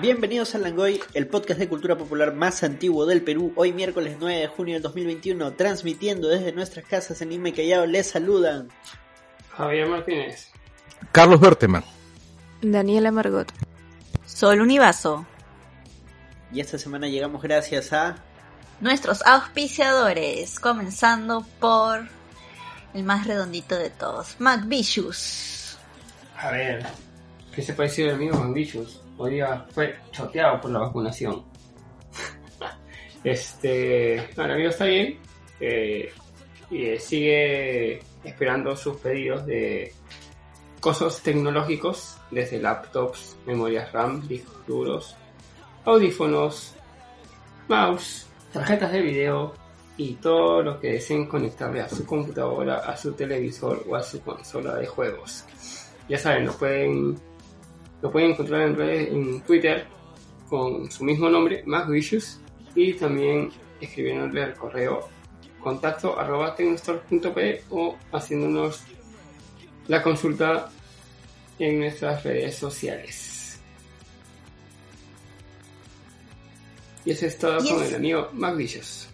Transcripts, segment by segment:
Bienvenidos a Langoy, el podcast de cultura popular más antiguo del Perú. Hoy miércoles 9 de junio del 2021, transmitiendo desde nuestras casas en Lima y Callao, les saludan Javier Martínez, Carlos Berteman, Daniela Margot, Sol Univaso. Y esta semana llegamos gracias a Nuestros auspiciadores, comenzando por el más redondito de todos, McVicious. A ver, ¿qué se puede decir del amigo Ambitious? Hoy día fue choteado por la vacunación. este, no, el amigo está bien eh, y sigue esperando sus pedidos de cosas tecnológicos, desde laptops, memorias RAM, discos duros, audífonos, mouse, tarjetas de video y todo lo que deseen conectarle a su computadora, a su televisor o a su consola de juegos. Ya saben, lo pueden, lo pueden encontrar en redes, en Twitter con su mismo nombre, MacVicious, y también escribiéndole al correo contacto arroba tecnostore.p o haciéndonos la consulta en nuestras redes sociales. Y eso es todo con el amigo MacVicious.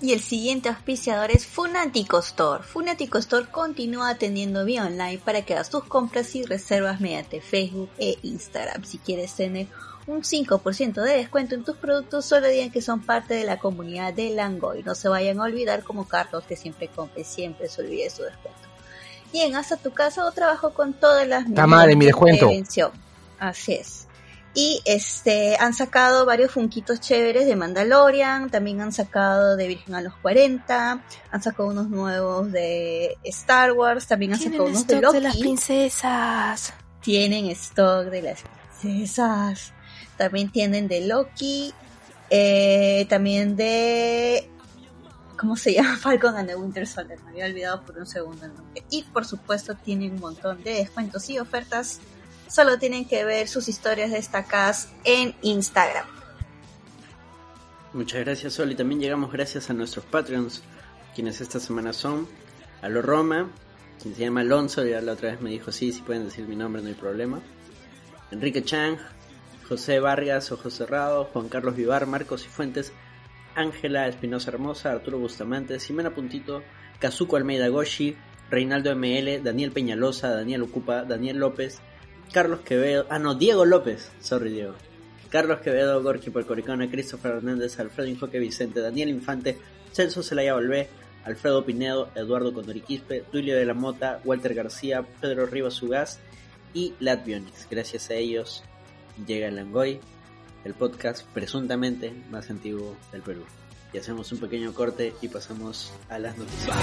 Y el siguiente auspiciador es Funatico Store. Funatico Store continúa atendiendo vía online para que hagas tus compras y reservas mediante Facebook e Instagram. Si quieres tener un 5% de descuento en tus productos, solo digan que son parte de la comunidad de Langoy. No se vayan a olvidar como Carlos que siempre compre, siempre se olvide su descuento. Bien, hasta tu casa o trabajo con todas las mi de prevención. Así es. Y este han sacado varios funquitos chéveres de Mandalorian, también han sacado de Virgen a los 40, han sacado unos nuevos de Star Wars, también han sacado unos de stock Loki. de las princesas. tienen stock de las princesas, también tienen de Loki, eh, también de ¿cómo se llama? Falcon and the Winter Soldier, me había olvidado por un segundo el nombre. Y por supuesto tienen un montón de descuentos y ofertas. Solo tienen que ver sus historias destacadas en Instagram. Muchas gracias Sol y también llegamos gracias a nuestros Patreons, quienes esta semana son Alo Roma, quien se llama Alonso, ya la otra vez me dijo sí, si pueden decir mi nombre no hay problema. Enrique Chang, José Vargas, Ojo Cerrado, Juan Carlos Vivar, Marcos y Fuentes, Ángela Espinosa Hermosa, Arturo Bustamante, Ximena Puntito, Kazuko Almeida Goshi, Reinaldo ML, Daniel Peñalosa, Daniel Ocupa, Daniel López, Carlos Quevedo, ah no, Diego López, sorry. Carlos Quevedo, Gorky Porcoricona, Christopher Hernández, Alfredo Injoque Vicente, Daniel Infante, Celso Celaya Volvé, Alfredo Pinedo, Eduardo Condoriquispe, Tulio de la Mota, Walter García, Pedro Rivas Ugaz y Latvionix. Gracias a ellos llega el Langoy, el podcast presuntamente más antiguo del Perú. Y hacemos un pequeño corte y pasamos a las noticias.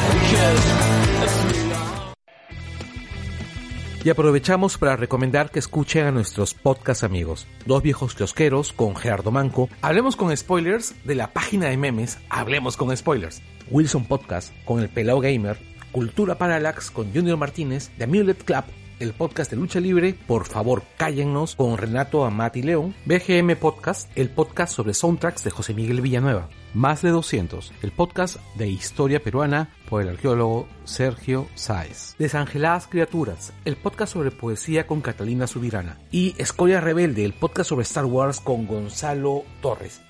Y aprovechamos para recomendar que escuchen a nuestros podcast amigos, Dos Viejos Kiosqueros con Gerardo Manco, Hablemos con Spoilers de la página de memes Hablemos con Spoilers, Wilson Podcast con El Pelao Gamer, Cultura Parallax con Junior Martínez, The Amulet Club, el podcast de lucha libre, Por favor cállennos con Renato Amati León, BGM Podcast, el podcast sobre soundtracks de José Miguel Villanueva, Más de 200, el podcast de historia peruana por el arqueólogo Sergio Sáez, Desangeladas Criaturas, el podcast sobre poesía con Catalina Subirana, y Escoria Rebelde, el podcast sobre Star Wars con Gonzalo Torres.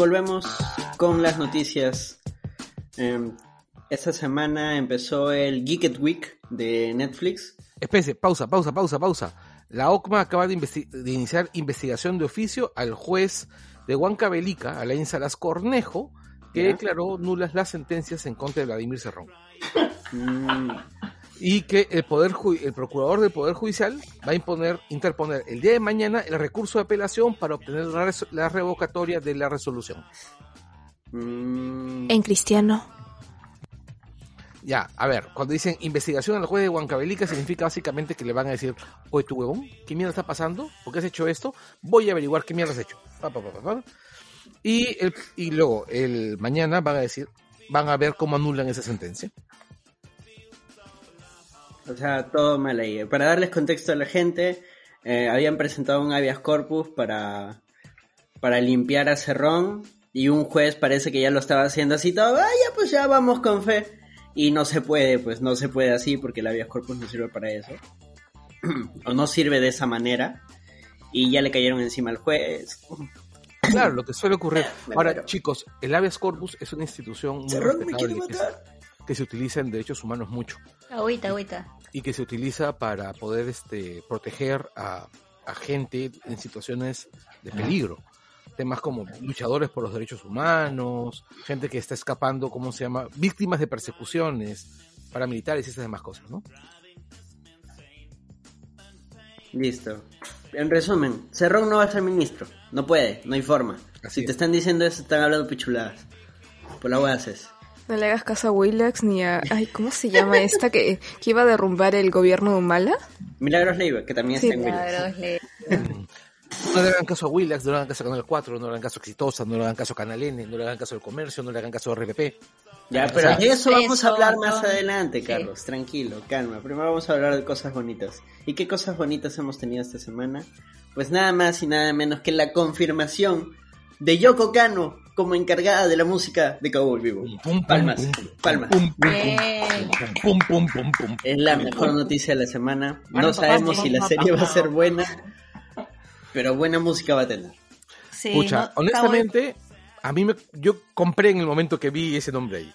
Volvemos con las noticias. Eh, esta semana empezó el Geeked Week de Netflix. Espérense, pausa, pausa, pausa, pausa. La OCMA acaba de, de iniciar investigación de oficio al juez de Huancavelica, Alain Salas Cornejo, que Ya. declaró nulas las sentencias en contra de Vladimir Cerrón. Mm, Y que el poder el procurador del Poder Judicial va a imponer, interponer el día de mañana el recurso de apelación para obtener la, res- la revocatoria de la resolución. mm, En cristiano. Ya, a ver, cuando dicen investigación al juez de Huancavelica significa básicamente que le van a decir, oye, tu huevón, ¿qué mierda está pasando? ¿Por qué has hecho esto? Voy a averiguar qué mierda has hecho. Pa, pa, pa, pa, pa. Y, el, y luego, el mañana van a decir, van a ver cómo anulan esa sentencia. O sea, todo mal ahí. Para darles contexto a la gente, eh, habían presentado un habeas corpus para, para limpiar a Cerrón y un juez parece que ya lo estaba haciendo así todo. Ah, ya pues ya vamos con fe. Y no se puede, pues no se puede así porque el habeas corpus no sirve para eso. o no sirve de esa manera. Y ya le cayeron encima al juez. Claro, lo que suele ocurrir. Me Ahora, chicos, el habeas corpus es una institución muy Cerrón me que se, matar. que se utiliza en derechos humanos mucho Agüita, agüita. Y que se utiliza para poder este, proteger a, a gente en situaciones de peligro. Temas como luchadores por los derechos humanos, gente que está escapando, ¿cómo se llama? Víctimas de persecuciones, paramilitares y esas demás cosas, ¿no? Listo. En resumen, Cerrón no va a ser ministro. No puede, no hay forma. Así si es. te están diciendo eso, están hablando pichuladas. Por la haces. No le hagas caso a Willax ni a... Ay, ¿cómo se llama esta que, que iba a derrumbar el gobierno de Humala? Milagros Leiva, que también Sí, está en. Milagros, le- No le hagan caso a Willax, no le hagan caso a Canal 4, no le hagan caso a Exitosa, no le hagan caso a Canal N, no le hagan caso al comercio, no le hagan caso a RPP. Ya, O pero sea, de eso vamos eso, a hablar más adelante, Sí. Carlos. Tranquilo, calma. Primero vamos a hablar de cosas bonitas. ¿Y qué cosas bonitas hemos tenido esta semana? Pues nada más y nada menos que la confirmación de Yoko Kano como encargada de la música de Cowboy Vivo. Palmas, palmas. pum, pum, Bien. pum, pum, pum, pum. Es la mejor noticia de la semana. No sabemos si la serie va a ser buena, pero buena música va a tener. Sí, Escucha, no, honestamente, a mí me, yo compré en el momento que vi ese nombre ahí.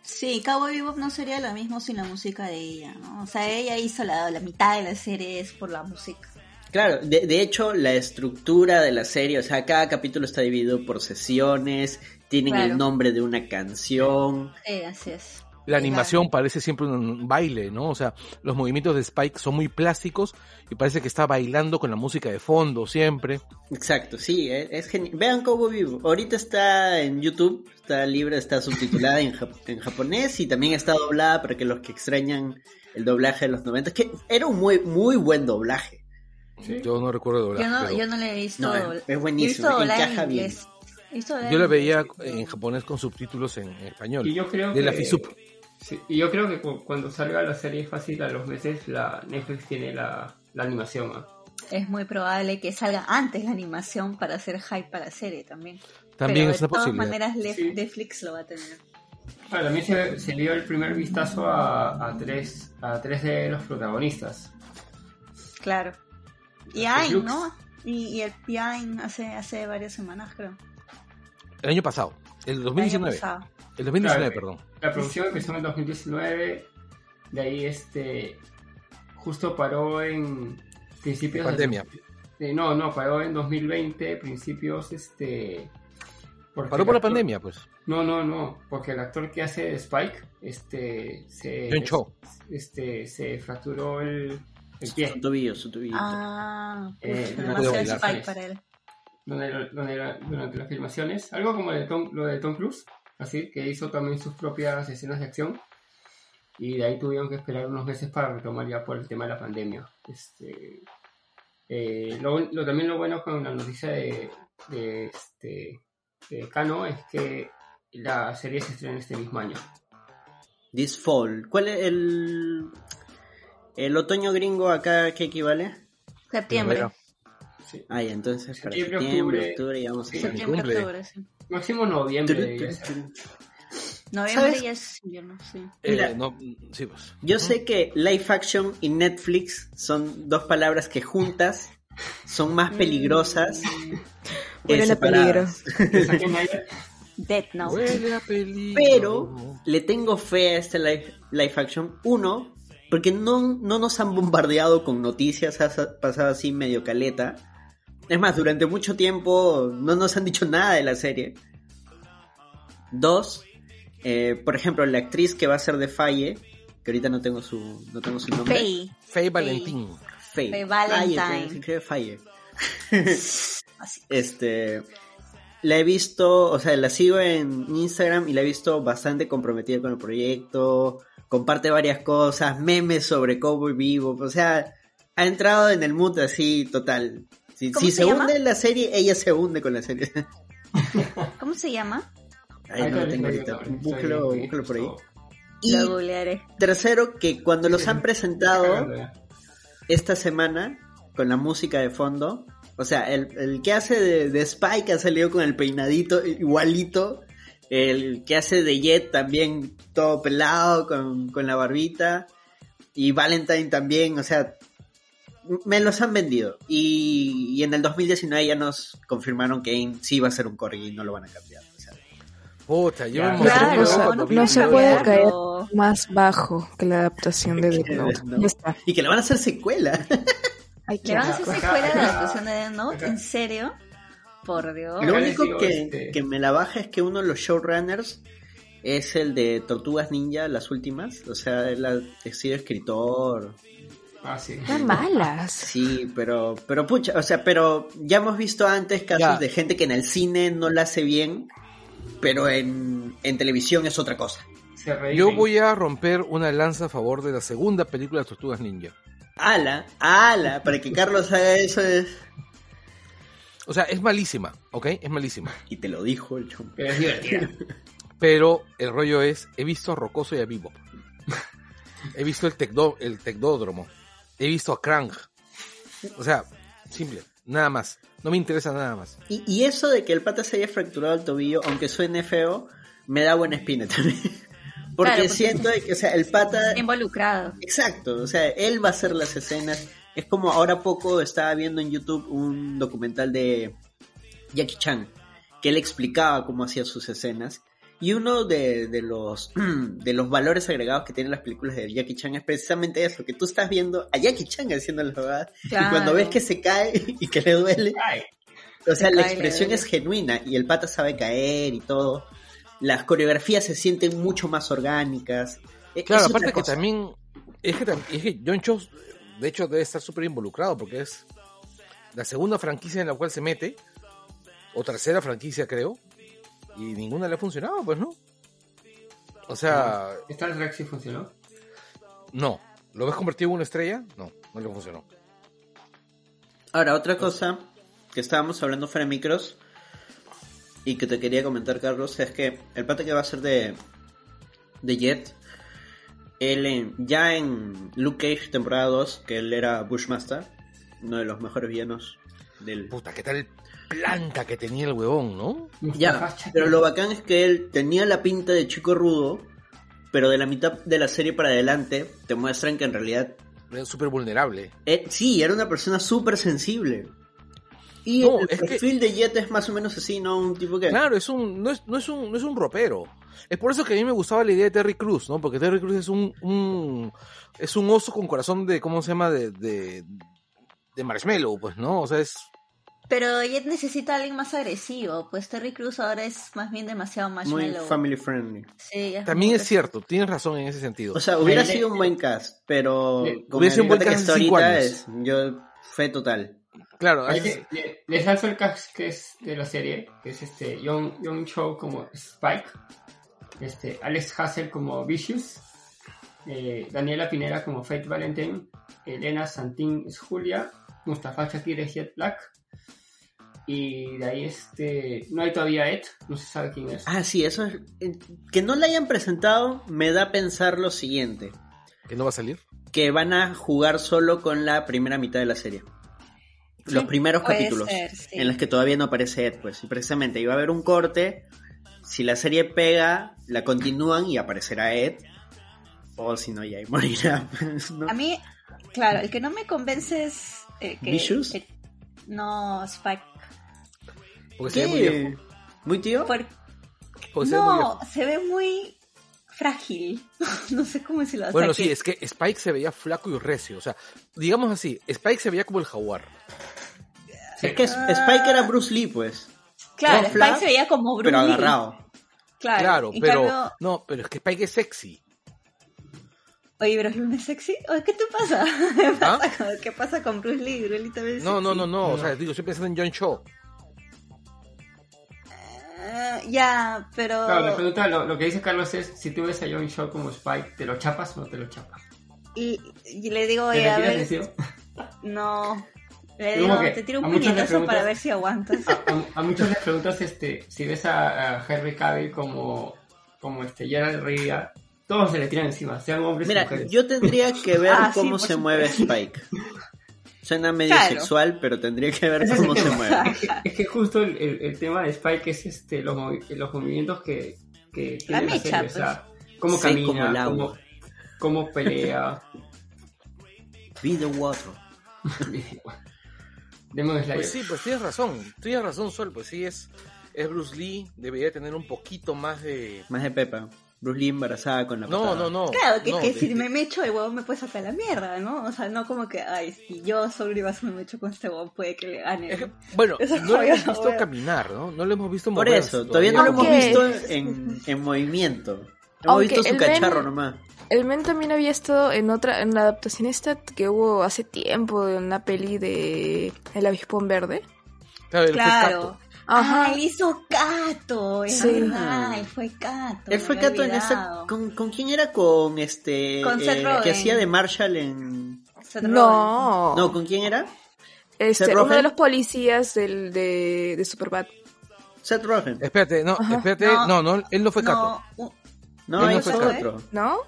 Sí, Cowboy Bebop no sería lo mismo sin la música de ella, ¿no? O sea, ella hizo la, la mitad de la serie es por la música. Claro, de, de hecho, la estructura de la serie, o sea, cada capítulo está dividido por sesiones, tienen Claro. el nombre de una canción. Sí, así es. La animación parece siempre un baile, ¿no? O sea, los movimientos de Spike son muy plásticos y parece que está bailando con la música de fondo siempre. Exacto, sí, es, es genial. Vean Cowboy Vivo. Ahorita está en YouTube, está libre, está subtitulada en, jap- en japonés y también está doblada para que los que extrañan el doblaje de los 90, que era un muy, muy buen doblaje. Sí. Yo no recuerdo Yo no, pero yo no le he visto. No, es- he buenísimo, visto doblar en encaja bien. inglés. He doblar yo la veía inglés. en japonés con subtítulos en español. Y yo creo de la FISUP. Sí, y yo creo que cu- cuando salga la serie fácil a los meses, la Netflix tiene la, la animación. ¿ah? Es muy probable que salga antes la animación para hacer hype para la serie también. También Pero es de todas maneras, Sí. Netflix lo va a tener. También se, se dio el primer vistazo a, a tres, a tres de los protagonistas. Claro. Y looks. ¿no? Y, y el y Ain hace, hace varias semanas, creo. El año pasado, el El año 2019. pasado. El 2019, Claro. perdón. La producción empezó en el 2019, de ahí este justo paró en principios de- Pandemia. de- no, no, paró en 2020, principios este porque Paró el por la actor- pandemia, pues. No, no, no, porque el actor que hace Spike, este se John Cho. este se fracturó el, el pie. Su tobillo, su tobillo. Ah, Eh, no demasiado puedo bailar. spike para él. donde, donde- durante las filmaciones, algo como de Tom- lo de Tom Cruise, así que hizo también sus propias escenas de acción y de ahí tuvieron que esperar unos meses para retomar ya por el tema de la pandemia. Este, eh, lo, lo- también lo bueno con la noticia de, de, este, de Kano es que la serie se estrena este mismo año. This Fall. ¿Cuál es el, el otoño gringo acá que equivale? Septiembre. Sí. Ah, entonces para Septiembre, septiembre, octubre. ya vamos a. Septiembre, octubre, sí. Máximo noviembre. Noviembre ¿Sabes? ya es invierno, sí. Eh, Mira. no, sí, pues. Yo sé que live action y Netflix son dos palabras que juntas son más peligrosas. eh, Huelen a ahí- Death Note. Huele a peligro. Pero le tengo fe a este live, live action. Uno, porque no, no nos han bombardeado con noticias asa- pasadas así medio caleta. Es más, durante mucho tiempo no nos han dicho nada de la serie. Dos, eh, por ejemplo, la actriz que va a ser de Faye, que ahorita no tengo su, no tengo su nombre. Faye. Faye Valentín. Faye. Faye Valentine. Faye, Faye. Así. Este, la he visto, o sea, la sigo en Instagram y la he visto bastante comprometida con el proyecto, comparte varias cosas, memes sobre Cowboy Vivo, o sea, ha entrado en el mood así total. Si, ¿Cómo si se hunde en la serie, ella se hunde con la serie. ¿Cómo se llama? Ay, Ahí no lo te- tengo ahorita. búsquelo por ahí. Y Lo googlearé. tercero, que cuando los han presentado esta semana, con la música de fondo, o sea, el, el que hace de, de Spike ha salido con el peinadito igualito. El que hace de Jet también todo pelado, con, con la barbita. Y Valentine también, o sea, me los han vendido. Y, y en el 2019 ya nos confirmaron que Aang sí va a ser un corgi y no lo van a cambiar. o sea. Puta, yo claro, mucho o sea, cuando vi no el se puede caer más bajo que la adaptación de Death Note. No. Y que le van a hacer secuela. Que ¿Le van a hacer secuela de la adaptación de Death Note? ¿En serio? Por Dios. Lo único digo, que, este- que me la baja es que uno de los showrunners es el de Tortugas Ninja, las últimas. O sea, él ha sido escritor. Ah, sí. Están malas. Sí, pero, pero pucha, o sea, pero ya hemos visto antes casos Ya. de gente que en el cine no la hace bien, pero en, en televisión es otra cosa. Yo voy a romper una lanza a favor de la segunda película de Tortugas Ninja. Ala, ala, para que Carlos haga eso es... O sea, es malísima, ¿ok? Es malísima. Y te lo dijo el chomp. Pero es divertida. Pero el rollo es, he visto a Rocoso y a Vivo. he visto el, tecdo, el tecdódromo. He visto a Krang. O sea, simple, nada más. No me interesa nada más. Y, y eso de que el pata se haya fracturado el tobillo, aunque suene feo, me da buena espina también. Porque Claro, porque- siento de que, o sea, el pata... Involucrado. Exacto, o sea, él va a hacer las escenas. Es como ahora poco estaba viendo en YouTube un documental de Jackie Chan, que él explicaba cómo hacía sus escenas. Y uno de, de los, de los valores agregados que tienen las películas de Jackie Chan es precisamente eso, que tú estás viendo a Jackie Chan haciendo las jugadas y Claro. cuando ves que se cae y que le duele, o sea, Se la cae, expresión es genuina y el pata sabe caer y todo. Las coreografías se sienten mucho más orgánicas. E- Claro, es aparte que también, es que, es que John Cho, de hecho, debe estar súper involucrado porque es la segunda franquicia en la cual se mete, o tercera franquicia creo, y ninguna le ha funcionado, pues no. O sea, Star Trek sí funcionó. no. ¿Lo ves convertido en una estrella? No, no le funcionó. Ahora, otra cosa que estábamos hablando fuera de micros y que te quería comentar, Carlos, es que el pata que va a ser de, de Jet, él en- ya en Luke Cage temporada 2, que él era Bushmaster, uno de los mejores villanos del... Puta, qué tal planta que tenía el huevón, ¿no? Ya, pero lo bacán es que él tenía la pinta de chico rudo, pero de la mitad de la serie para adelante te muestran que en realidad Era súper vulnerable. Eh, sí, era una persona súper sensible. Y No, el es que- perfil de Jet es más o menos así, ¿no? Un tipo que... Claro, es un, no, es, no, es un, no es un ropero. Es por eso que a mí me gustaba la idea de Terry Cruz, ¿no? Porque Terry Cruz es un, un es un oso con corazón de, ¿cómo se llama? De, de, de marshmallow, pues, ¿no? O sea, es... Pero Jet necesita a alguien más agresivo. Pues Terry Cruz ahora es más bien demasiado muy marshmallow. family friendly. Sí, es También muy- es cierto, tienes razón en ese sentido. O sea, hubiera sido un buen cast, pero Le- como hubiera sido un buen cast hace cinco años. es yo fe total. claro, es- le- le- Les alzo el cast que es de la serie, que es este Young, Young Cho como Spike, este Alex Hassel como Vicious, eh, Daniela Pinera como Fate Valentine, Elena Santín es Julia, Mustafa Shakir es Jet Black, y de ahí este no hay todavía Ed, no se sabe quién es. Ah, sí, eso es... Que no la hayan presentado me da a pensar lo siguiente. que no va a salir. Que van a jugar solo con la primera mitad de la serie. Los primeros capítulos. ser, sí. En los que todavía no aparece Ed, pues. Y precisamente iba a haber un corte. Si la serie pega, la continúan y aparecerá Ed. O si no, ya ahí morirá. pues, ¿no? A mí, claro, el que no me convence es eh, que, no Spike. Porque se ve muy viejo. ¿Muy tío? Por- Porque se ve muy no, viejo. se ve muy frágil. no sé cómo decirlo. o Bueno, sea, sí, es que Spike se veía flaco y recio. O sea, digamos así, Spike se veía como el jaguar. Es que Spike era Bruce Lee, pues. Claro, Spike se veía como Bruce Pero Lee. agarrado. Claro, pero cambio- no, pero es que Spike es sexy. Oye, Bruce Lee no es sexy. Oye, ¿qué te pasa? ¿Qué ¿Ah? pasa con- ¿Qué pasa con Bruce Lee? Bruce Lee también es No, no, sexy. no, no, o sea, digo, estoy pensando en John Cho. Eh, ya, pero... Claro, la pregunta, lo, lo que dice Carlos es, si tú ves a Young Cho como Spike, ¿te lo chapas o no te lo chapas? Y, y le digo, ¿Te oye, a ver... No. Le Como digo, que te tiro a un puñetazo preguntas- para ver si aguantas. A, a- a muchos les preguntas este, si ves a, a Henry Cavill como, como este Gerald Rivia Todos se le tiran encima, sean hombres o Mira, mujeres. yo tendría que ver Ah, cómo se supuesto. mueve Spike. Suena medio Claro. sexual, pero tendría que ver es cómo se mueve. Es que, es que justo el, el- el tema de Spike es este, los, movi- los movimientos que, que tiene la, mecha, serie. pues. O sea, cómo Sí, como el camina, agua. cómo, cómo pelea. Be the water. Demon Slayer. Pues sí, pues tienes razón, tienes razón, Sol, pues sí es, es Bruce Lee, debería tener un poquito más de... Más de Pepa. Bruce Lee embarazada con la No, patada. no, no. Claro, que, no, que de- si de- me mecho el huevón me puede sacar la mierda, ¿no? O sea, no como que, ay, si yo solo iba a me mecho con este huevón, puede que le gane. es que, ¿no? bueno, Eso no lo todavía hemos visto caminar, ¿no? No lo hemos visto Por moverse eso, todavía no lo hemos visto en, en movimiento. Hemos Aunque visto su el men- cacharro nomás. El men también había estado en otra, en la adaptación esta que hubo hace tiempo de una peli de El Avispón Verde. Claro, él fue Claro. Cato. Ajá, Ajá. él hizo Cato, es Sí. verdad, él fue Cato. Él fue Cato en esa. ¿con, con quién era? Con este. Con Seth eh, Rogen. que hacía de Marshall en. Seth Rogen. No, No, ¿con quién era? este, Seth uno Rogen. de los policías del, de, de Superbad. Seth Rogen. Espérate, no, Ajá. espérate, No. no, no, él no fue Cato. No, No, no ese fue otro. ¿No?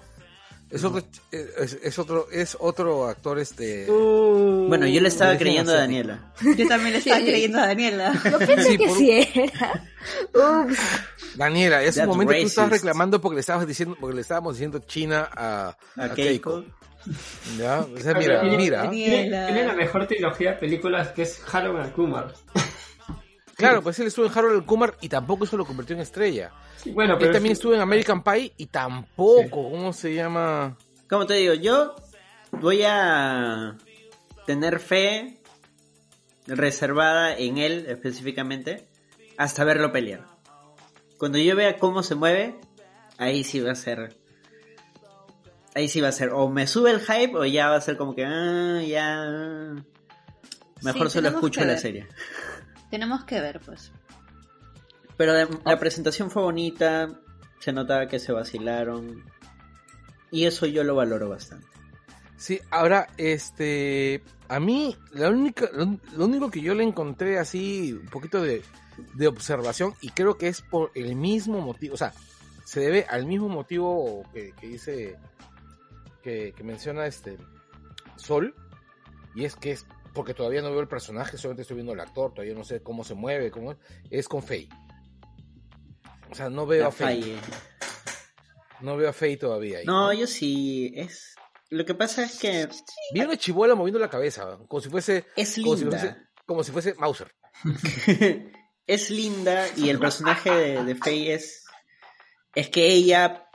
Es otro, es, es otro, es otro actor este... Uh, Bueno, yo le estaba creyendo a. Daniela. Yo también le estaba Sí. creyendo a Daniela. Yo pensé Sí, que por- sí era. Ups. Daniela, es un That's momento que tú estabas racist. reclamando porque le estabas diciendo, porque le estábamos diciendo China a, A a Keiko. ¿Ya? O sea, mira, mira. Tiene, la mejor trilogía de películas que es Harold and Kumar. Claro, pues él estuvo en Harold el Kumar y tampoco eso lo convirtió en estrella. Sí, bueno, Él también es- estuvo en American Pie y tampoco, ¿cómo se llama? Como te digo, yo voy a tener fe reservada en él específicamente hasta verlo pelear. Cuando yo vea cómo se mueve, ahí sí va a ser. Ahí sí va a ser. O me sube el hype o ya va a ser como que. Ah, ya. Mejor Sí, solo tenemos escucho que la serie. Tenemos que ver, pues. Pero la presentación fue bonita. Se notaba que se vacilaron. Y eso yo lo valoro bastante. Sí, ahora, este, a mí, la única, lo, lo único que yo le encontré así, un poquito de, de observación, y creo que es por el mismo motivo, o sea, se debe al mismo motivo que, que dice, que, que menciona este Sol, y es que es porque todavía no veo el personaje, solamente estoy viendo al actor, todavía no sé cómo se mueve, cómo es, con Faye. O sea, no veo La a Faye, falle. no veo a Faye todavía. ahí, No, yo sí. Es. Lo que pasa es que Vi una chibola moviendo la cabeza, como si fuese es como si linda. fuese, como si fuese Mauser. es linda y el personaje de, de Faye es. Es que ella,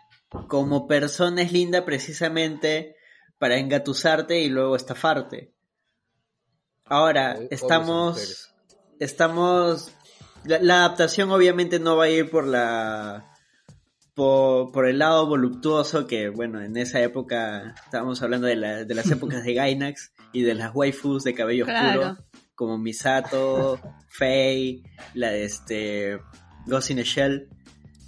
como persona, es linda precisamente para engatusarte y luego estafarte. Ahora, estamos. Estamos. La, la adaptación obviamente no va a ir por la. Por, por el lado voluptuoso que, bueno, en esa época estábamos hablando de, la- de las épocas de Gainax y de las waifus de cabello Claro. oscuro, como Misato, Faye, la de este Ghost in the Shell.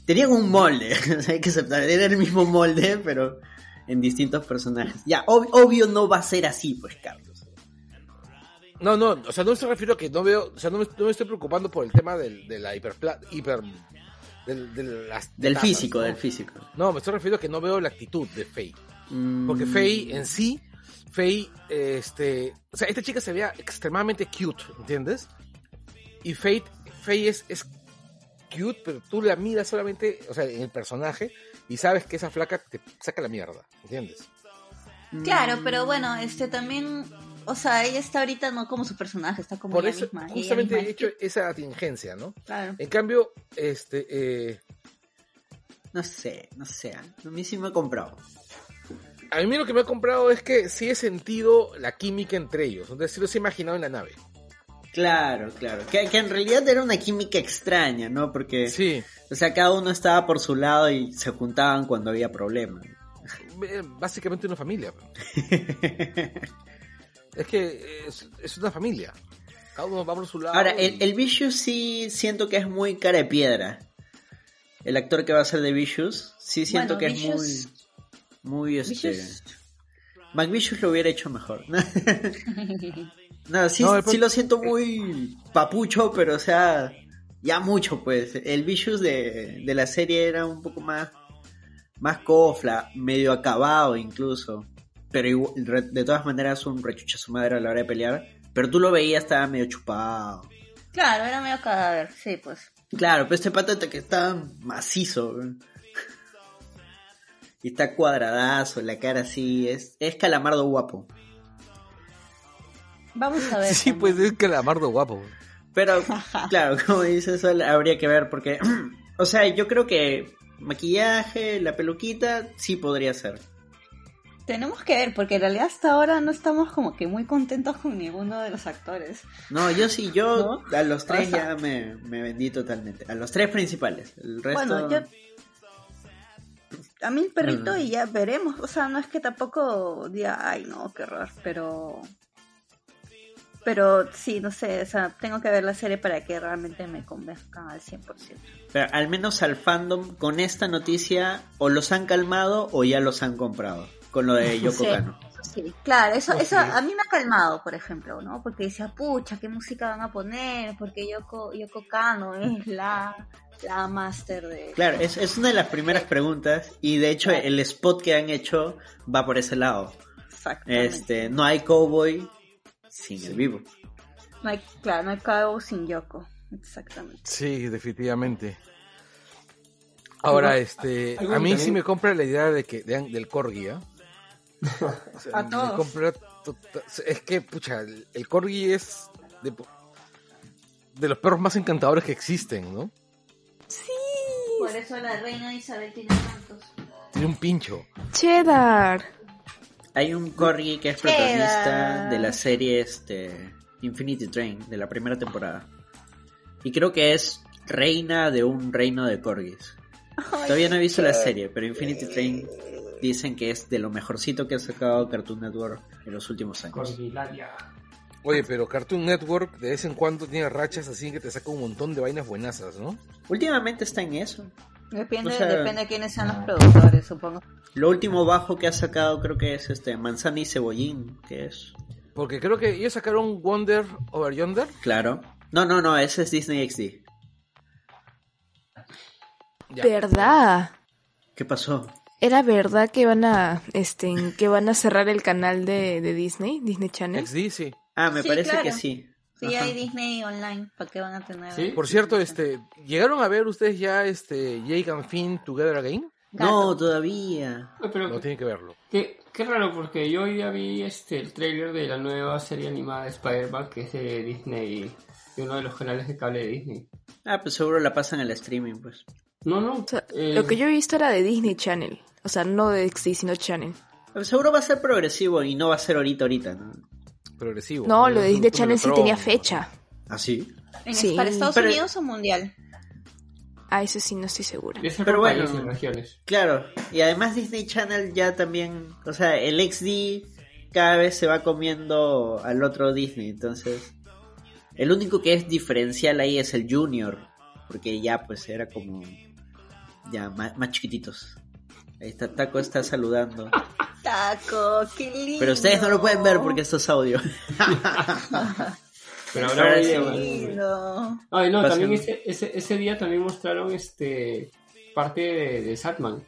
Tenían un molde, hay que aceptar, era el mismo molde, pero en distintos personajes. Ya, ob- obvio no va a ser así, pues, Carlos. No, no, o sea, no me refiero a que no veo, o sea, no me, no me estoy preocupando por el tema del, de la hiperpla, hiper, del, de las Del tazas, físico, ¿no? del físico. No, me estoy refiriendo a que no veo la actitud de Faye. Porque Mm, Faye en sí, Faye, este, o sea, esta chica se veía extremadamente cute, ¿entiendes? Y Faye, Faye es, es cute, pero tú la miras solamente, o sea, en el personaje y sabes que esa flaca te saca la mierda, ¿entiendes? Claro, pero bueno, este también, o sea, ella está ahorita no como su personaje, está como Por ella eso, misma. ella justamente misma he hecho que- esa tingencia, ¿no? Claro. En cambio, este, eh, No sé, no sé. A mí sí me ha comprado. a mí lo que me ha comprado es que sí he sentido la química entre ellos, entonces sí los he imaginado en la nave. Claro, claro. Que, que en realidad era una química extraña, ¿no? Porque, Sí, o sea, cada uno estaba por su lado y se juntaban cuando había problemas. eh, básicamente una familia. Es que es, es una familia. Cada uno va por su lado. Ahora, y- el, el Vicious sí siento que es muy cara de piedra. El actor que va a ser de Vicious, sí siento Bueno, que es muy... Muy, este... Vicious- McVicious lo hubiera hecho mejor. no, sí, No, sí lo siento muy papucho, pero o sea, ya mucho pues. El Vicious de, de la serie era un poco más más cofla, medio acabado incluso. Pero de todas maneras un rechucha su madre a la hora de pelear. Pero tú lo veías, estaba medio chupado. Claro, era medio cadáver, sí, pues. Claro, pero este pato que está macizo. weón. Y está cuadradazo, la cara así, es, es calamardo guapo. Vamos a ver. Sí, cómo- pues es calamardo guapo. Pero, claro, como dices, eso habría que ver porque, o sea, yo creo que maquillaje, la peluquita, sí podría ser. Tenemos que ver, porque en realidad hasta ahora no estamos como que muy contentos con ninguno de los actores. No, yo sí, yo ¿No? a los tres O sea- ya me, me vendí totalmente. A los tres principales. El resto... Bueno, yo... A mí el perrito y ya veremos. O sea, no es que tampoco diga, ay, no, qué horror, pero... Pero sí, no sé, o sea, tengo que ver la serie para que realmente me convenzcan al 100%. Pero al menos al fandom con esta noticia o los han calmado o ya los han comprado. Con lo de Yoko Sí. Kano. Sí, claro, eso, eso a mí me ha calmado, por ejemplo, ¿no? Porque decía, pucha, ¿qué música van a poner? Porque Yoko, Yoko Kano es la, la máster de... Claro, es, es una de las primeras preguntas y de hecho el spot que han hecho va por ese lado. Exactamente. Este, no hay cowboy sin el vivo. No hay, claro, no hay Kao sin Yoko. Exactamente. Sí, definitivamente. Ahora, este, a mí sí me compra la idea de que de- del corgi, ¿ah? O sea, A todos. tota- es que, pucha, el, el corgi es de, de los perros más encantadores que existen, ¿no? Por eso la reina Isabel tiene tantos. Tiene un pincho. Cheddar. Hay un corgi que es protagonista de la serie este, Infinity Train, de la primera temporada. Y creo que es reina de un reino de corgis. Todavía no he visto la serie, pero Infinity Train dicen que es de lo mejorcito que ha sacado Cartoon Network en los últimos años. Oye, pero Cartoon Network de vez en cuando tiene rachas así que te saca un montón de vainas buenazas, ¿no? Últimamente está en eso. Depende, O sea- depende de quiénes sean los productores, supongo. Lo último bajo que ha sacado creo que es este Manzana y Cebollín, que es... Porque creo que ellos sacaron Wonder Over Yonder. Claro. No, no, no, ese es Disney XD. Ya. ¿Verdad? ¿Qué pasó? Era verdad que van a este que van a cerrar el canal de, de Disney, Disney Channel. XD, sí. Ah, me Sí, parece claro. que sí. Sí, Ajá. hay Disney online, ¿para qué van a tener? Sí. Por cierto, este, ¿llegaron a ver ustedes ya este Jake and Finn Together Again? No, todavía. Ay, pero No tienen que verlo. qué, qué raro, porque yo hoy día vi este, el trailer de la nueva serie animada de Spider-Man, que es de Disney, de uno de los canales de cable de Disney. Ah, pues seguro la pasan al streaming, pues. No, no. O sea, eh, Lo que yo he visto era de Disney Channel. O sea, no de XD, sino Channel. Seguro va a ser progresivo y no va a ser ahorita, ahorita, ¿no? Progresivo. No, lo de Disney Channel sí tenía fecha. ¿Ah, sí? ¿En- Sí, ¿Para Estados pero- Unidos o mundial? Ah, eso sí, no estoy segura. Pero bueno. regiones. Claro, y además Disney Channel ya también, o sea, el XD cada vez se va comiendo al otro Disney, entonces el único que es diferencial ahí es el Junior, porque ya pues era como ya más, más chiquititos. Ahí está, Taco está saludando. Taco, qué lindo. Pero ustedes no lo pueden ver porque esto es audio. Pero Ahora video. Ay, no, también ese, ese, ese día también mostraron este parte de, de Satman.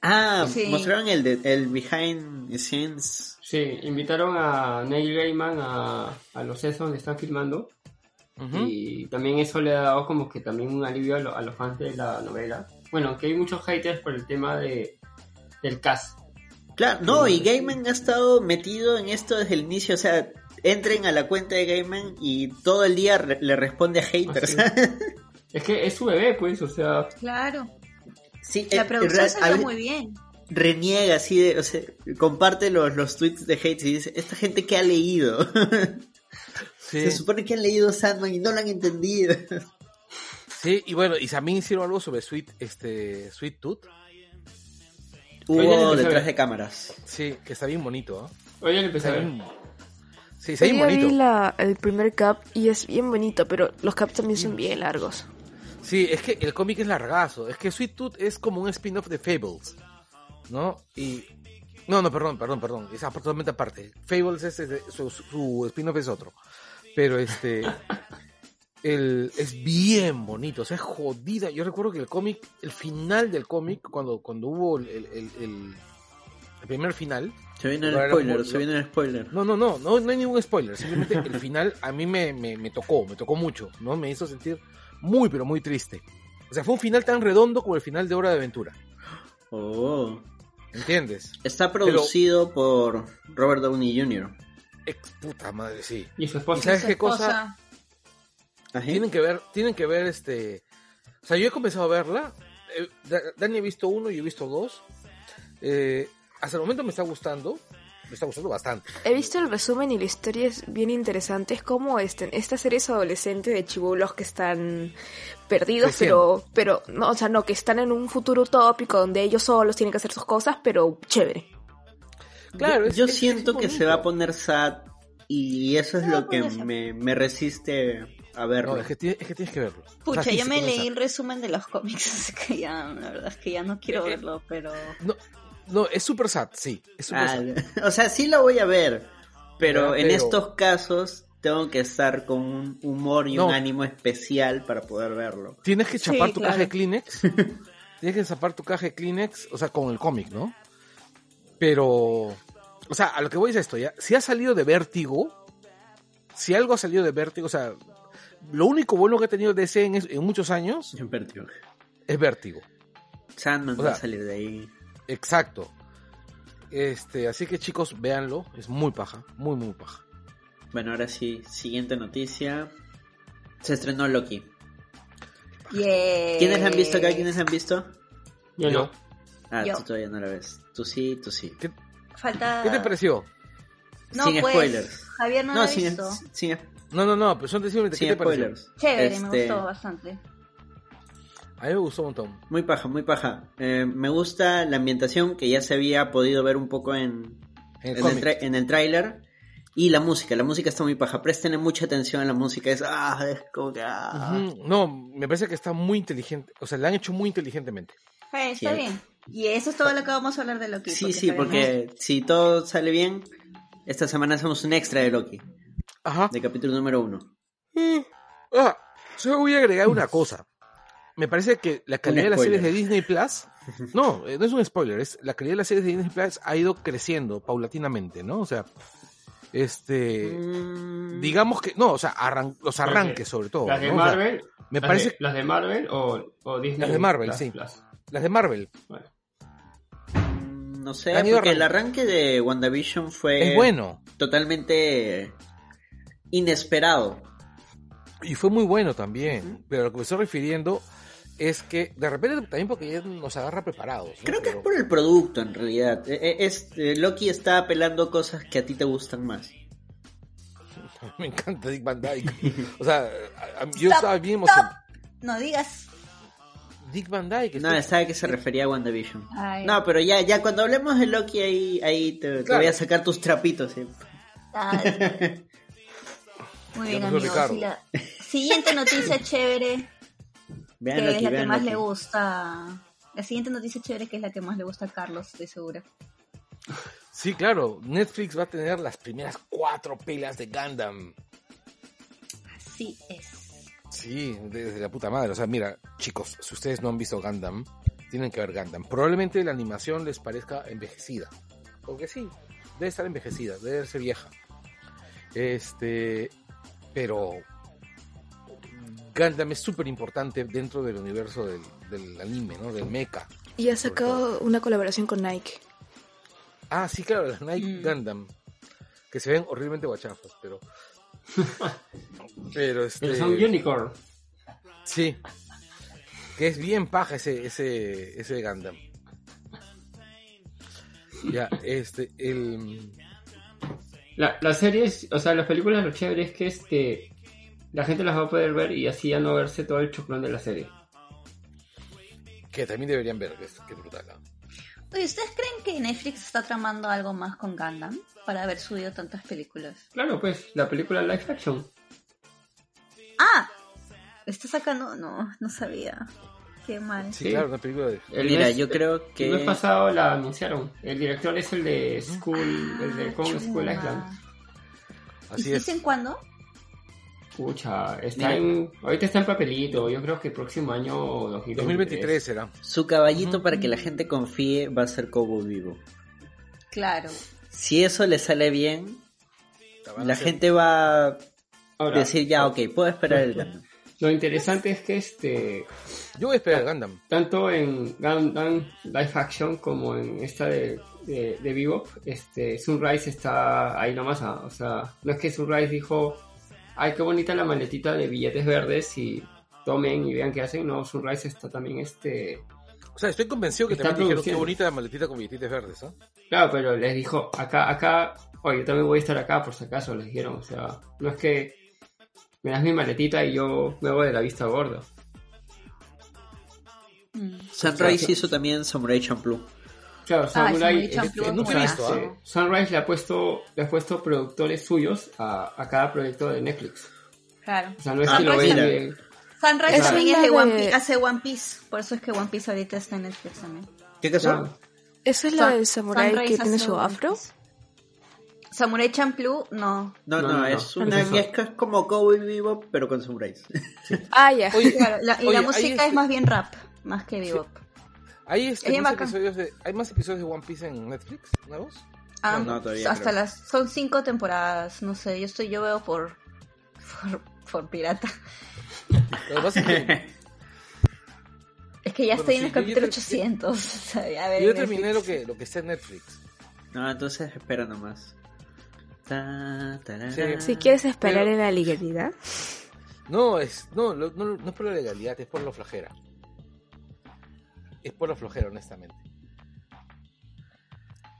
Ah, Sí. mostraron el de el behind the scenes. Sí, invitaron a Neil Gaiman a, a los sets donde están filmando. Y también eso le ha dado como que también un alivio a, lo- a los fans de la novela. Bueno, que hay muchos haters por el tema de del cast. Claro, no, y Gaiman ha estado metido en esto desde el inicio, o sea, entren a la cuenta de Gaiman y todo el día re- le responde a haters. Así Es que es su bebé, pues, o sea, Claro. sí, La eh, producción salió muy bien. Reniega así de, o sea, comparte los, los tweets de hate y dice, esta gente que ha leído. Sí. Se supone que han leído Sandman y no lo han entendido. Sí, y bueno, y también hicieron algo sobre Sweet, este, Sweet Tooth. Oye, Hubo detrás de cámaras. Sí, que está bien bonito, ¿ah? hoy ya lo empecé bien- Sí, está Hoy bien día vi bonito. la- el primer cap y es bien bonito, pero los caps también son bien largos. Sí, es que el cómic es largazo. Es que Sweet Tooth es como un spin-off de Fables, ¿no? Y... No, no, perdón, perdón, perdón. Es totalmente aparte. Fables es, es- su, su spin-off es otro. Pero este... el, es bien bonito, o sea, es jodida. Yo recuerdo que el cómic, el final del cómic, cuando, cuando hubo el, el, el- primer final, Se viene el spoiler, lo- se viene el spoiler. no, no, no, no, no hay ningún spoiler, simplemente el final a mí me, me, me tocó, me tocó mucho, ¿no? Me hizo sentir muy, pero muy triste. O sea, fue un final tan redondo como el final de Hora de Aventura, Oh. ¿entiendes? Está producido por Robert Downey Jr. Ex puta madre, sí. Y su ¿Y esposa. sabes Su qué cosa? Ajá. Tienen que ver, tienen que ver este. O sea, yo he comenzado a verla. eh, Da- Dani ha visto uno y yo he visto dos. Eh, hasta el momento me está gustando. Me está gustando bastante. He visto el resumen y la historia es bien interesante. Es como este, esta serie es adolescente de chibolos que están perdidos, pero, pero, no, o sea, no, que están en un futuro utópico donde ellos solos tienen que hacer sus cosas, pero chévere. Claro, yo es- yo es- es siento que se va a poner sad y eso es lo que me, me resiste a verlo. No, es que, tie- es que tienes que verlo. O sea, Pucha, sí yo me comienza. leí el resumen de los cómics, así que ya, la verdad es que ya no quiero verlo, pero... No, no, es super sad, sí. Es super Ah, sad. o sea, sí lo voy a ver, pero Ya, en pero- estos casos tengo que estar con un humor y No. un ánimo especial para poder verlo. Tienes que Sí, chapar tu claro. caja de Kleenex. Tienes que zapar tu caja de Kleenex, o sea, con el cómic, ¿no? Pero, o sea, a lo que voy es esto, ¿ya? Si ha salido de Vértigo, si algo ha salido de Vértigo, o sea, lo único bueno que ha tenido DC en, es- en muchos años En Vértigo. es Vértigo. Sandman O va a sea, salir de ahí. Exacto. Este, así que chicos, véanlo, es muy paja, muy, muy paja. Bueno, ahora sí, siguiente noticia. Se estrenó Loki. Yeah. ¿Quiénes han visto acá? ¿Quiénes han visto? Yo no. Ah, Yo. tú todavía no la ves. Tú sí, tú sí. Falta... ¿Qué te pareció? No, Sin pues, spoilers. Javier no, No, sin, visto. sin, No, no, no, pero son decirme ¿qué sin te pareció? Chévere, me Este, gustó bastante. A mí me gustó un montón. Muy paja, muy paja. Eh, me gusta la ambientación que ya se había podido ver un poco en, En el en, el, en el tráiler. Y la música, la música está muy paja. Presten mucha atención a la música. Es, ah, es como que... ah. No, me parece que está muy inteligente. O sea, la han hecho muy inteligentemente. Eh, está Sí. bien. Y eso es todo lo que vamos a hablar de Loki. Sí, sí, porque si todo sale bien, esta semana hacemos un extra de Loki, Ajá. de capítulo número uno. Mm. Ah, solo voy a agregar una cosa. Me parece que la calidad de las series de Disney Plus. No, eh, no es un spoiler, es la calidad de las series de Disney Plus ha ido creciendo paulatinamente, ¿no? O sea, este. Mm, Digamos que. No, o sea, arran- los arranques sobre todo. Las de ¿no? O sea, Marvel. me las parece de- las de Marvel o, o Disney. Las de Marvel, Plus, sí. Plus. las de Marvel. Bueno. mm, no sé, porque el arran- arranque de WandaVision fue Es bueno. totalmente inesperado. Y fue muy bueno también. Pero lo que me estoy refiriendo es que de repente también porque ya nos agarra preparados. ¿no? Creo que es por el producto en realidad. Eh, eh, Es, eh, Loki está apelando cosas que a ti te gustan más. Me encanta Dick Van Dyke. O sea, a- a- yo Stop, estaba bien emocionado. No digas. Dick Van Dyke. No, sabe que se refería a WandaVision. Ay, No, pero ya, ya cuando hablemos de Loki ahí, ahí te, voy a sacar tus trapitos. ay. Muy bien, amigos. Ricardo. Y la siguiente noticia chévere, Vean que es la que más le gusta. La siguiente noticia chévere, que es la que más le gusta a Carlos, estoy segura. Sí, claro. Netflix va a tener las primeras cuatro pelas de Gundam. Así es. Sí, desde la puta madre. O sea, mira, chicos, si ustedes no han visto Gundam, tienen que ver Gundam. Probablemente la animación les parezca envejecida. Porque sí, debe estar envejecida, debe verse vieja. Este, pero Gundam es súper importante dentro del universo del, del anime, ¿no? Del mecha. Y ha sacado una colaboración con Nike. Ah, sí, claro, las Nike Mm. Gundam. Que se ven horriblemente guachafos, pero. pero este. Pero son Unicorn. Sí. Que es bien paja ese, ese, ese Gundam. Ya, este, el. La, las series, o sea, las películas lo chévere es que este la gente las va a poder ver y así ya no verse todo el choclón de la serie. Que también deberían ver, que es, que es brutal. ¿no? Oye, ¿ustedes creen que Netflix está tramando algo más con Gundam para haber subido tantas películas? Claro, pues, la película live action. ¡Ah! ¿Está sacando? No, no sabía. Qué mal. Sí, Sí. claro, una película de. El Mira, mes- yo creo que... El mes pasado la anunciaron. El director es el de School, el de Kong School. Island. ¿Y Así es. dicen cuándo? Pucha, está Mira. en, ahorita está en papelito. Yo creo que el próximo año 2023. 2023 será. Su caballito para que la gente confíe va a ser Cowboy Vivo. Claro. Si eso le sale bien, la gente va a decir ya, ok, puedo esperar el Gundam. Lo interesante es que este Yo voy a esperar Gundam. tanto en Gundam Live Action como en esta de, de, de Bebop, este, Sunrise está ahí nomás. ah, O sea, no es que Sunrise dijo, ay, qué bonita la maletita de billetes verdes y tomen y vean qué hacen. No, Sunrise está también, este... O sea, estoy convencido que Está también dijeron qué bonita la maletita con billetitos verdes, ¿ah? Claro, pero les dijo, acá, acá, oye, yo también voy a estar acá por si acaso, les dijeron. O sea, no es que me das mi maletita y yo me hago de la vista gorda. Mm. Sunrise hizo también Samurai Champloo. Claro, Samurai, Samurai Champloo este, no o he sea, visto, este, ¿ah? Sunrise le ha puesto, le ha puesto productores suyos a, a cada proyecto de Netflix. Claro. O sea, no es Ah, que lo de- Sunrise también es es de One Piece, hace One Piece. Por eso es que One Piece ahorita está en Netflix también. ¿Qué caso? Claro. ¿Esa es la del samurai Sunrise que tiene su afro? Piece. Samurai Champloo, no. No, no, No, no, no. es una Es eso. es como Cowboy Vivo, pero con samuráis. Ah, ya. Oye, Claro, la- y Oye, la música este- es más bien rap, más que bebop. ¿hay, este, más bacán. episodios de, ¿Hay más episodios de One Piece en Netflix nuevos? Ah, No, no, todavía hasta creo. las son cinco temporadas, no sé, yo estoy yo veo por por, por pirata. Lo que pasa es que Es que ya Bueno, estoy sí, en el capítulo yo te- 800. o sea, ya ver yo terminé lo que, lo que está en Netflix. No, entonces espera nomás. Ta, tarara. Sí. Si quieres esperar Pero- en la legalidad. No, es, no, lo- no, no es por la legalidad, es por la flojera. Es por la flojera, honestamente.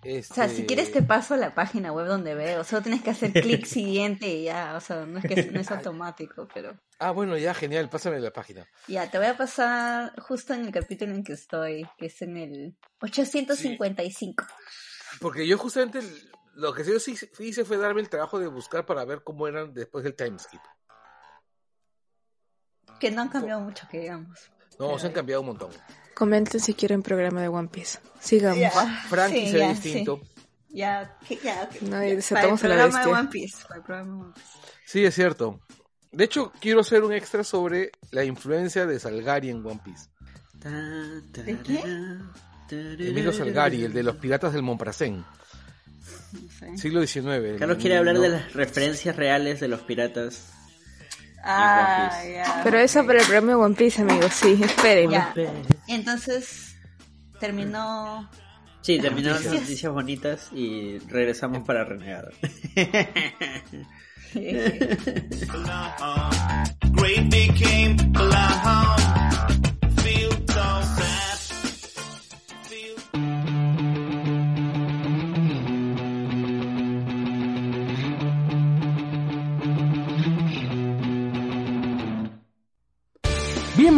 O sea, si Este, quieres te paso la página web donde veo, solo tienes que hacer clic siguiente y ya, o sea, no es que no es automático, pero Ah, bueno, ya, genial, pásame la página. ya, te voy a pasar justo en el capítulo en que estoy, que es en el 855. Porque yo justamente lo que yo sí hice fue darme el trabajo de buscar para ver cómo eran después del timeskip. Que no han cambiado mucho, que digamos. No, se han cambiado un montón. Comenten si quieren programa de One Piece. Sigamos. Ya, Frankie sí, se ve distinto. sí. Ya, ya. No, y para a el la programa de. One Piece. Para el programa de One Piece. Sí, es cierto. De hecho, quiero hacer un extra sobre la influencia de Salgari en One Piece. ¿De qué? Emilio Salgari, el de los piratas del Montparnasse, No sé. siglo XIX. Carlos quiere hablar No- de las referencias reales de los piratas. Ah. Pero eso para el de One Piece, amigos. Sí, espérenme. Entonces, terminó. Sí, terminaron las Noticias. noticias bonitas y regresamos para Renegado. Great became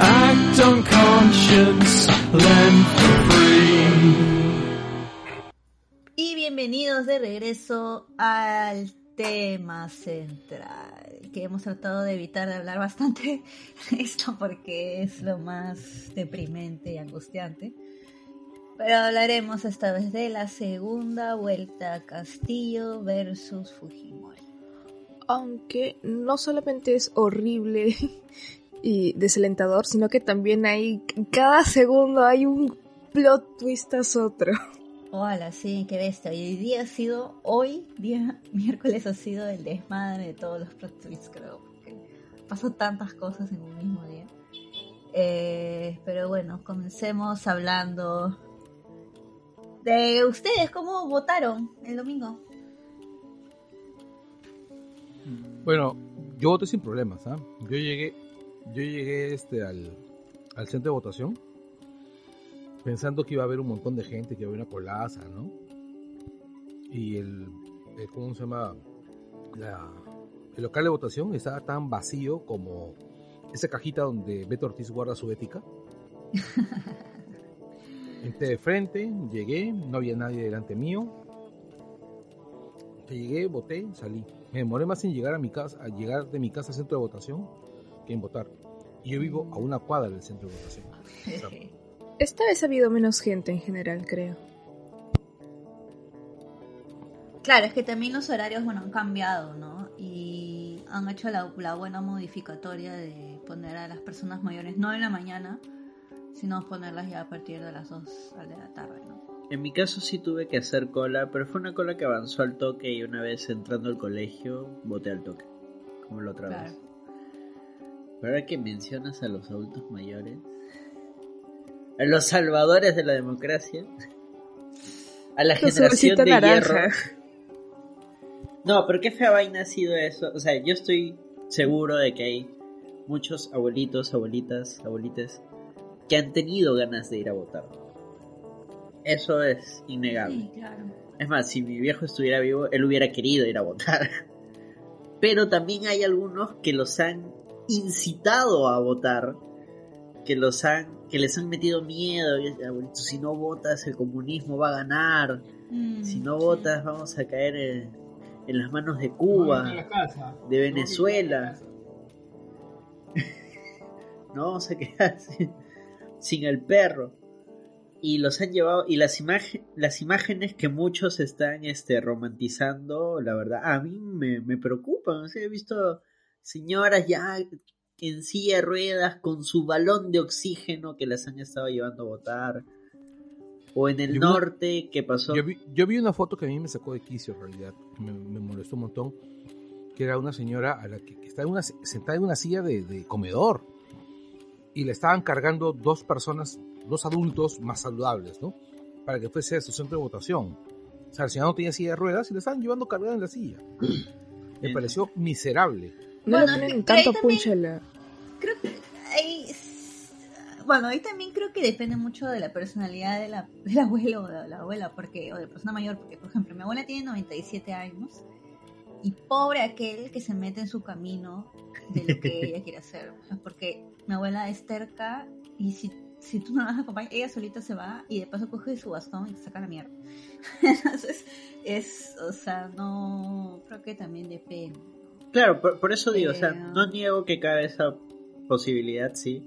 Act on conscience, lend for free. Y bienvenidos de regreso al tema central, que hemos tratado de evitar de hablar bastante de esto porque es lo más deprimente y angustiante. Pero hablaremos esta vez de la segunda vuelta Castillo versus Fujimori. Aunque no solamente es horrible y desalentador, sino que también hay, cada segundo hay un plot twist tras otro. Hola, sí, qué bestia. Y hoy día ha sido, hoy, día miércoles, ha sido el desmadre de todos los plot twists, creo. Porque pasó tantas cosas en un mismo día. Eh, pero bueno, comencemos hablando de ustedes, cómo votaron el domingo. Bueno, yo voté sin problemas, ¿ah? Yo llegué, yo llegué este al, al centro de votación pensando que iba a haber un montón de gente, que iba a haber una colaza, ¿no? Y el, el- ¿cómo se llama? La, el local de votación estaba tan vacío como esa cajita donde Beto Ortiz guarda su ética. Entré de frente, llegué, no había nadie delante mío. Llegué, voté, salí. Me demoré más en llegar a mi casa, a llegar de mi casa al centro de votación que en votar. Y yo vivo a una cuadra del centro de votación. O sea, Esta vez ha habido menos gente en general, creo. Claro, es que también los horarios, bueno, han cambiado, ¿no? Y han hecho la, la buena modificatoria de poner a las personas mayores no en la mañana, sino ponerlas ya a partir de las 2 de la tarde, ¿no? En mi caso sí tuve que hacer cola, pero fue una cola que avanzó al toque y una vez entrando al colegio voté al toque, como la otra Claro. vez. Pero ahora que mencionas a los adultos mayores, a los salvadores de la democracia, a la generación de naranja. hierro. No, pero qué fea vaina ha sido eso. O sea, yo estoy seguro de que hay muchos abuelitos, abuelitas, abuelites que han tenido ganas de ir a votar. Eso es innegable. Sí, claro. Es más, si mi viejo estuviera vivo, él hubiera querido ir a votar. Pero también hay algunos que los han incitado a votar, que los han, que les han metido miedo. "Abuelito, Si no votas, el comunismo va a ganar. Mm, Si no sí. votas, vamos a caer en, en las manos de Cuba, la casa. de Venezuela. no vamos a quedar sin, sin el perro. Y los han llevado, y las, imagen, las imágenes que muchos están este, romantizando, la verdad, a mí me, me preocupan. O sea, he visto señoras ya en silla de ruedas con su balón de oxígeno que las han estado llevando a votar. O en el Yo vi- norte, que pasó. Yo vi, yo vi una foto que a mí me sacó de quicio en realidad, me, me molestó un montón, que era una señora a la que, que está en una, sentada en una silla de, de comedor y le estaban cargando dos personas, dos adultos más saludables, ¿no? Para que fuese a su centro de votación. O sea, la señora no tenía silla de ruedas y le estaban llevando cargada en la silla. Me pareció miserable. No Bueno, le ponen tanto también- punch a la... Creo que ahí... Bueno, ahí también creo que depende mucho de la personalidad de la, del abuelo o de la abuela, porque, o de la persona mayor, porque, por ejemplo, mi abuela tiene 97 años y pobre aquel que se mete en su camino de lo que ella quiere hacer. Porque mi abuela es terca y si, si tú no la vas a acompañar, ella solita se va y de paso coge su bastón y te saca la mierda. Entonces, es, o sea, no, creo que también depende. Claro, por, por eso digo, o sea, no niego que cabe esa posibilidad, sí.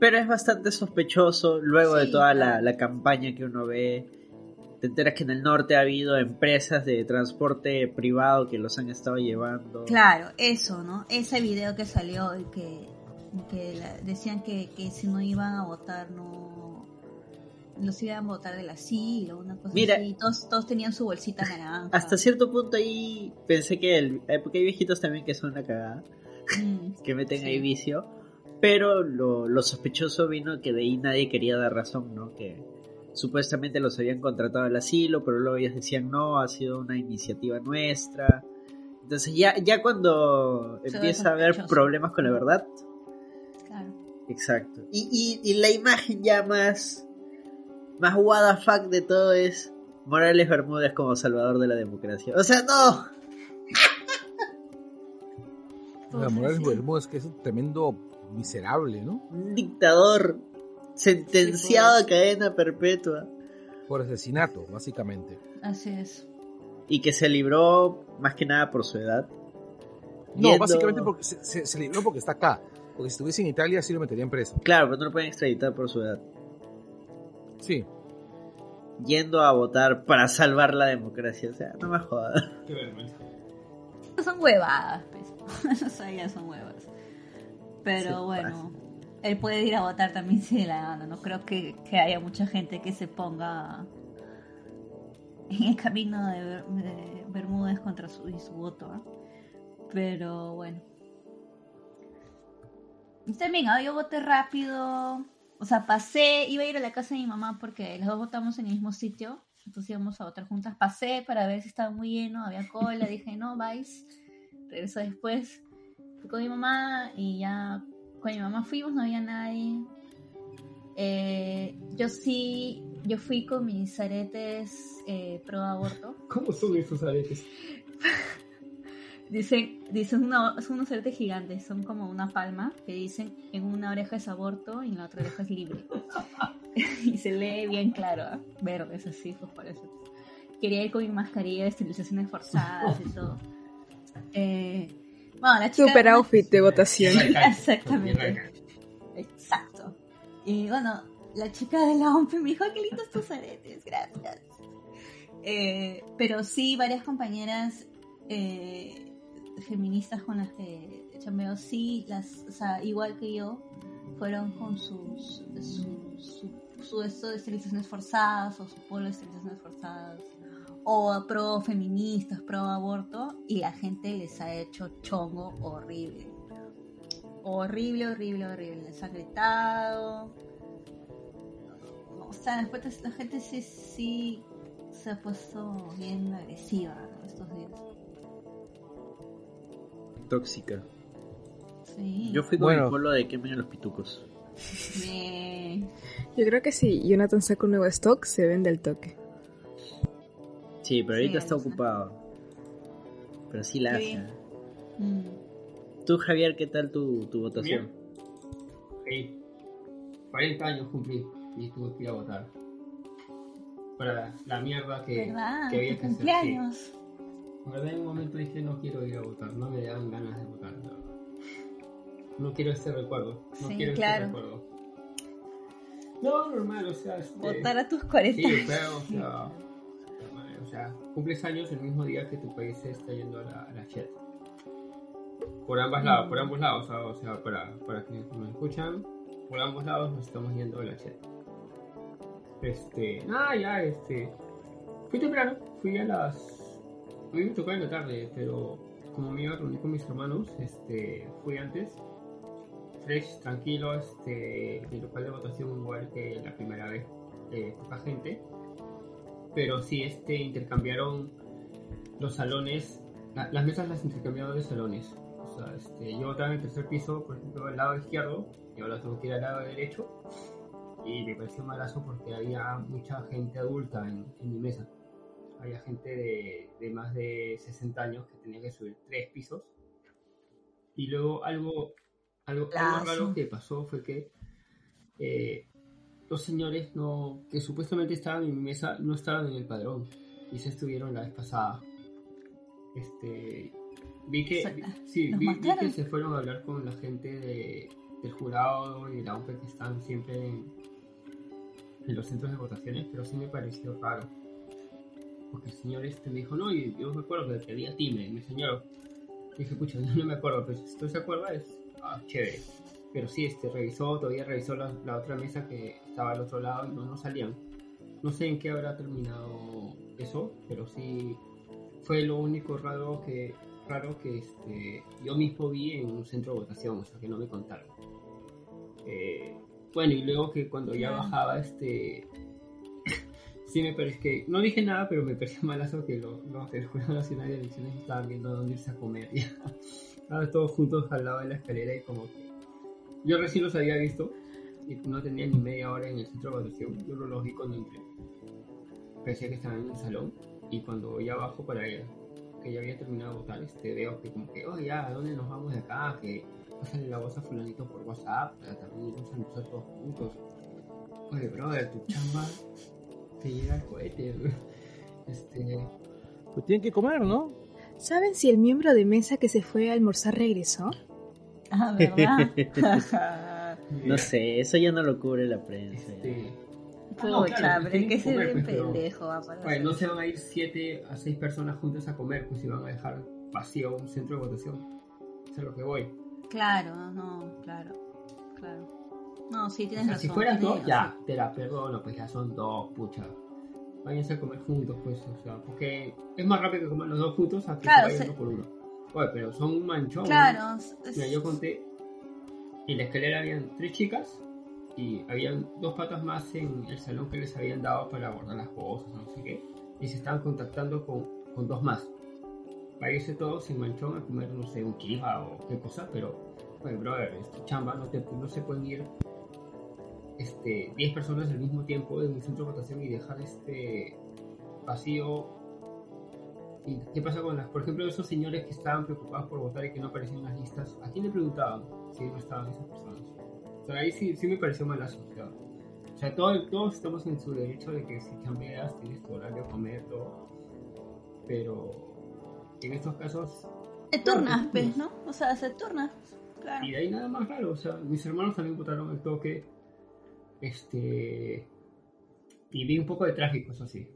Pero es bastante sospechoso luego de toda la, la campaña que uno ve. Te enteras que en el norte ha habido empresas de transporte privado que los han estado llevando. Claro, eso, ¿no? Ese video que salió y que, que la- decían que, que si no iban a votar, no. Los iban a votar del asilo, una cosa Mira. así. Todos, todos tenían su bolsita naranja. Hasta cierto punto ahí pensé que el, eh, porque hay viejitos también que son una cagada, Mm, que meten Sí. ahí vicio. Pero lo, lo sospechoso vino que de ahí nadie quería dar razón, ¿no? Que supuestamente los habían contratado al asilo, pero luego ellos decían no, ha sido una iniciativa nuestra. Entonces ya, ya cuando Se empieza a haber problemas con la verdad, claro. exacto. Y, y, y la imagen ya más, más what the fuck de todo es Morales Bermúdez como salvador de la democracia. O sea, no. La Morales Bermúdez, que es un tremendo miserable, ¿no? Un dictador sentenciado a cadena perpetua. Por asesinato, básicamente. Así es. Y que se libró más que nada por su edad. No, Yendo- básicamente porque se, se- se libró porque está acá. Porque si estuviese en Italia sí lo meterían preso. Claro, pero no lo pueden extraditar por su edad. Sí. Yendo a votar para salvar la democracia. O sea, no me jodas. Qué vergüenza. Son huevadas, pues. o sea, ya son huevas. Pero bueno, él puede ir a votar también si le da la gana. No creo que, que haya mucha gente que se ponga en el camino de, Ber- de Bermúdez contra su, y su voto. ¿ah? Pero bueno. Y también, ah, yo voté rápido. O sea, pasé, iba a ir a la casa de mi mamá porque las dos votamos en el mismo sitio. Entonces íbamos a votar juntas. Pasé para ver si estaba muy lleno, había cola. Dije, no, vais. Regreso después. Fui con mi mamá y ya con mi mamá fuimos, no había nadie. Eh, yo sí, yo fui con mis aretes eh, pro aborto. ¿Cómo son esos aretes? Dicen, dicen una- son unos aretes gigantes, son como una palma que dicen en una oreja es aborto y en la otra oreja es libre. y se lee bien claro, ¿ah? verdes así, pues por eso. Quería ir con mi mascarilla de esterilizaciones forzadas y todo. Eh, bueno, la chica. Super outfit de votación. Exactamente. Exacto. Y bueno, la chica de la OMP me dijo, "Ay, qué lindos tus aretes, gracias. Eh, pero sí, varias compañeras eh, feministas con las que chambeo, sí, las, o sea, igual que yo, fueron con sus, su, su, esto de esterilizaciones forzadas o su polo de esterilizaciones forzadas o pro feministas, pro aborto y la gente les ha hecho chongo horrible. Horrible, horrible, horrible. Les ha gritado. O sea, después la gente sí, sí se ha puesto bien agresiva estos días. Tóxica. Sí. Yo fui con Bueno. el polo de quemen a los pitucos. Yo creo que si Jonathan saca un nuevo stock, se vende al toque. Sí, pero ahorita Sí, está eso. ocupado. Pero sí la hace. ¿eh? Mm. Tú, Javier, ¿qué tal tu, tu votación? Sí. 40 años cumplí y tuve que ir a votar. Para la mierda que, ¿Verdad? que había que hacer. Verdad, en un momento dije no quiero ir a votar, no me dan ganas de votar. la verdad. No quiero este recuerdo. No Sí, quiero claro. este recuerdo. No, normal, o sea, este, Votar a tus 40 Sí, claro, o sea, o sea, cumples años el mismo día que tu país se está yendo a la, a la shit. Por ambos lados, por ambos lados, o sea, o sea, para, para quienes nos escuchan, por ambos lados nos estamos yendo a la shit. Este, ah, ya, este, fui temprano, fui a las, a mí me tocó en la tarde, pero como me iba a reunir con mis hermanos, este, fui antes, fresh, tranquilo, este, mi local de votación igual que la primera vez, eh, poca gente, pero sí, este, intercambiaron los salones, la- las mesas las intercambiaron de salones, o sea, este, yo votaba en el tercer piso, por ejemplo, al lado izquierdo, y ahora tengo que ir al lado derecho, y me pareció malazo porque había mucha gente adulta en, en mi mesa. Había gente de, de más de 60 años que tenía que subir tres pisos. Y luego algo, algo, algo raro que pasó fue que eh, los señores no, que supuestamente estaban en mi mesa no estaban en el padrón y se estuvieron la vez pasada. Este, vi que, vi- sí, vi, vi que se fueron a hablar con la gente de, del jurado y la OPE que están siempre en, en los centros de votaciones, pero sí me pareció raro. Porque el señor este me dijo, no, y yo me acuerdo que te había a ti, me, me señaló. Dije, pucha, no me acuerdo, pero si usted se acuerda es ah, chévere. Pero sí, este, revisó, todavía revisó la, la otra mesa que estaba al otro lado y no, no salían. No sé en qué habrá terminado eso, pero sí fue lo único raro que raro que este, yo mismo vi en un centro de votación, o sea que no me contaron. Eh, bueno, y luego que cuando ya bajaba, este. Sí me parece que. No dije nada, pero me pareció malazo que los, los del Jurado Nacional de Elecciones estaban viendo dónde irse a comer. Ya. Estaban todos juntos al lado de la escalera y como que. Yo recién los había visto y no tenía ni media hora en el centro de votación. Yo los vi cuando entré. Parecía que estaban en un salón y cuando ya bajo para allá, que ya había terminado de votar, este, veo que como que, oh ya, ¿a dónde nos vamos de acá? Que pásale la voz a fulanito por WhatsApp, para también irnos a todos juntos. Oye, brother, tu chamba te llega el cohete. Este, Pues tienen que comer, ¿no? ¿Saben si el miembro de mesa que se fue a almorzar regresó? Ah, ¿verdad? No sé, eso ya no lo cubre la prensa. este, Pucha, pero hay que ser comer, bien pues, pero- pendejo. ah, para Oye, no se van a ir 7 a 6 personas juntas a comer, pues si van a dejar vacío un centro de votación. Eso es a lo que voy. Claro, no, claro, claro. No, sí, O tienes sea, razón. si fueran tienes dos, ya, te la perdono, pues ya son dos, pucha. Váyanse a comer juntos, pues, o sea, porque es más rápido que comer los dos juntos a que Claro, se vayan uno por uno. Oye, pero son un manchón. ¿no? Claro, es- Mira, yo conté, en la escalera habían tres chicas y habían dos patas más en el salón que les habían dado para guardar las cosas, no sé qué, y se estaban contactando con, con dos más. Para irse todos en manchón a comer, no sé, un kiba o qué cosa, pero, oye, brother, esto chamba, no, te, no se pueden ir este, 10 personas al mismo tiempo en un centro de votación y dejar este vacío ¿Y qué pasa con las, por ejemplo, esos señores que estaban preocupados por votar y que no aparecían en las listas? ¿A quién le preguntaban si no estaban esas personas? O sea, ahí sí, sí me pareció malazo. O sea, o sea todo- todos estamos en su derecho de que si cambias tienes tu horario, comer, todo. Pero en estos casos, Se turnas, pues, ¿no? O sea, se turnas. Claro. y de ahí nada más raro. O sea, mis hermanos también votaron el toque. Este. Y vi un poco de tráfico, eso sí.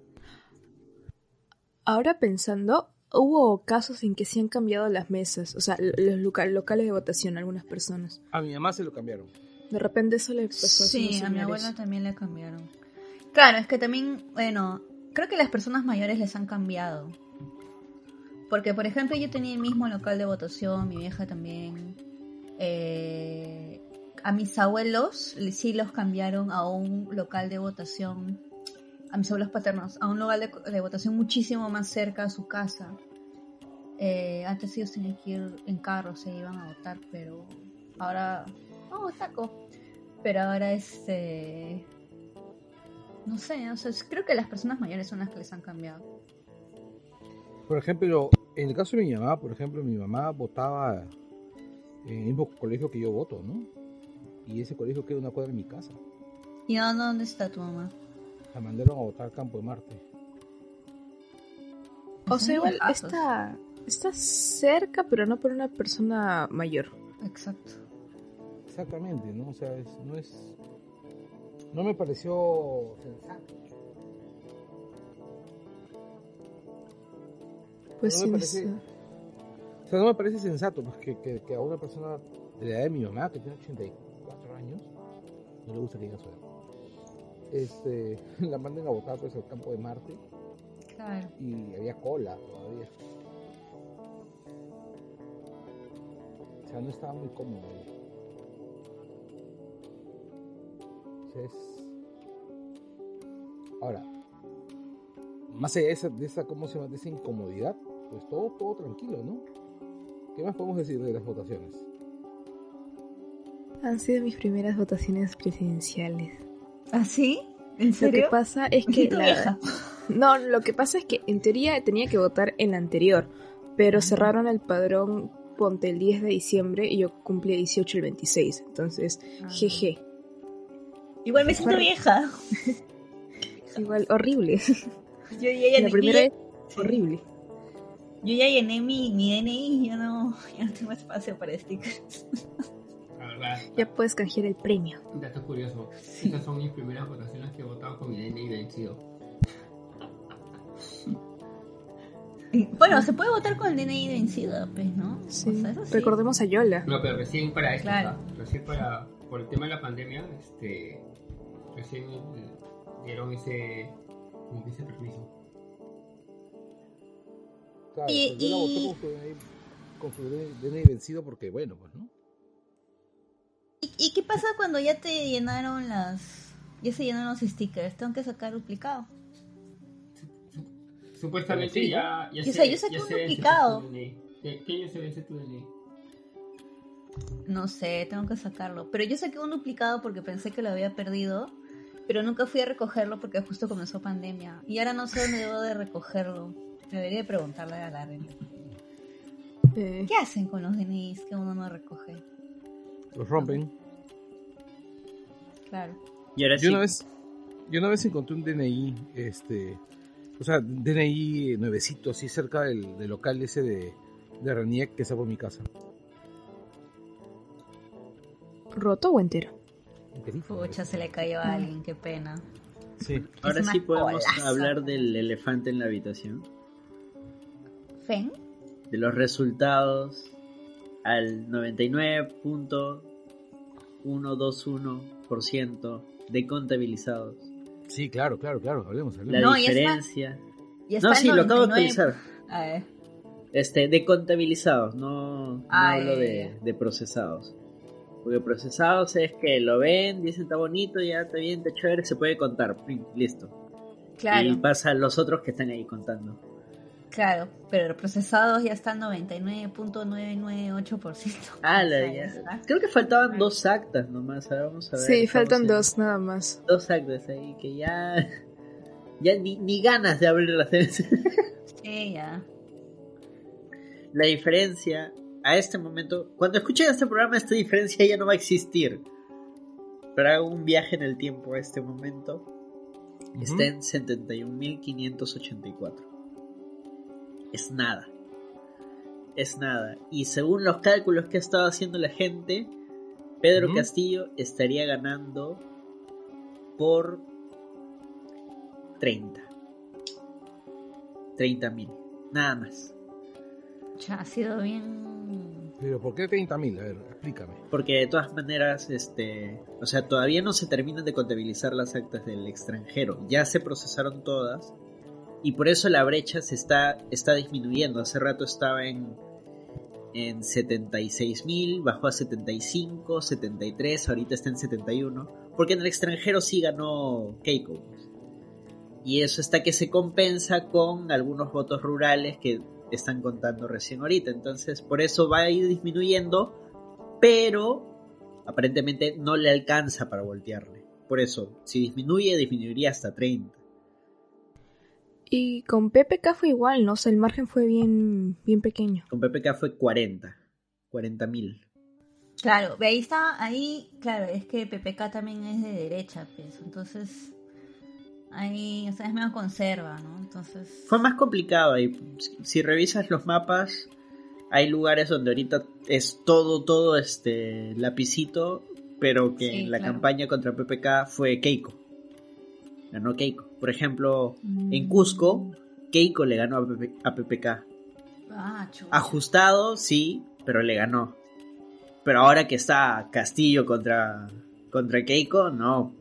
Ahora pensando, hubo casos en que sí han cambiado las mesas, o sea, los loca- locales de votación a algunas personas. A mi mamá se lo cambiaron. De repente eso le pasó a Sí, sus a mi abuela también le cambiaron. Claro, es que también, bueno, creo que las personas mayores les han cambiado. Porque, por ejemplo, yo tenía el mismo local de votación, mi vieja también. Eh, a mis abuelos sí los cambiaron a un local de votación, a mis abuelos paternos, a un local de, votación muchísimo más cerca a su casa. Eh, antes ellos tenían que ir en carro, se iban a votar, pero ahora... Oh, taco. Pero ahora este... No sé, o creo que las personas mayores son las que les han cambiado. Por ejemplo, en el caso de mi mamá, por ejemplo, mi mamá votaba en el mismo colegio que yo voto, ¿no? Y ese colegio queda una cuadra de mi casa. ¿Y dónde, dónde está tu mamá? La mandaron a votar al campo de Marte. O sea, igual está, está cerca, pero no por una persona mayor. Exacto. Exactamente, ¿no? O sea, es- no es. No me pareció sensato. Pues No sí, me parece- sí. O sea, no me parece sensato pues, que, que- que a una persona de la edad de mi mamá, que tiene 84 años, no le gusta que diga su edad, este, la manden a votar pues, al campo de Marte Claro. y había cola todavía. O sea, no estaba muy cómodo. O sea, es- Ahora, más allá de esa, de esa, ¿cómo se llama? De esa incomodidad, pues todo, todo tranquilo, ¿no? ¿Qué más podemos decir de las votaciones? Han sido mis primeras votaciones presidenciales. ¿Ah, sí? ¿En Lo que serio? pasa es que la-. No, lo que pasa es que en teoría tenía que votar en la anterior, pero cerraron el padrón ponte el 10 de diciembre y yo cumplí 18 el 26. Entonces, Ah. jeje. Igual me siento vieja. Igual, horrible. Yo ya, La yo primera horrible. yo ya llené mi, mi DNI ya no, ya no tengo espacio para stickers. Ya puedes canjear el premio. un dato curioso. Estas son mis primeras votaciones que he votado con mi DNI vencido. Bueno, se puede votar con el DNI vencido, pues, ¿no? Sí. O sea, sí. Recordemos a Yola. No, pero recién para esto, Claro. recién para, por el tema de la pandemia, este, recién dieron ese, como que ese permiso. Claro, Y- pues yo la voté y- con su DNI, con su DNI vencido porque, bueno, pues, ¿no? ¿Y, y qué pasa cuando ya te llenaron las... Ya se llenaron los stickers? Tengo que sacar duplicado. Supuestamente sí, ya, ya O se, sea, yo saqué ya un se duplicado. tu DNI. ¿Qué, qué año se vence tu DNI? No sé, tengo que sacarlo. Pero yo saqué un duplicado porque pensé que lo había perdido. Pero nunca fui a recogerlo porque justo comenzó pandemia. Y ahora no sé dónde debo de recogerlo. Debería de preguntarle a la. Eh, ¿Qué hacen con los DNIs que uno no recoge? Los rompen. Claro. Y ahora Yo sí, una vez, yo una vez encontré un DNI, este, o sea, DNI nuevecito, así cerca del, del local ese de, de Reniec que está por mi casa. ¿Roto o entero? Enterito, Pucha, se le cayó a alguien, qué pena. Sí. ahora sí podemos hablar del elefante en la habitación. ¿Fen? De los resultados al 99.121% de contabilizados. Sí, claro, claro, claro, hablemos, La está. diferencia. No, sí, lo acabo de 99. actualizar. A ver. Este, de contabilizados, no, no Ah, hablo de, procesados. Porque procesados es que lo ven, dicen está bonito, ya está bien, está chévere, se puede contar, listo. Claro, Y pasa a los otros que están ahí contando. Claro. Pero procesados ya están 99.998%. Ah, la, ya. está. Creo que faltaban dos actas nomás, ahora vamos a ver. Sí, faltan en- dos nada más. Dos actas ahí que ya. Ya ni, ni ganas de abrirlas. Sí, ya. La diferencia a este momento, cuando escuchen este programa, esta diferencia ya no va a existir. Pero hago un viaje en el tiempo a este momento. Está en 71.584. Es nada. Es nada. Y según los cálculos que ha estado haciendo la gente, Pedro. Castillo estaría ganando por 30. 30 mil. Nada más. Ya ha sido bien. Pero ¿por qué 30.000? A ver, explícame. Porque de todas maneras, este, o sea, todavía no se terminan de contabilizar las actas del extranjero. Ya se procesaron todas y por eso la brecha se está, está disminuyendo. Hace rato estaba en, en 76 mil, bajó a 75, 73, ahorita está en 71. Porque en el extranjero sí ganó Keiko. Y eso está que se compensa con algunos votos rurales que están contando recién ahorita. Entonces, por eso va a ir disminuyendo, pero aparentemente no le alcanza para voltearle. Por eso, si disminuye, disminuiría hasta 30. Y con PPK fue igual, ¿no? O sea, el margen fue bien, bien pequeño. Con PPK fue 40. 40 mil. Claro, ahí está, ahí, claro, es que PPK también es de derecha, pues, entonces, ahí, o sea, es medio conserva, ¿no? Entonces, Fue más complicado ahí. Si revisas los mapas, hay lugares donde ahorita es todo, todo este lapicito, pero que Sí, en la claro. campaña contra PPK fue Keiko. Ganó Keiko. Por ejemplo, en Mm. Cusco, Keiko le ganó a, PP a PPK. ah. Ajustado, sí, pero le ganó. Pero ahora que está Castillo contra, contra Keiko, no.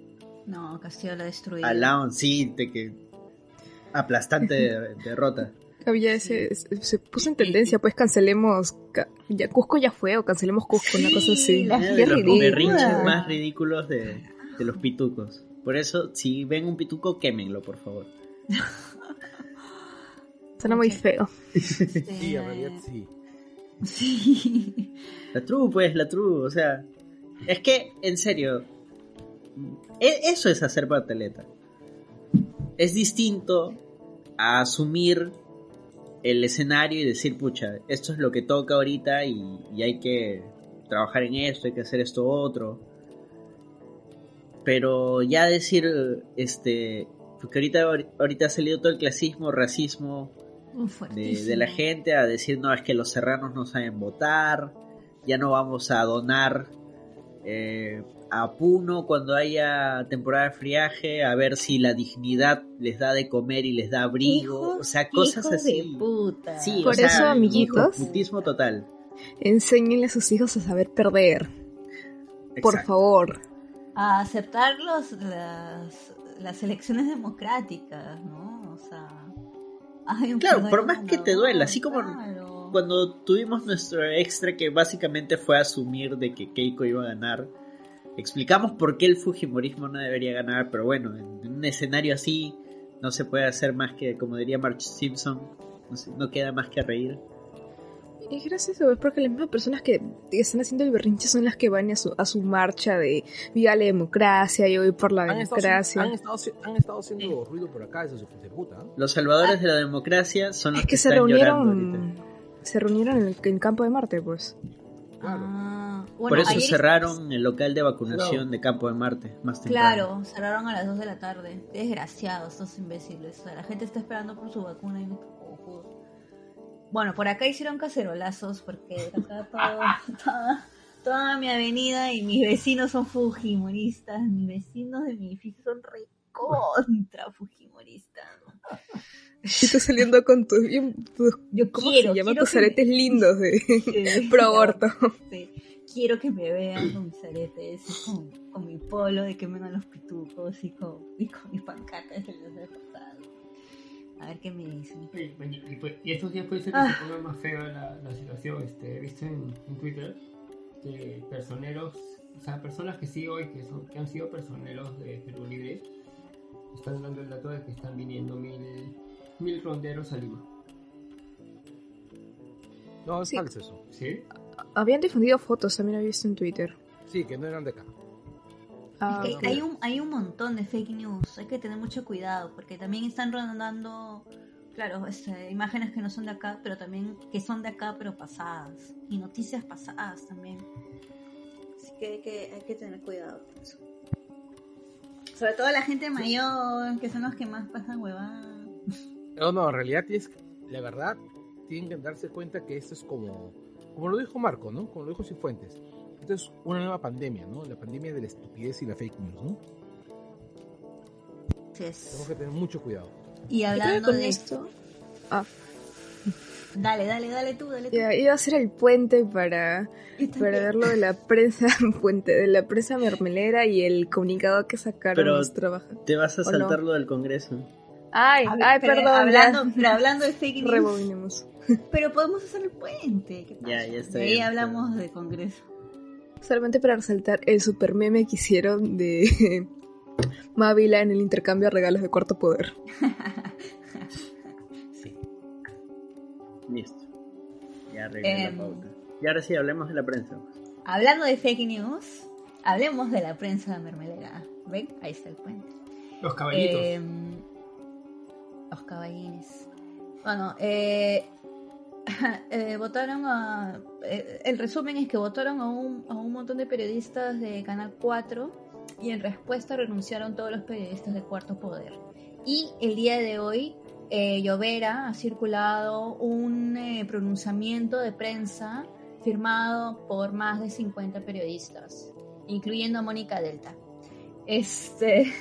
No, Castillo la destruido. Alaon sí, de que aplastante de- derrota. Había ese, se- se puso en tendencia, pues cancelemos, ca- ya Cusco ya fue o cancelemos Cusco, una cosa así. de los berrinches más ridículos de, de los pitucos. Por eso, si ven un pituco, quémenlo, por favor. Suena muy feo. Sí, en realidad sí. Sí. La true, pues, la true. O sea, es que, en serio, e- eso es hacer pataleta. Es distinto a asumir el escenario y decir, pucha, esto es lo que toca ahorita y, y hay que trabajar en esto, hay que hacer esto otro. Pero ya decir, este, porque ahorita, ahorita ha salido todo el clasismo, racismo, de, Fuertísimo. de la gente a decir, no, es que los serranos no saben votar, ya no vamos a donar eh, a Puno cuando haya temporada de friaje, a ver si la dignidad les da de comer y les da abrigo, o sea, cosas así. de puta. Sí, Por o sea, eso, amiguitos. hijoputismo total. Enséñenle a sus hijos a saber perder, por favor. A aceptar los, las, las elecciones democráticas, ¿no? O sea, hay un Claro, por más que te duela, así como claro. Cuando tuvimos nuestro extra que básicamente fue asumir de que Keiko iba a ganar, explicamos por qué el Fujimorismo no debería ganar, pero bueno, en un escenario así no se puede hacer más que, como diría March Simpson, no, sé, no queda más que reír. Y gracias a porque las mismas personas que están haciendo el berrinche son las que van a su, a su marcha de viva la democracia y hoy por la Han estado, democracia. han, estado, han estado haciendo ruido por acá, hijos de puta. Los salvadores de la democracia son los Es que, que se están reunieron, se reunieron en el, en campo de Marte, pues. Ah, bueno, Por eso cerraron el local de vacunación de Campo de Marte más temprano. Claro, cerraron a las 2 de la tarde. Desgraciados, estos imbéciles. O sea, la gente está esperando por su vacuna y no. Bueno, por acá hicieron cacerolazos porque acá todo, toda, toda mi avenida y mis vecinos son fujimoristas. Mis vecinos de mi edificio son recontra fujimoristas. Y tú saliendo con tus, tus- Yo ¿cómo quiero, se llama? quiero Tus me- aretes lindos de pro aborto. Sí. Quiero que me vean con mis aretes y con, con mi polo de que me dan los pitucos y con, y con mis pancartas de los. A ver qué me dicen. Y, y- y pues- y estos días puede ser que Ah. se ponga más fea la, la situación. Este, he visto en, en Twitter que personeros, o sea, personas que sigo y que, son, que han sido personeros de Perú Libre, están dando el dato de que están viniendo mil, mil ronderos a Lima. No, es Sí. falso eso. ¿Sí? Habían difundido fotos, también había visto en Twitter. Sí, que no eran de acá. Ah, Es que hay un, hay un montón de fake news, hay que tener mucho cuidado porque también están rondando Claro, este, imágenes que no son de acá, pero también que son de acá, pero pasadas. Y noticias pasadas también. Así que hay que, hay que tener cuidado con eso. Sobre todo la gente mayor, que son los que más pasan huevadas. No, no, en realidad que- la verdad, tienen que darse cuenta que esto es como, como lo dijo Marco, ¿no? Como lo dijo Cifuentes. Esto es una nueva pandemia, ¿no? La pandemia de la estupidez y la fake news, ¿no? Es. Tenemos que tener mucho cuidado. Y hablando con de esto. Ah, Dale, dale, dale tú, dale tú. ya, iba a ser el puente para, para ver lo de la prensa, puente de la prensa mermelera y el comunicado que sacaron Pero- los trabajadores. Te vas a ¿O no? saltar lo del Congreso. Ay, Habla- ay, pero perdón, Hablando, pero hablando de fake news, Rebobinemos. pero podemos hacer el puente. ¿qué pasa? Ya, ya está De ahí bien, hablamos de Congreso. Solamente para resaltar el super meme que hicieron de Mávila en el intercambio de regalos de cuarto poder. Sí. Listo. Ya arreglé Em. la pauta. Y ahora sí, hablemos de la prensa. Hablando de fake news, hablemos de la prensa mermelera. ¿Ven? Ahí está el puente. Los caballitos. Eh, los caballines. Bueno, eh, eh, votaron a. eh, el resumen es que votaron a un, a un montón de periodistas de Canal 4 y en respuesta renunciaron todos los periodistas de Cuarto Poder. Y el día de hoy, eh, Llovera ha circulado un eh, pronunciamiento de prensa firmado por más de 50 periodistas, incluyendo a Mónica Delta. Este.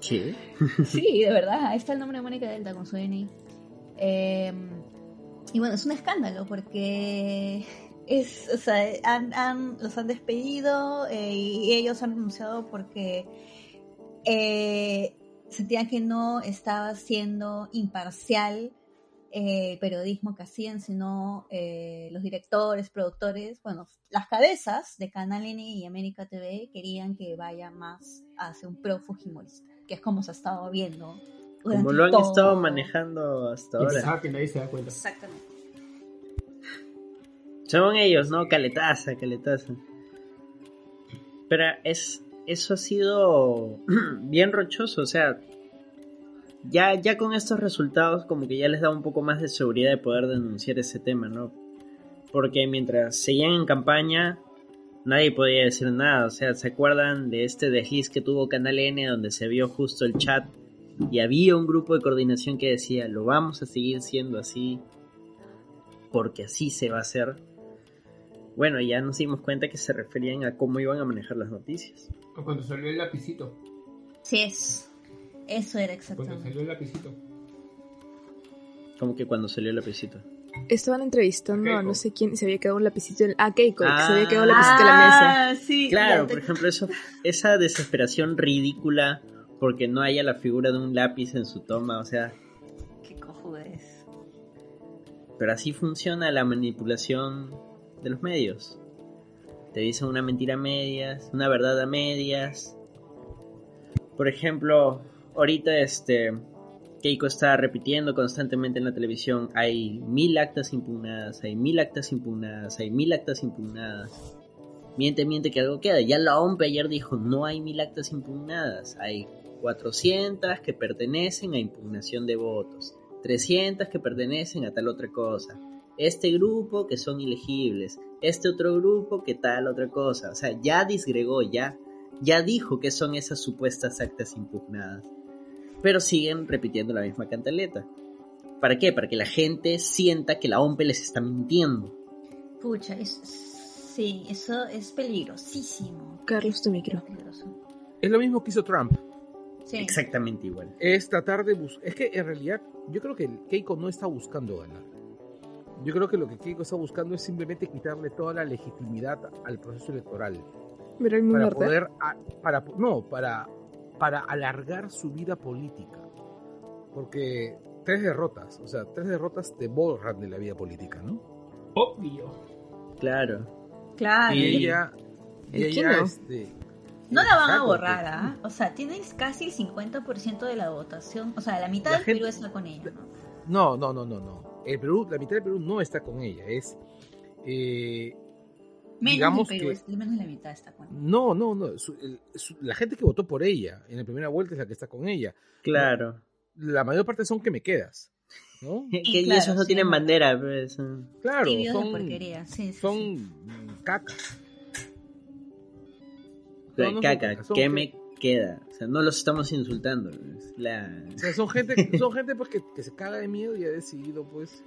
¿Qué? Sí, de verdad, ahí está el nombre de Mónica Delta con su DNI. Eh, y bueno, es un escándalo porque es, o sea, han, han- los han despedido eh, y ellos han renunciado porque eh, sentían que no estaba siendo imparcial eh, el periodismo que hacían, sino eh, los directores, productores, bueno, las cabezas de Canal N y América TV querían que vaya más hacia un pro fujimorista, que es como se ha estado viendo. Como lo han todo- estado manejando hasta ahora. que nadie se da cuenta. Exactamente. Son ellos, ¿no? Caletaza, caletaza. Pero es, eso ha sido bien rochoso, o sea, ya, ya con estos resultados como que ya les da un poco más de seguridad de poder denunciar ese tema, ¿no? Porque mientras seguían en campaña, nadie podía decir nada, o sea, ¿se acuerdan de este desliz que tuvo Canal N donde se vio justo el chat y había un grupo de coordinación que decía, lo vamos a seguir siendo así, porque así se va a hacer? Bueno, ya nos dimos cuenta que se referían a cómo iban a manejar las noticias. O cuando salió el lapicito. Sí, es. Eso era Cuando exactamente. salió el lapicito. Como que cuando salió el lapicito. Estaban entrevistando a no sé quién y se había quedado un lapicito en... Ah, Keiko, Ah. se había quedado un lapicito en la mesa. Ah, sí. Claro, por ejemplo, eso, esa desesperación ridícula porque no haya la figura de un lápiz en su toma, o sea, Qué cojudes. pero así funciona la manipulación de los medios. Te dicen una mentira a medias, una verdad a medias. Por ejemplo, ahorita este Keiko está repitiendo constantemente en la televisión, hay mil actas impugnadas, hay mil actas impugnadas, hay mil actas impugnadas. Miente, miente que algo queda. Ya la OMP ayer dijo, no hay mil actas impugnadas, hay 400 que pertenecen a impugnación de votos, 300 que pertenecen a tal otra cosa, este grupo que son ilegibles, este otro grupo que tal otra cosa. O sea, ya disgregó, ya, ya dijo que son esas supuestas actas impugnadas. Pero siguen repitiendo la misma cantaleta. ¿Para qué? Para que la gente sienta que la OMP les está mintiendo. Pucha, es, sí, eso es peligrosísimo. Carlos, tu micro. Peligroso. Es lo mismo que hizo Trump. Sí. Exactamente igual. Es tratar de buscar. Es que en realidad, yo creo que Keiko no está buscando ganar. Yo creo que lo que Keiko está buscando es simplemente quitarle toda la legitimidad al proceso electoral. Ver el Para arder. poder. a- para, no, para, para alargar su vida política. Porque tres derrotas, o sea, tres derrotas te borran de la vida política, ¿no? Obvio. Claro. Claro. Y ella. Y ¿El qué ella, este. No la van a Exacto, borrar, pues. ¿ah? O sea, tienes casi el 50% de la votación. O sea, la mitad La del gente- Perú está con ella, ¿no? No, no, no, no. El Perú, la mitad del Perú no está con ella. Es. eh, Menos Digamos Perú, que- es- menos de la mitad está con ella. no, no, no. su- el- su- la gente que votó por ella en la primera vuelta es la que está con ella. Claro. La mayor parte son que me quedas. ¿no? Que Y y claro, esos no sí, tienen bandera, pues. son- Claro, son, porquería, sí, sí, son sí. Caca. No, no son caca, caca, son ¿qué me queda? O sea, no los estamos insultando. es la- O sea, son gente, son gente pues que, que se caga de miedo y ha decidido pues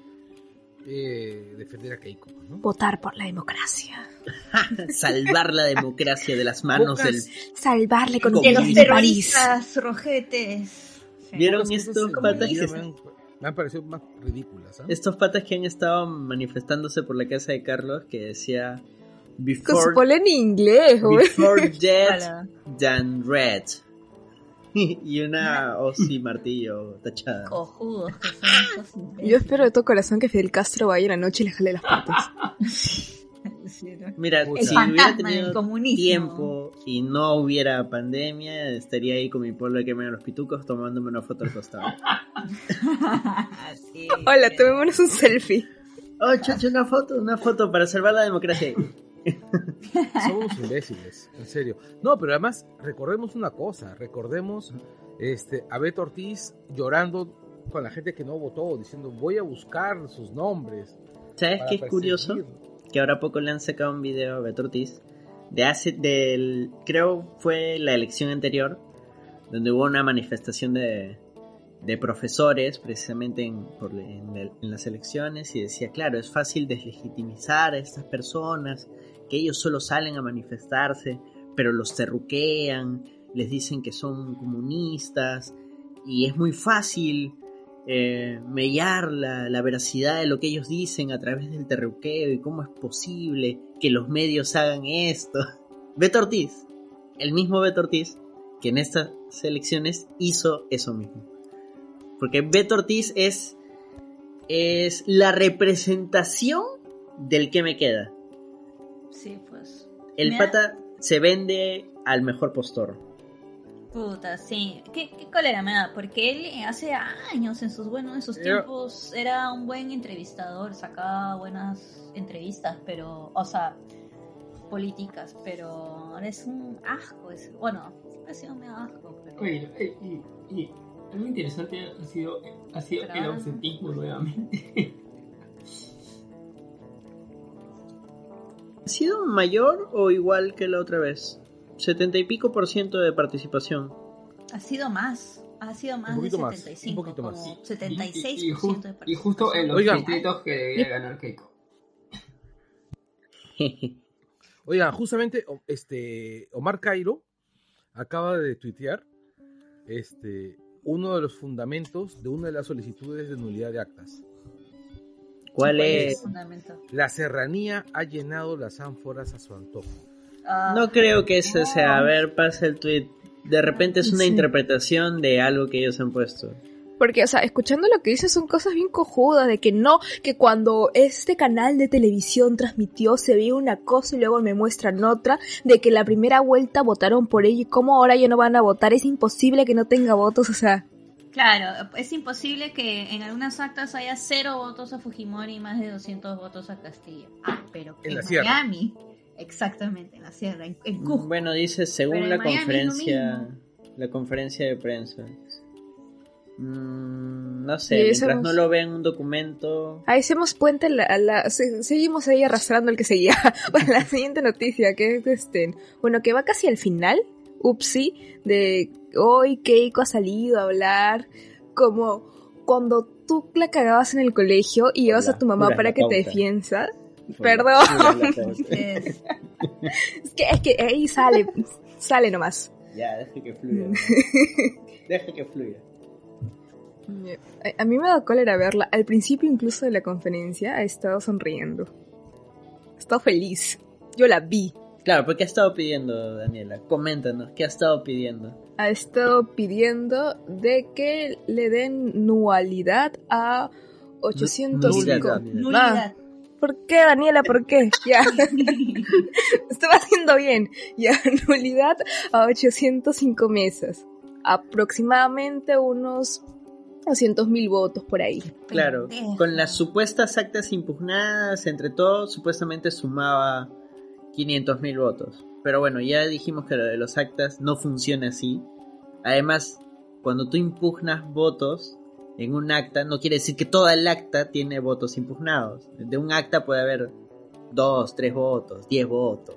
eh, defender a Keiko, ¿no? Votar por la democracia. salvar la democracia de las manos del... Salvarle con De los París. terroristas, rojetes. Sí. ¿Vieron estos patas que me han, me han parecido más ridículas, ¿ah? estos patas que han estado manifestándose por la casa de Carlos que decía before, polen en inglés, güey. before dead than red y una Ozzy martillo tachada Cojudos que son estos Yo espero de todo corazón que Fidel Castro vaya una noche y le jale las patas. Mira Puta. si hubiera tenido tiempo y no hubiera pandemia estaría ahí con mi pueblo que me los pitucos tomándome una foto al costado Sí, Hola, tomémonos un selfie. oh chacho una foto una foto para salvar la democracia Somos imbéciles, en serio. No, pero además recordemos una cosa, recordemos este, a Beto Ortiz llorando con la gente que no votó, diciendo voy a buscar sus nombres. ¿sabes qué es curioso? perseguir". que ahora poco le han sacado un video a Beto Ortiz de hace del creo fue la elección anterior donde hubo una manifestación de, de profesores precisamente en, por- en en las elecciones y decía claro es fácil deslegitimizar a estas personas ellos solo salen a manifestarse pero los terruquean les dicen que son comunistas y es muy fácil eh, mellar la, la veracidad de lo que ellos dicen a través del terruqueo y cómo es posible que los medios hagan esto. Beto Ortiz, el mismo Beto Ortiz, que en estas elecciones hizo eso mismo. Porque Beto Ortiz es, es la representación del que me queda. Sí, pues. El Me da- pata se vende al mejor postor. Puta, sí. ¿Qué, qué cólera me da? Porque él eh, hace años, en sus buenos, en sus Yo- tiempos, era un buen entrevistador, sacaba buenas entrevistas, pero, o sea, políticas, pero ahora es un asco. Es, bueno, siempre ha sido medio asco, pero... Oye, eh, y, y algo interesante ha sido, ha sido el Claro. ausentismo nuevamente. ¿Ha sido mayor o igual que la otra vez? Setenta y pico por ciento de participación. Ha sido más. Ha sido más Un poquito de más, 75, un poquito más. como Y- 76% y, y ju- de y justo en los Oigan. distritos que debería ganar Keiko. Oigan, justamente este Omar Cairo acaba de tuitear este uno de los fundamentos de una de las solicitudes de nulidad de actas. ¿Cuál es? La serranía ha llenado las ánforas a su antojo. Ah, No creo que ese sea. A ver, pasa el tweet. De repente es una Sí. interpretación de algo que ellos han puesto. Porque, o sea, escuchando lo que dice son cosas bien cojudas, de que no, que cuando este canal de televisión transmitió se veía una cosa y luego me muestran otra, de que la primera vuelta votaron por ello y cómo ahora ya no van a votar, es imposible que no tenga votos, o sea, Claro, es imposible que en algunas actas haya cero votos a Fujimori y más de 200 votos a Castillo. Ah, pero En en, la sierra. Miami. Exactamente, en la sierra, en, en Cusco. Bueno, dice según Pero la conferencia, la conferencia de prensa. Mm, no sé, mientras no lo vean en un documento. ahí hacemos puente a la, a la- se- seguimos ahí arrastrando el que seguía para la siguiente noticia, que es este, bueno, que va casi al final, upsi, de hoy Keiko ha salido a hablar como cuando tú la cagabas en el colegio y llevas a tu mamá para que te pauta. defienda. Perdón. Es- que, es que ahí sale, sale nomás. ya, deje que fluya. deje que fluya. A, a mí me da cólera verla. Al principio incluso de la conferencia ha estado sonriendo. Ha estado feliz. Yo la vi. Claro, ¿por qué ha estado pidiendo, Daniela? Coméntanos, ¿qué ha estado pidiendo? Ha estado pidiendo de que le den nualidad a 805. Nulidad. Nulidad. ¿Por qué, Daniela? ¿Por qué? Ya. Estaba haciendo bien. Ya, nulidad a 805 mesas. Aproximadamente unos 200 mil votos por ahí. Claro, con las supuestas actas impugnadas, entre todos, supuestamente sumaba 500 mil votos. Pero bueno, ya dijimos que lo de los actas no funciona así. Además, cuando tú impugnas votos, en un acta, no quiere decir que toda el acta tiene votos impugnados. De un acta puede haber dos, tres votos, diez votos.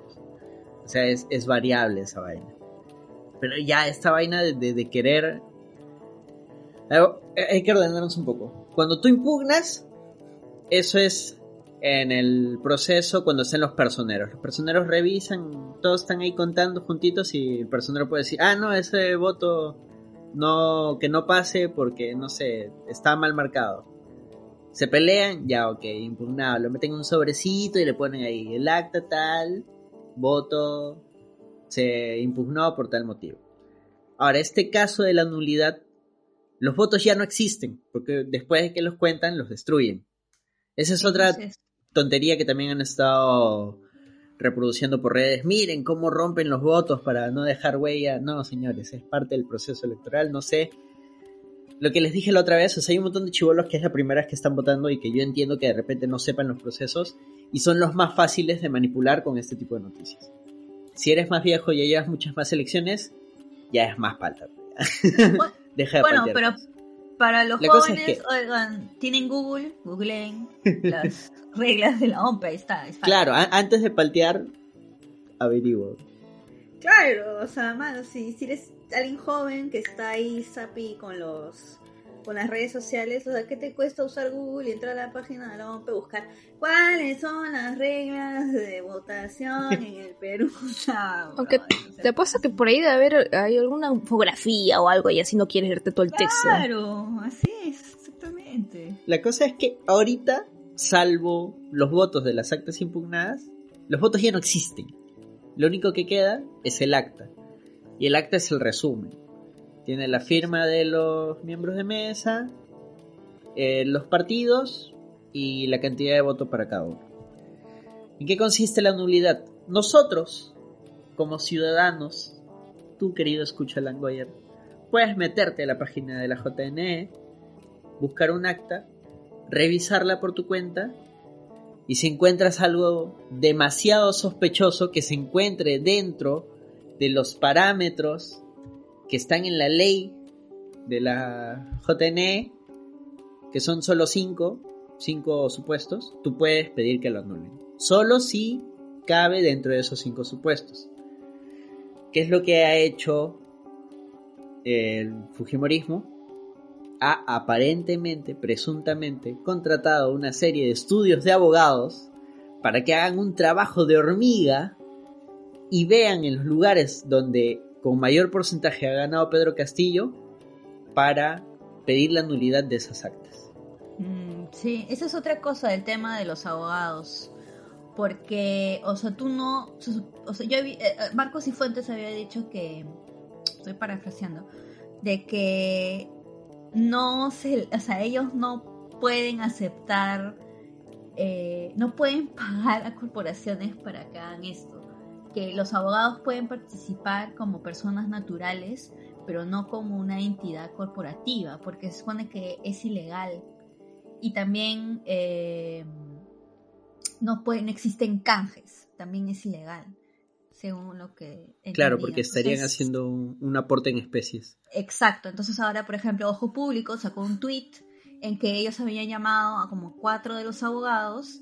O sea, es, es variable esa vaina. Pero ya esta vaina de, de- de querer... Eh, Hay que ordenarnos un poco. Cuando tú impugnas, eso es en el proceso cuando estén los personeros. Los personeros revisan, todos están ahí contando juntitos y el personero puede decir, ah, no, ese voto no, que no pase porque, no sé, está mal marcado. Se pelean, ya, ok, impugnado. Lo meten en un sobrecito y le ponen ahí el acta tal, voto, se impugnó por tal motivo. Ahora, este caso de la nulidad, los votos ya no existen, porque después de que los cuentan, los destruyen. Esa es otra tontería que también han estado reproduciendo por redes. Miren cómo rompen los votos para no dejar huella. No, señores, es parte del proceso electoral. No sé. Lo que les dije la otra vez, o sea, hay un montón de chivolos que es la primera vez que están votando y que yo entiendo que de repente no sepan los procesos y son los más fáciles de manipular con este tipo de noticias. Si eres más viejo y ya llevas muchas más elecciones, ya es más palta. Bu- Deja de bueno, pero. Para los La cosa es jóvenes, que- oigan, tienen Google, googleen las reglas de la OMP, ahí está. es. Claro, a- antes de paltear, averiguo. Claro, o sea, mano, si, si eres alguien joven que está ahí sapi con los con las redes sociales, o sea, ¿qué te cuesta usar Google y entrar a la página de la OMP, buscar cuáles son las reglas de votación en el Perú? O sea, Aunque Te apuesto que por ahí debe haber hay alguna infografía o algo y así no quieres leerte todo el texto. Claro, así es, exactamente. La cosa es que ahorita, salvo los votos de las actas impugnadas, los votos ya no existen. Lo único que queda es el acta. Y el acta es el resumen. Tiene la firma de los miembros de mesa, eh, los partidos y la cantidad de votos para cada uno. ¿En qué consiste la nulidad? Nosotros, como ciudadanos, tú querido escucha Langoyer, puedes meterte a la página de la JNE, buscar un acta, revisarla por tu cuenta y si encuentras algo demasiado sospechoso que se encuentre dentro de los parámetros que están en la ley de la JNE, que son solo cinco, cinco supuestos, tú puedes pedir que lo anulen. Solo si cabe dentro de esos cinco supuestos. ¿Qué es lo que ha hecho el Fujimorismo? ha aparentemente, presuntamente, contratado una serie de estudios de abogados para que hagan un trabajo de hormiga y vean en los lugares donde con mayor porcentaje ha ganado Pedro Castillo para pedir la nulidad de esas actas. Mm, sí, esa es otra cosa del tema de los abogados. Porque, o sea, tú no. O sea, yo eh, eh, Marcos y Fuentes había dicho que. Estoy parafraseando. De que no se. O sea, ellos no pueden aceptar. eh, no pueden pagar a corporaciones para que hagan esto. Que los abogados pueden participar como personas naturales, pero no como una entidad corporativa, porque se supone que es ilegal y también eh, no pueden existen canjes también es ilegal según lo que Claro, porque estarían Entonces, haciendo un, un aporte en especies. exacto entonces ahora por ejemplo Ojo Público sacó un tweet en que ellos habían llamado a como cuatro de los abogados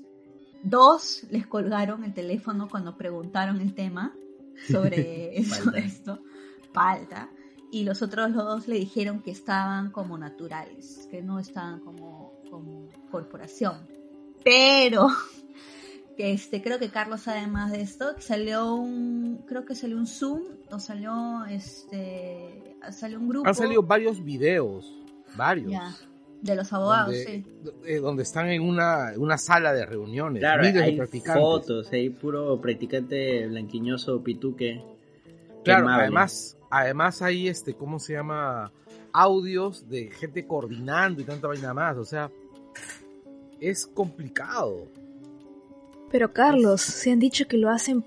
dos les colgaron el teléfono cuando preguntaron el tema sobre, sobre esto. Falta. Y los otros dos le dijeron que estaban como naturales, que no estaban como, como corporación. Pero, que este, creo que Carlos sabe más de esto, que salió un, creo que salió un Zoom, o salió este, salió un grupo. Han salido varios videos, varios. De los abogados, donde, sí. eh, donde están en una, una sala de reuniones, Claro, miles de hay practicantes. fotos, hay puro practicante blanquiñoso pituque. Claro, además, además hay este, ¿cómo se llama? Audios de gente coordinando y tanta vaina más. O sea, es complicado. Pero Carlos, se han dicho que lo hacen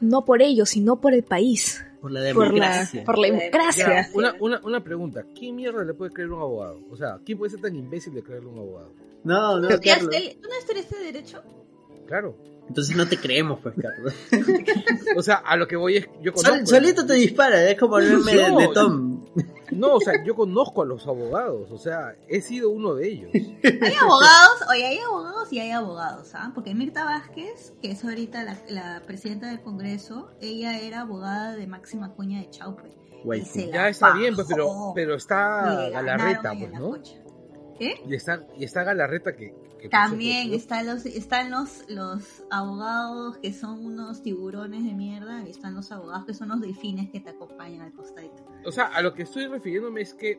no por ellos, sino por el país. Por la Por la, democracia. por la Ya, democracia. Ya, una, una, una pregunta, ¿quién mierda le puede creer a un abogado? O sea, ¿quién puede ser tan imbécil de creerle a un abogado? No, no, ¿Estudiaste Carlos. ¿Tú no estudiaste derecho? Claro. Entonces no te creemos, pues, Carlos. O sea, a lo que voy es, yo Sol- conozco. solito te dispara, es como el meme de, No. de Tom. No, o sea, yo conozco a los abogados, o sea, he sido uno de ellos. Hay abogados, oye, hay abogados y hay abogados, ¿ah? Porque Mirta Vázquez, que es ahorita la, la presidenta del Congreso, ella era abogada de Máxima Cuña de Chaupe. Waifu. Y se la Ya está bien, pues, pero, pero está Galarreta, pues, ¿no? ¿Qué? Y está, y está Galarreta que... que También pues, están los están los los abogados que son unos tiburones de mierda y están los abogados que son los delfines que te acompañan al costadito. O sea, a lo que estoy refiriéndome es que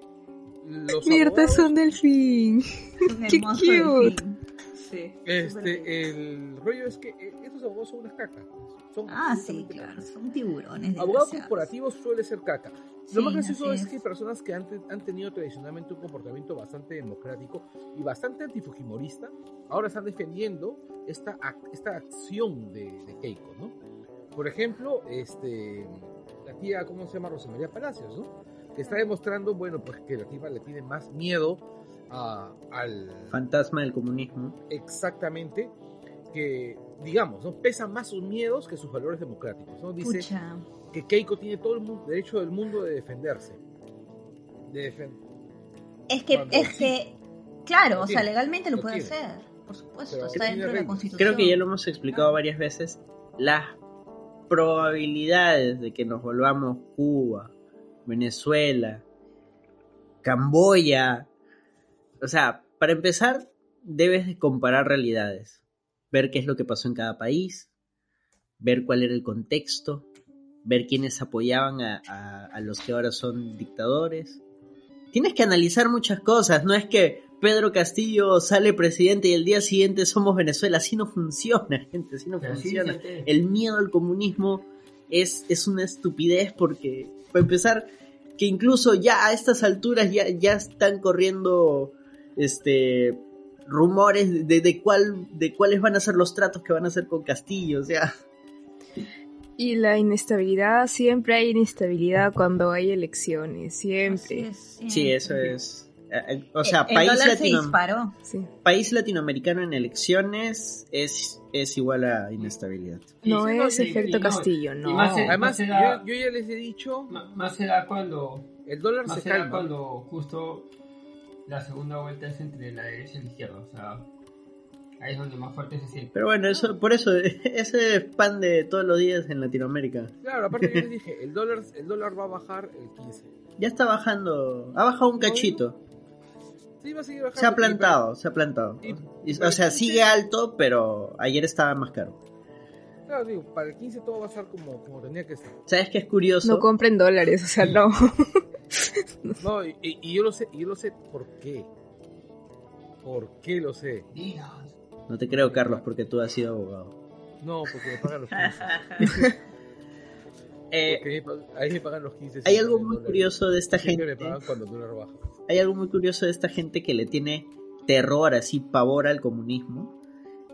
los Mirta es abogados, un delfín. Un Qué cute. delfín. Sí. este, el rollo es que eh, estos abogados son unas cacas. Son Ah, sí, claro, cacas. son tiburones. Abogado desgraciados. corporativo suele ser caca. Sí, Lo más gracioso es que personas que han, te- han tenido tradicionalmente un comportamiento bastante democrático y bastante antifujimorista, ahora están defendiendo esta, ac- esta acción de, de Keiko, ¿no? Por ejemplo, este, la tía, ¿cómo se llama? Rosa María Palacios, ¿no? Que está demostrando, bueno, pues que la tía le tiene más miedo a- al, Fantasma del comunismo. exactamente que, digamos, ¿no? pesan más sus miedos que sus valores democráticos, ¿no? Dice Pucha. Que Keiko tiene todo el derecho del mundo de defenderse. De defen- Es que, Cuando es sí. que, claro, Lo o sea, legalmente lo, lo puede tiene. hacer. Por supuesto, Pero está dentro de la constitución. Creo que ya lo hemos explicado varias veces. Las probabilidades de que nos volvamos Cuba, Venezuela, Camboya. O sea, para empezar, debes de comparar realidades. Ver qué es lo que pasó en cada país, ver cuál era el contexto, ver quiénes apoyaban a, a- a los que ahora son dictadores. Tienes que analizar muchas cosas, no es que Pedro Castillo sale presidente y el día siguiente somos Venezuela, así no funciona, gente, así no Pero sí, funciona. El miedo al comunismo es, es una estupidez porque, para empezar, que incluso ya a estas alturas ya, ya están corriendo este rumores de, de cuál de cuáles van a ser los tratos que van a hacer con Castillo, o sea, Y la inestabilidad, siempre hay inestabilidad cuando hay elecciones, siempre. es, sí, eso es eh, eh, o sea, El- el país se latino- disparó. Sí. país latinoamericano en elecciones es, es igual a inestabilidad. No Sí, es sí, efecto Castillo, y no. más Además, da- yo, yo ya les he dicho, Más se da cuando, el dólar más se se da calma. cuando justo la segunda vuelta es entre la derecha y la izquierda. O sea, ahí es donde más fuerte se siente. Pero bueno, eso por eso ese es pan de todos los días en Latinoamérica. Claro, aparte yo les dije, el dólar, el dólar va a bajar el 15. Ya está bajando, ha bajado un cachito. Sí, va a seguir bajando. Se ha plantado, se ha plantado. Y- Y- o sea, sigue alto, pero ayer estaba más caro. Claro, digo, para el 15 todo va a estar como, como tenía que estar. ¿Sabes qué es curioso? No compren dólares, o sea, no. No, y, yo lo sé, y yo lo sé por qué. ¿Por qué lo sé? Dinos. No te creo, Carlos, porque tú has sido abogado. No, porque me pagan los 15. Eh, me ahí me pagan los 15. hay algo muy curioso de esta gente. me pagan cuando. Hay algo muy curioso de esta gente que le tiene terror, así pavor al comunismo.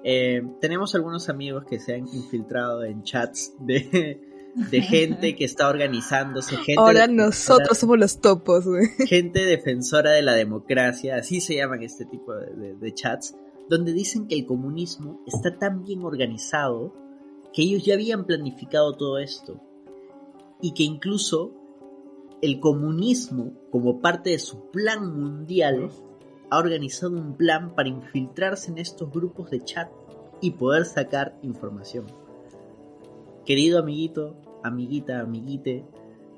Eh, tenemos algunos amigos que se han infiltrado en chats de, de gente que está organizándose. Gente Ahora nosotros somos los topos, güey. gente defensora de la democracia, así se llaman este tipo de, de- de chats, donde dicen que el comunismo está tan bien organizado que ellos ya habían planificado todo esto y que incluso el comunismo, como parte de su plan mundial, ha organizado un plan para infiltrarse en estos grupos de chat y poder sacar información. Querido amiguito, amiguita, amiguite,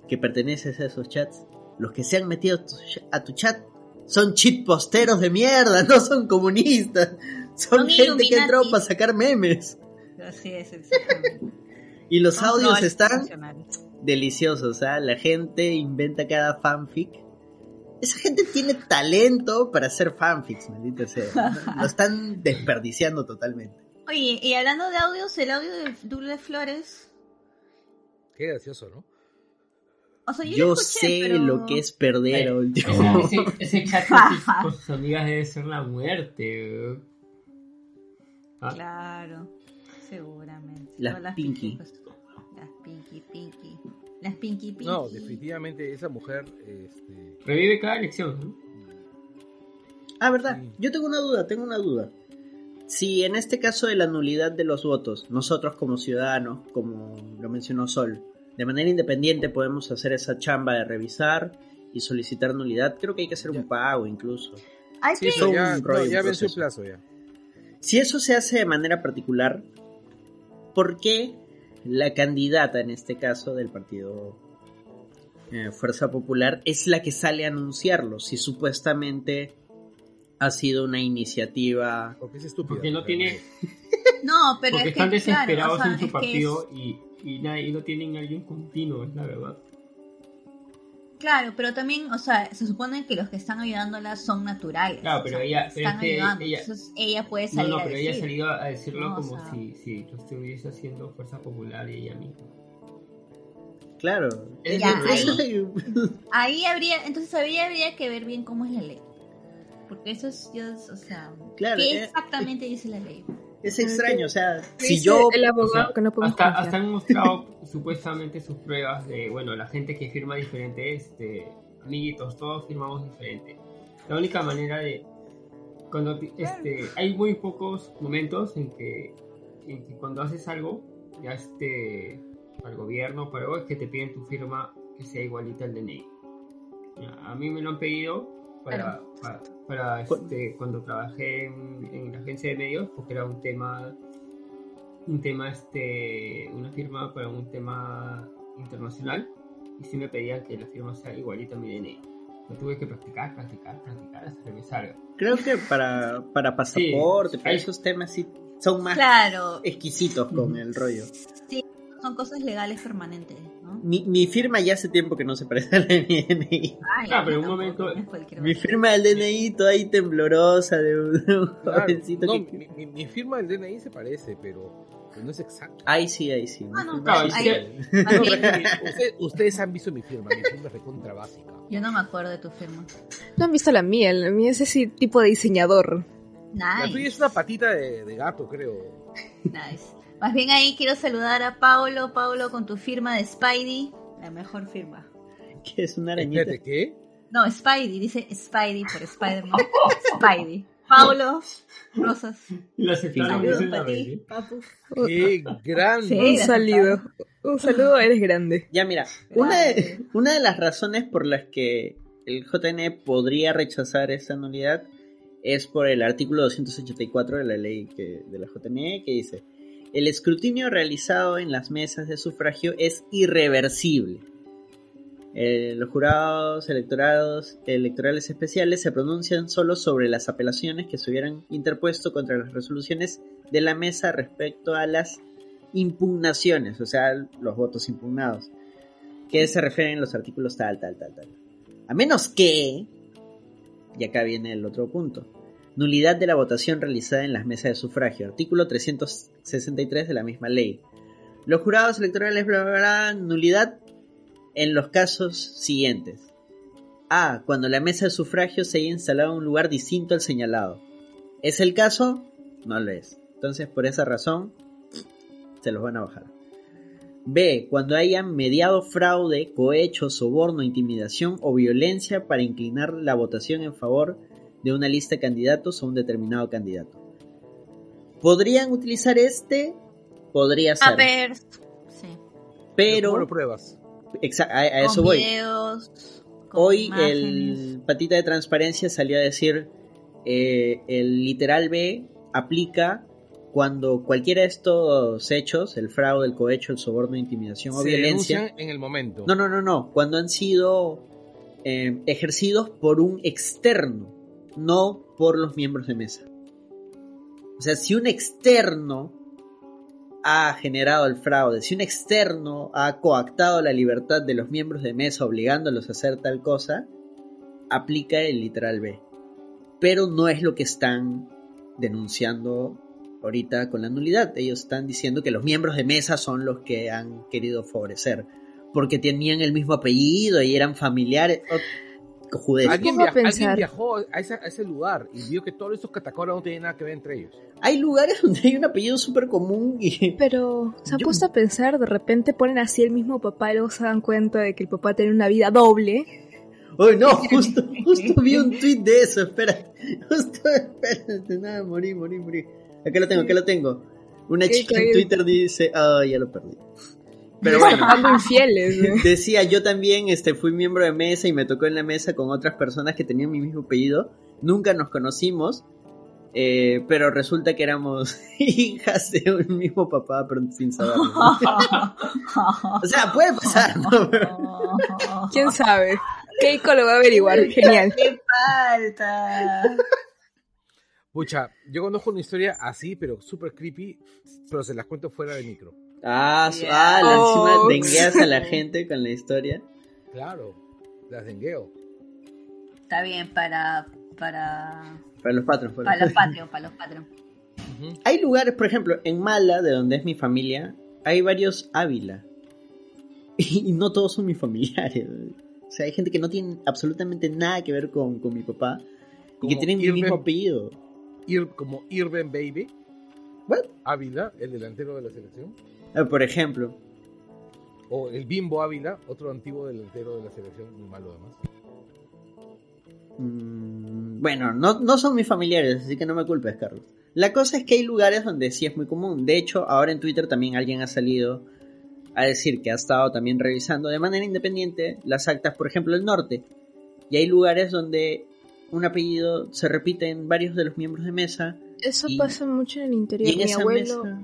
que perteneces a esos chats, los que se han metido a tu, chat son posteros de mierda, no son comunistas. Son, Son gente que ha entrado para sacar memes. Así es, exactamente. Y los Son audios están deliciosos, ¿ah? La gente inventa cada fanfic. Esa gente tiene talento para hacer fanfics, maldita sea. Lo están desperdiciando totalmente. Oye, y hablando de audios, el audio de Dulce Flores. Qué gracioso, ¿no? O sea, yo, Yo lo escuché, sé pero- lo que es perder a Ese, último. ese, ese chat con sus- amigas debe ser la muerte. Ah, Claro, seguramente. Las Pinky. pues, las Pinky, Pinky. Las Pinky, Pinky. No, definitivamente esa mujer, este, Revive cada elección. ¿no? Ah, verdad. Sí. Yo tengo una duda, tengo una duda. Si en este caso de la nulidad de los votos, nosotros como ciudadanos, como lo mencionó Sol, de manera independiente podemos hacer esa chamba de revisar y solicitar nulidad, creo que hay que hacer un pago incluso. Hay Sí, que- ya, un rollo, no, ya plazo ya. Si eso se hace de manera particular, ¿por qué la candidata, en este caso del partido eh, Fuerza Popular, es la que sale a anunciarlo? Si supuestamente ha sido una iniciativa... Porque es estúpido. Porque no tiene, No, pero porque es están que, claro, desesperados o sea, en su partido es- y, y, nada, y no tienen alguien continuo, es la verdad. Claro, pero también, o sea, se supone que los que están ayudándola son naturales. Claro, o pero sea, ella- pero están es que ayudando. ella- entonces ella puede No, salir no, a pero ella ha salido a decirlo No, o como sea- si, si lo estuviese haciendo Fuerza Popular y ella misma. Claro. Ya, es- ahí- Ahí habría, entonces ahí habría que ver bien cómo es la ley. Porque eso es, yo, o sea, Claro, ¿qué eh, exactamente dice la ley? Es extraño, o sea, si yo... el O abogado sea, que no podemos hasta, hasta han mostrado supuestamente sus pruebas de, bueno, la gente que firma diferente, este, amiguitos, todos firmamos diferente. La única manera de, cuando, este, hay muy pocos momentos en que, en que cuando haces algo, ya este, al gobierno, para algo, es que te piden tu firma que sea igualita al DNI. A mí me lo han pedido para, para, para, este, cuando trabajé en, en la agencia de medios, porque era un tema un tema, este, una firma para un tema internacional y sí me pedían que la firma sea igualita a mi DNI. Lo tuve que practicar, practicar, practicar hasta que me salga. Creo que para, para pasaporte, para hay- esos temas sí son más Claro, exquisitos con el rollo. Son cosas legales permanentes, ¿no? Mi, mi firma ya hace tiempo que no se parece a la de mi DNI. Ay, Ah, pero un momento- Mi firma del DNI toda ahí temblorosa de un, de un Claro, jovencito no, que... mi, mi- mi firma del DNI se parece, pero, no es exacto. Ahí sí, ahí sí. Ah, no, claro, sí ahí- Ustedes, ustedes han visto mi firma, mi firma es recontra básica. yo no me acuerdo de tu firma. No han visto la mía, la mía es ese tipo de diseñador. La tuya Nice, es una patita de, de gato, creo. nice. Más bien ahí quiero saludar a Paulo, Paulo con tu firma de Spidey, la mejor firma. que es una arañita. Espérate, ¿qué? No, Spidey, dice Spidey por Spider-Man. Spidey. Paulo, Rosas. Saludos para ti, papu. ¡Qué grande! Sí. Un saludo. Un saludo, eres grande. Ya mira, una de, una de las razones por las que el JN podría rechazar esa nulidad es por el artículo 284 de la ley que, de la JNE que dice el escrutinio realizado en las mesas de sufragio es irreversible. Eh, los jurados electorados, electorales especiales se pronuncian solo sobre las apelaciones que se hubieran interpuesto contra las resoluciones de la mesa respecto a las impugnaciones, o sea, los votos impugnados, que se refieren los artículos tal, tal, tal, tal. A menos que, y acá viene el otro punto, nulidad de la votación realizada en las mesas de sufragio, artículo 363 de la misma ley. Los jurados electorales, bla, bla, bla, nulidad en los casos siguientes. A. Cuando la mesa de sufragio se haya instalado en un lugar distinto al señalado. ¿Es el caso? No lo es. Entonces, por esa razón, se los van a bajar. B. Cuando hayan mediado fraude, cohecho, soborno, intimidación o violencia para inclinar la votación en favor de una lista de candidatos o un determinado candidato. ¿Podrían utilizar este? Podría ser. A ver, sí. ¿Cómo pero lo pruebas? a, a eso voy. videos, con Hoy imágenes. el patita de transparencia salió a decir eh, el literal B aplica cuando cualquiera de estos hechos, el fraude, el cohecho, el soborno, intimidación o Se violencia, en el momento. no, no, no, no, cuando han sido eh, ejercidos por un externo, no por los miembros de mesa. O sea, si un externo ha generado el fraude, si un externo ha coactado la libertad de los miembros de mesa obligándolos a hacer tal cosa, aplica el literal B. Pero no es lo que están denunciando ahorita con la nulidad. Ellos están diciendo que los miembros de mesa son los que han querido favorecer. Porque tenían el mismo apellido y eran familiares. Cojudez. ¿Alguien, pongo a via- alguien pensar. viajó a, ese, a ese lugar y vio que todos estos catacombas no tienen nada que ver entre ellos. Hay lugares donde hay un apellido súper común y... Pero se han Yo- puesto a pensar, de repente ponen así el mismo papá y luego se dan cuenta de que el papá tiene una vida doble. Oye, no, justo, justo vi un tweet de eso, espérate. Justo, espérate, nada, morí, morí, morí. Acá lo tengo, acá lo tengo. Una chica en. Twitter dice, ah, ya lo perdí. Pero bueno, decía, yo también este, fui miembro de mesa y me tocó en la mesa con otras personas que tenían mi mismo apellido. Nunca nos conocimos, eh, pero resulta que éramos hijas de un mismo papá, pero sin saberlo. O sea, puede pasar, ¿no? ¿Quién sabe? Keiko lo va a averiguar. Genial. ¡Qué falta! Pucha, yo conozco una historia así, pero súper creepy, pero se las cuento fuera de micro. Ah, ah, la encima Oh. dengueas a la gente con la historia. Claro, las dengueo. Está bien para, para, Para los patrons. para los Patreon, para los Patreon. Ujú. Hay lugares, por ejemplo, en Mala, de donde es mi familia, hay varios Ávila. Y no todos son mis familiares. O sea, hay gente que no tiene absolutamente nada que ver con, con mi papá y que tienen mi Irving- mismo apellido. Ir, como Irving Baby, What? Ávila, el delantero de la selección. Ah, por ejemplo. O el Bimbo Ávila, otro antiguo delantero de la selección, muy malo además. mm, bueno, no, no son mis familiares, así que no me culpes, Carlos. La cosa es que hay lugares donde sí es muy común. De hecho, ahora en Twitter también alguien ha salido a decir que ha estado también revisando de manera independiente las actas, por ejemplo, del norte. Y hay lugares donde un apellido se repite en varios de los miembros de mesa. Eso Y- pasa mucho en el interior. Y en Mi esa abuelo, mesa...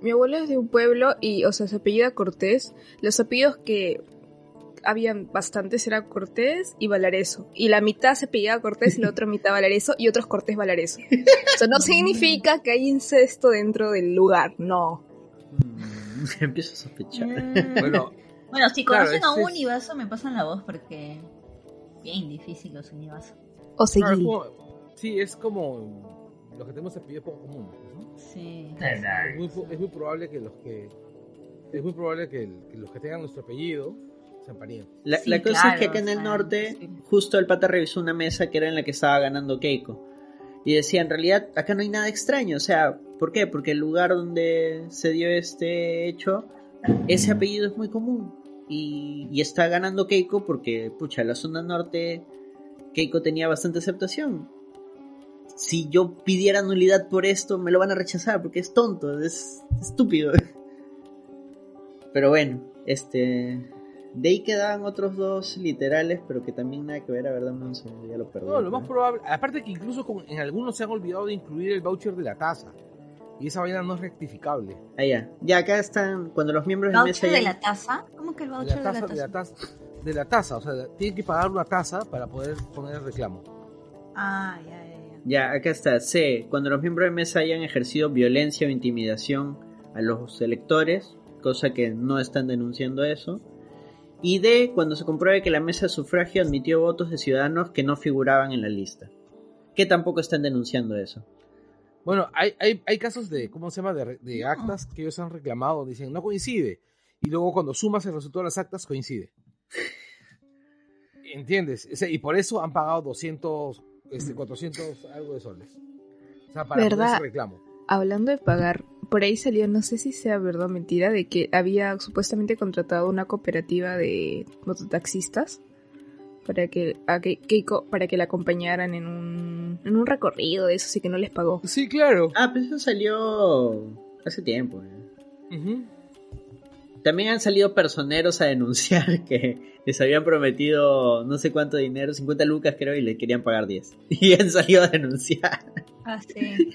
mi abuelo es de un pueblo y, o sea, se apellida Cortés. Los apellidos que habían bastantes era Cortés y Valareso. Y la mitad se apellida Cortés y la otra mitad Valareso y otros Cortés Valareso. O sea, no significa que hay incesto dentro del lugar, no. Mm, empiezo a sospechar. Mm. Bueno, Bueno, si Claro, conocen a es- un es- univaso, me pasan la voz porque. Bien difícil los univasos. O claro, seguir. como- sí, es como los que tenemos apellidos poco comunes, ¿no? Sí. Es muy, es muy probable que los que es muy probable que, el- que los que tengan nuestro apellido sean parientes. La, Sí, la cosa claro, es que acá en el norte, sí. justo el pata revisó una mesa que era en la que estaba ganando Keiko. Y decía, en realidad, acá no hay nada extraño. O sea, ¿por qué? Porque el lugar donde se dio este hecho, ese apellido es muy común. Y, y está ganando Keiko porque, pucha, la zona norte, Keiko tenía bastante aceptación. Si yo pidiera nulidad por esto, me lo van a rechazar porque es tonto, es estúpido. Pero bueno, este. De ahí quedaban otros dos literales, pero que también nada que ver, a ver, dame un segundo, ya lo perdí. No, lo más probable, aparte que incluso con- en algunos se han olvidado de incluir el voucher de la taza. Y esa vaina no es rectificable. Ah, ya. Ya acá están, cuando los miembros de mesa ¿Voucher de ya- la taza? ¿Cómo que el De voucher la de la taza, de la taza, de la taza, o sea, tienen que pagar una taza para poder poner el reclamo. Ah, ya, ya, acá está. C. Cuando los miembros de mesa hayan ejercido violencia o intimidación a los electores, cosa que no están denunciando eso. Y D. Cuando se compruebe que la mesa de sufragio admitió votos de ciudadanos que no figuraban en la lista. Que tampoco están denunciando eso. Bueno, hay, hay, hay casos de, ¿cómo se llama? De, actas que ellos han reclamado, dicen, no coincide. Y luego cuando sumas el resultado de las actas, coincide. ¿Entiendes? O sea, y por eso han pagado 200, este, 400 algo de soles. O sea, para ¿Verdad? ese reclamo. Hablando de pagar, por ahí salió, no sé si sea verdad o mentira, de que había supuestamente contratado una cooperativa de mototaxistas para que, a que Keiko, para que la acompañaran en un, en un recorrido de eso, sí que no les pagó. Sí, claro. Ah, pues eso salió hace tiempo. eh. También han salido personeros a denunciar que les habían prometido no sé cuánto dinero, 50 lucas creo, y le querían pagar 10. Y han salido a denunciar. Ah, sí.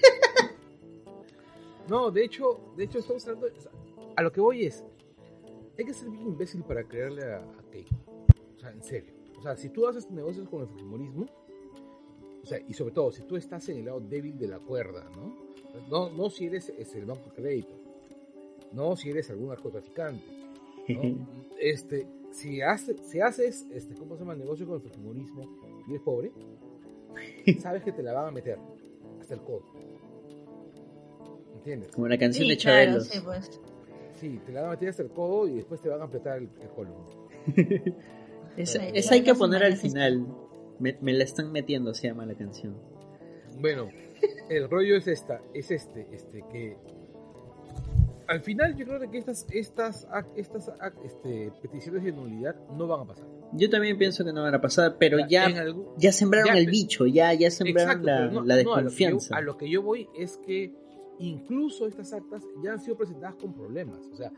No, de hecho, de hecho estamos hablando, a lo que voy es, hay que ser bien imbécil para creerle a, a Keiko. O sea, en serio. O sea, si tú haces negocios con el fujimorismo, o sea, y sobre todo, si tú estás en el lado débil de la cuerda, ¿no? No, no si eres es el banco de crédito, no si eres algún narcotraficante, ¿no? Este, si, hace- si haces, este, ¿cómo se llama? Negocio con el fujimorismo y eres pobre, sabes que te la van a meter hasta el codo. ¿Entiendes? Como la canción Sí, de claro, Chabelos. sí, pues. Sí, te la van a meter hasta el codo y después te van a apretar el, el colon. Esa, hay que poner al final. Me, me la están metiendo, se llama la canción. Bueno, el rollo es esta, es este, este que al final yo creo que estas, estas, estas este, peticiones de nulidad no van a pasar. Yo también pienso que no van a pasar, pero ya, algún- ya sembraron ya, el bicho, ya, ya sembraron Exacto, la, pero no- la no, a lo que yo- desconfianza. a lo que yo voy es que incluso estas actas ya han sido presentadas con problemas. O sea,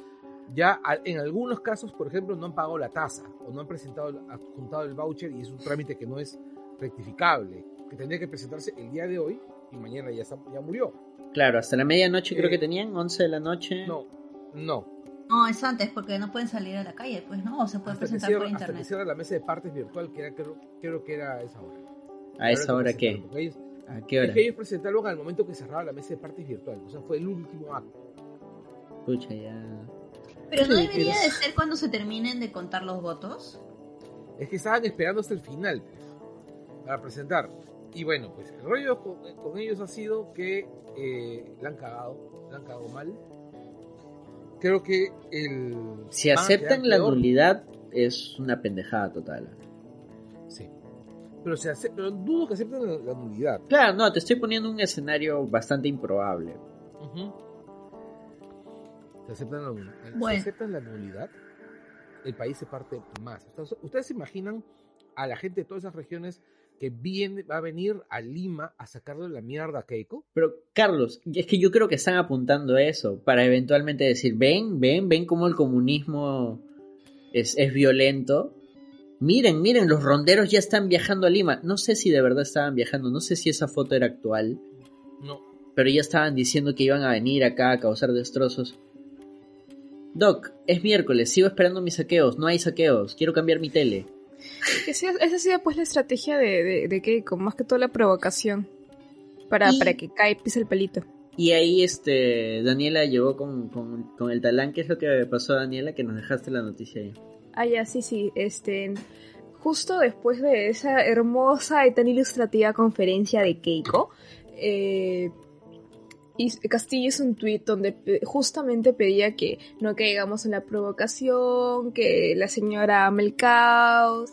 Ya en algunos casos, por ejemplo, no han pagado la tasa o no han presentado, adjuntado el voucher y es un trámite que no es rectificable, que tendría que presentarse el día de hoy y mañana ya, está- ya murió. Claro, hasta la medianoche creo Eh, que tenían, 11 de la noche. No, no. No, es antes porque no pueden salir a la calle, pues no, o se puede presentar cierra, por hasta que internet. cierra la mesa de partes virtual, que era, creo, creo que era a esa hora. ¿A esa hora qué? ellos- ¿A qué hora? Es que ellos presentaron al momento que cerraba la mesa de partes virtual, o sea, fue el último acto. Pucha, ya. Pero no debería de ser cuando se terminen de contar los votos. Es que estaban esperando hasta el final pues, para presentar. Y bueno, pues el rollo con, con ellos ha sido que eh, la han cagado, la han cagado mal. Creo que el. Si aceptan la peor. nulidad, es una pendejada total. Sí. Pero, se ace- pero dudo que acepten la, la nulidad. Claro, no, te estoy poniendo un escenario bastante improbable. Ujú. Si aceptan la, Bueno. aceptan la nulidad, el país se parte más. Ustedes- Ustedes se imaginan a la gente de todas esas regiones que viene, va a venir a Lima a sacarle la mierda a Keiko. Pero, Carlos, es que yo creo que están apuntando a eso, para eventualmente decir, ven, ven, ven cómo el comunismo es, es violento. Miren, miren, los ronderos ya están viajando a Lima. No sé si de verdad estaban viajando, no sé si esa foto era actual, No. pero ya estaban diciendo que iban a venir acá a causar destrozos. Doc, es miércoles, sigo esperando mis saqueos, no hay saqueos, quiero cambiar mi tele. Sí, esa ha sido pues la estrategia de, de, de Keiko, más que todo la provocación. Para, Y- para que cae pise el pelito. Y ahí este Daniela llegó con, con, con el talán, ¿qué es lo que pasó Daniela? Que nos dejaste la noticia ahí. Ah, ya, sí, sí. Este, justo después de esa hermosa y tan ilustrativa conferencia de Keiko, eh, Castillo hizo un tweet donde justamente pedía que no caigamos en la provocación, que la señora ama el caos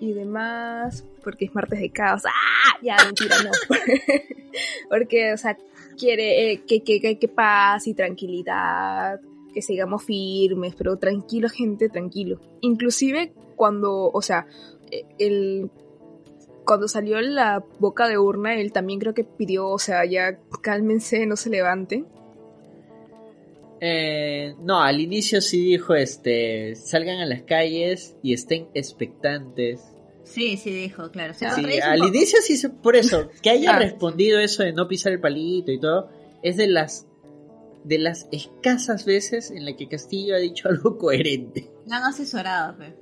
y demás, porque es martes de caos. ¡Ah! Ya, mentira, no. porque, o sea, quiere eh, que, que, que, que paz y tranquilidad que sigamos firmes, pero tranquilo, gente, tranquilo. Inclusive cuando, o sea, eh, el cuando salió la boca de urna, él también creo que pidió, o sea, ya cálmense, no se levanten. Eh, no, al inicio sí dijo este, salgan a las calles y estén expectantes. Sí, sí dijo, claro. Se Sí, al poco. inicio sí, se- por eso, que haya Ah. respondido eso de no pisar el palito y todo, es de las de las escasas veces en la que Castillo ha dicho algo coherente. La han asesorado, pe.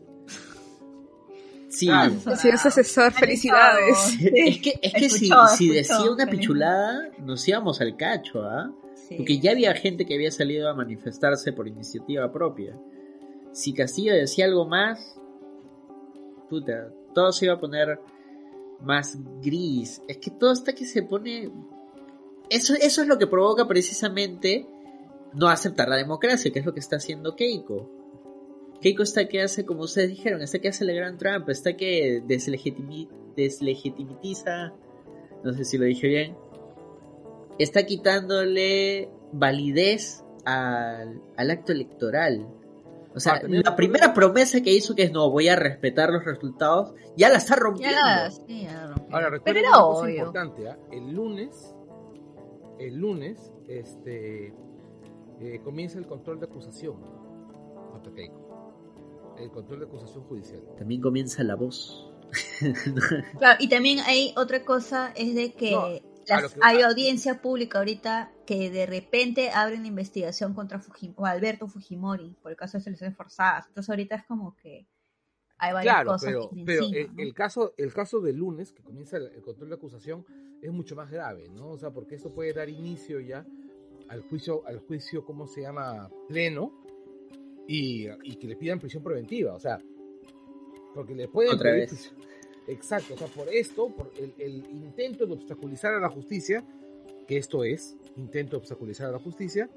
Sí. Sí, es asesor, felicidades. es que, es que si, Escuchó, si decía una feliz. pichulada, nos íbamos al cacho, ¿ah? Sí. Porque ya había gente que había salido a manifestarse por iniciativa propia. Si Castillo decía algo más, puta, todo se iba a poner más gris. Es que todo hasta que se pone... Eso, eso es lo que provoca precisamente no aceptar la democracia, que es lo que está haciendo Keiko. Keiko está que hace, como ustedes dijeron, está que hace el gran Trump, está que deslegitimi- deslegitimiza, no sé si lo dije bien, está quitándole validez al, al acto electoral. O sea, Ah, la primera promesa que hizo que es no, voy a respetar los resultados, ya la está Ya rompiendo. la, sí, ya la rompió. Ahora, Pero una cosa obvio. importante, ¿ah? El lunes, el lunes, este, eh, comienza el control de acusación contra Keiko. El control de acusación judicial. También comienza la voz. Claro, y también hay otra cosa, es de que No, las- que- hay audiencia pública ahorita que de repente abren la investigación contra Fujimori, o Alberto Fujimori por el caso de selecciones forzadas. Entonces ahorita es como que hay varias Claro, cosas pero, encima, pero el, ¿no? el caso, el caso del lunes, que comienza el, el control de acusación, es mucho más grave, ¿no? O sea, porque esto puede dar inicio ya al juicio, al juicio, ¿cómo se llama? Pleno, y, y que le pidan prisión preventiva, o sea, porque le pueden Otra pedir vez. Exacto, o sea, por esto, por el, el intento de obstaculizar a la justicia, que esto es, intento de obstaculizar a la justicia,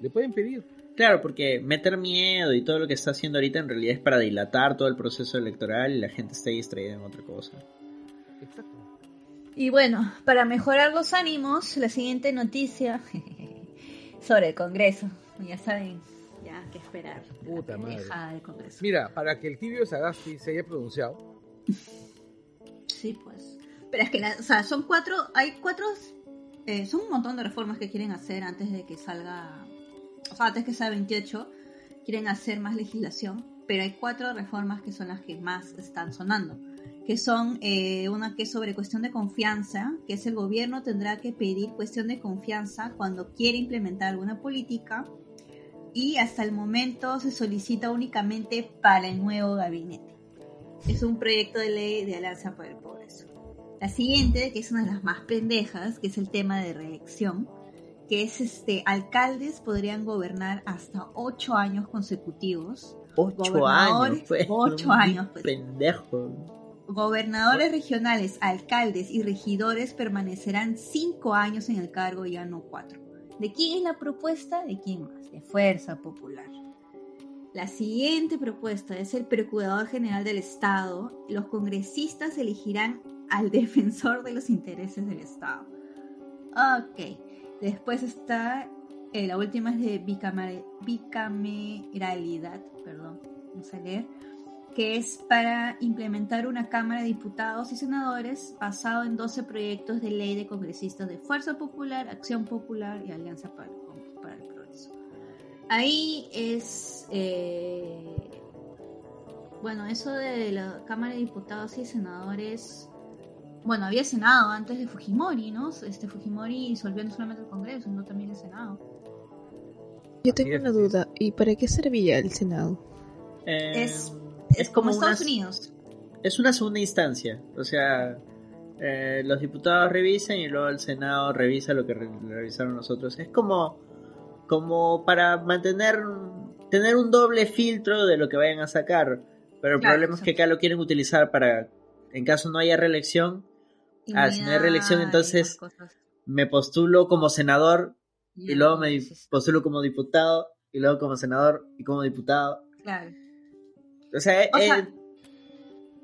le pueden pedir. Claro, porque meter miedo y todo lo que está haciendo ahorita en realidad es para dilatar todo el proceso electoral y la gente está distraída en otra cosa. Exacto. Y bueno, para mejorar los ánimos, la siguiente noticia sobre el Congreso. Ya saben, ya que esperar. Puta madre. Mira, para que el tibio Sagasti se haya pronunciado, Sí, pues. Pero es que, la- o sea, son cuatro, hay cuatro, eh, son un montón de reformas que quieren hacer antes de que salga, o sea, antes que sea 28. quieren hacer más legislación, pero hay cuatro reformas que son las que más están sonando, que son eh, una que es sobre cuestión de confianza, que es el gobierno tendrá que pedir cuestión de confianza cuando quiere implementar alguna política y hasta el momento se solicita únicamente para el nuevo gabinete. Es un proyecto de ley de Alianza por el Progreso. La siguiente, que es una de las más pendejas, que es el tema de reelección, que es este, alcaldes podrían gobernar hasta ocho años consecutivos. Ocho años, pues. ocho años, pues. Pendejo. Gobernadores regionales, alcaldes y regidores permanecerán cinco años en el cargo, ya no cuatro. ¿De quién es la propuesta? ¿De quién más? De Fuerza Popular. La siguiente propuesta es el Procurador General del Estado. Los congresistas elegirán al defensor de los intereses del Estado. Ok. Después está, eh, la última es de bicamer- bicameralidad, perdón, no sé leer, que es para implementar una Cámara de Diputados y Senadores basado en 12 proyectos de ley de congresistas de Fuerza Popular, Acción Popular y Alianza para, el- para el Progreso. Ahí es, eh, bueno, eso de la Cámara de Diputados y Senadores, bueno, había Senado antes de Fujimori, ¿no? Este Fujimori disolvió no solamente el Congreso, sino también el Senado. Yo tengo una duda. ¿Y para qué servía el Senado? Eh, Es- es como como Estados una- Unidos. es una segunda instancia. O sea, eh, los diputados revisan y luego el Senado revisa lo que re- revisaron nosotros. Es como, como para mantener, tener un doble filtro de lo que vayan a sacar. Pero el Claro, problema es que acá lo quieren utilizar para, en caso no haya reelección, Ah, si no hay reelección, entonces- me postulo como senador y luego me postulo como diputado y luego como senador y como diputado. Claro. O sea, O eh, sea,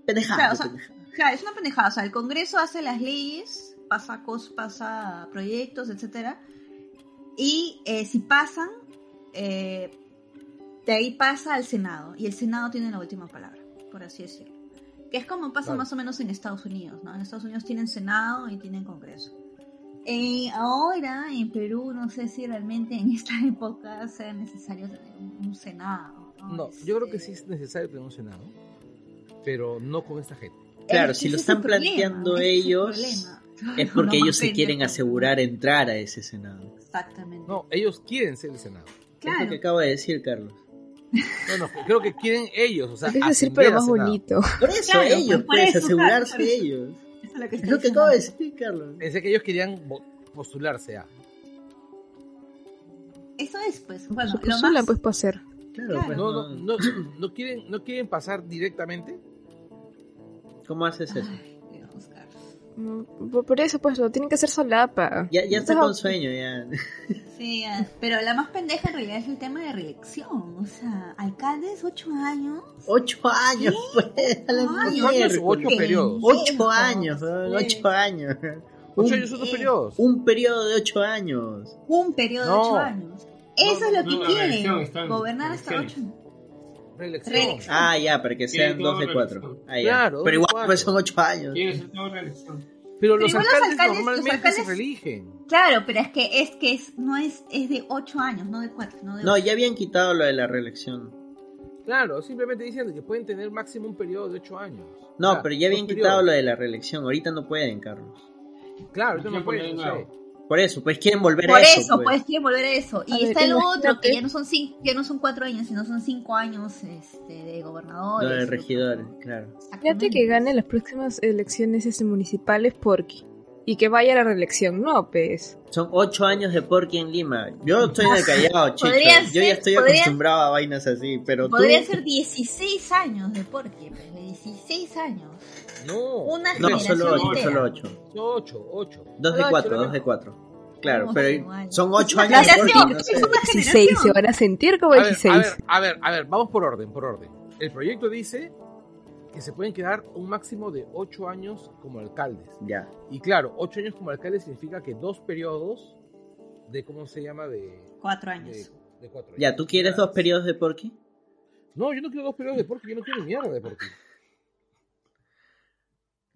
pendejada, claro, o sea, pendejada. Claro, es una pendejada. O sea, el Congreso hace las leyes, pasa cos, pasa proyectos, etcétera. Y eh, si pasan, eh, de ahí pasa al Senado. Y el Senado tiene la última palabra, por así decirlo. Que es como pasa más o menos en Estados Unidos, ¿no? En Estados Unidos tienen Senado y tienen Congreso. Eh, ahora en Perú no sé si realmente en esta época sea necesario tener un, un Senado. No, No, yo creo que sí es necesario tener un Senado, pero no con esta gente. Claro, es si lo es están problema, planteando es ellos. Es porque Lo ellos se quieren asegurar entrar a ese Senado. Exactamente. No, ellos quieren ser el Senado. Es lo claro. que acabo de decir, Carlos. No, no, creo que quieren ellos, o sea, de decir, pero más bonito. Por eso Claro, ellos, pues, por pues, eso, asegurarse claro, por eso. ellos. Eso es lo que, Es lo que acabo de decir, Carlos. Pensé que ellos querían postularse a. Eso es, pues, bueno, Se lo más... pues, para hacer. Claro, Claro. pues, No, no- no, no, no quieren, no quieren pasar directamente. ¿Cómo haces eso? Ay, Por, por eso, pues, lo tienen que hacer solapa. Ya, ya está con sueño, ya. Sí, ah, pero la más pendeja en realidad es el tema de reelección. O sea, alcaldes, ocho años. Ocho años, pues. la Ay, Ocho años ocho periodos. Ocho años, sí. ocho años. Ocho Un- años son dos periodos. Un periodo de ocho años. Un periodo de ocho años. Eso es lo que no, quieren. Gobernar hasta ocho elecciones. años. Reelección. Reelección. Ah, ya, para que sean dos de cuatro. Ah. Claro, Pero igual pues son ocho años. Pero Pero los igual los alcaldes, alcaldes- los normalmente alcaldes- se reeligen. Claro, pero es que es que es, no es, es de ocho años, no de cuatro. No, de No, ya habían quitado lo de la reelección. Claro, simplemente dicen que pueden tener máximo un periodo de ocho años. No, O sea, pero ya habían quitado periodos. lo de la reelección. Ahorita no pueden, Carlos. Claro, ahorita no Quieren pueden. Por eso, pues quieren volver Por a eso. eso, pues. pues quieren volver a eso. Y A ver, está el otro, que ya no son cinco, ya no son cuatro años, sino son cinco años este, de gobernadores. De regidores, claro. Fíjate que gane las próximas elecciones este, municipales Porky. Y que vaya a la reelección. No, pues. Son ocho años de Porky en Lima. Yo estoy de callado, chicos. Yo ya estoy podría- acostumbrado a vainas así, pero tú... Podría ser 16 años de Porky, pues, 16 años. No, Una No, generación solo ocho, entera. solo ocho. ocho, ocho. Dos de Ocho, cuatro, solamente- dos de cuatro. Claro, No, pero igual. son ocho Es una años de Porky, generación, no sé. es una 16 generación. se van a sentir como A ver, 16. a ver, a ver, a ver, vamos por orden, por orden. El proyecto dice que se pueden quedar un máximo de ocho años como alcaldes. Ya. Y claro, ocho años como alcalde significa que dos periodos de, ¿cómo se llama? De, Cuatro de, años. de cuatro años. Ya, ¿tú quieres dos periodos de Porky? No, yo no quiero dos periodos de Porky, yo no quiero mierda de Porky.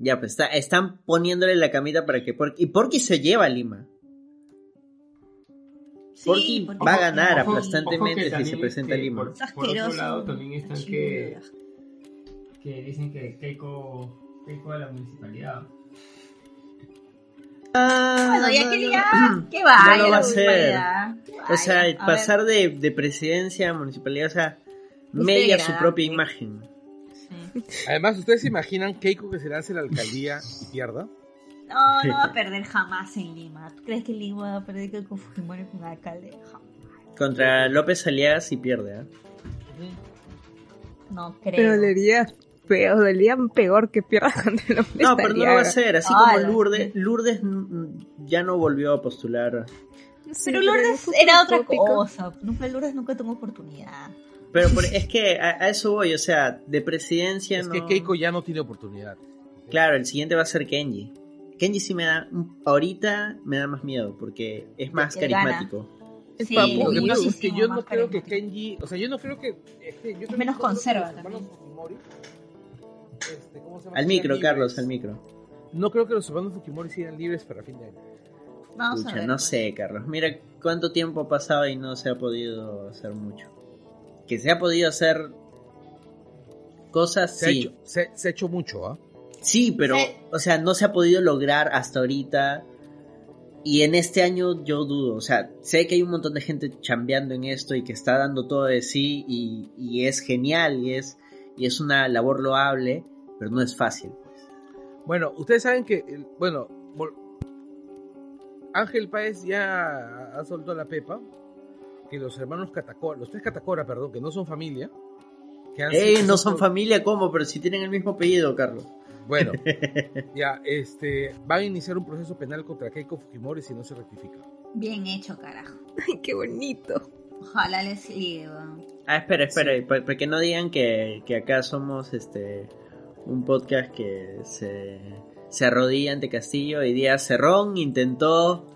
Ya, pues está, están poniéndole la camita para que Porky... Y Porky se lleva a Lima. Sí, Porky porque- va a ganar Ojo- aplastantemente ojo si se presenta a Lima. Por, otro lado, también están que, que dicen que Keiko, Keiko a la municipalidad. Bueno, ya que ya, que va, No lo va a hacer. O sea. A pasar de, de presidencia a municipalidad, o sea, media su propia imagen. Sí. Además, ¿ustedes se imaginan Keiko que se lance a la alcaldía y pierda? No, no va a perder jamás en Lima. ¿Tú crees que Lima va a perder con Fujimori con alcalde? Jamás. Contra López Aliaga si pierde, ¿eh? No creo. Pero dolería feo, dolería peor que pierda contra el hombre No, pero no lo va a hacer, así Ah, como la- Lourdes. Lourdes ya no volvió a postular. Pero Lourdes era otra cosa. Nunca Lourdes nunca tuvo oportunidad. Pero por- es que a, a eso voy, o sea, de presidencia Es no... que Keiko ya no tiene oportunidad. Claro, el siguiente va a ser Kenji. Kenji sí me da, ahorita me da más miedo porque es más gana. carismático. Es Sí, papu. Lo que pasa es que yo no creo que. Kenji, o sea, yo no creo que este, yo menos conserva también. Fujimori, este, ¿cómo se llama? Al micro. Carlos, al micro. No creo que los hermanos Fujimori sigan libres para fin de año. Vamos a Pucha, ver. no sé, Carlos. Mira cuánto tiempo ha pasado y no se ha podido hacer mucho. Que se ha podido hacer cosas, Se, sí. ha, hecho, se, se ha hecho mucho, ¿ah? Sí, pero, Sí. o sea, no se ha podido lograr hasta ahorita. Y en este año yo dudo, o sea, sé que hay un montón de gente chambeando en esto y que está dando todo de sí y, y es genial y es, y es una labor loable, pero no es fácil. pues. Bueno, ustedes saben que, bueno, Ángel Páez ya ha soltado la pepa, que los hermanos Catacora, los tres Catacora, perdón, que no son familia, que han ¡Ey, sido- no son familia! ¿Cómo? Pero si tienen el mismo apellido, Carlos. Bueno, ya, este, van a iniciar un proceso penal contra Keiko Fujimori si no se rectifica. Bien hecho, carajo. Ay, qué bonito. Ojalá les weón. Ah, espera, espera, pa- para que no digan que, que acá somos este un podcast que se, se arrodilla ante Castillo. Hoy día Cerrón intentó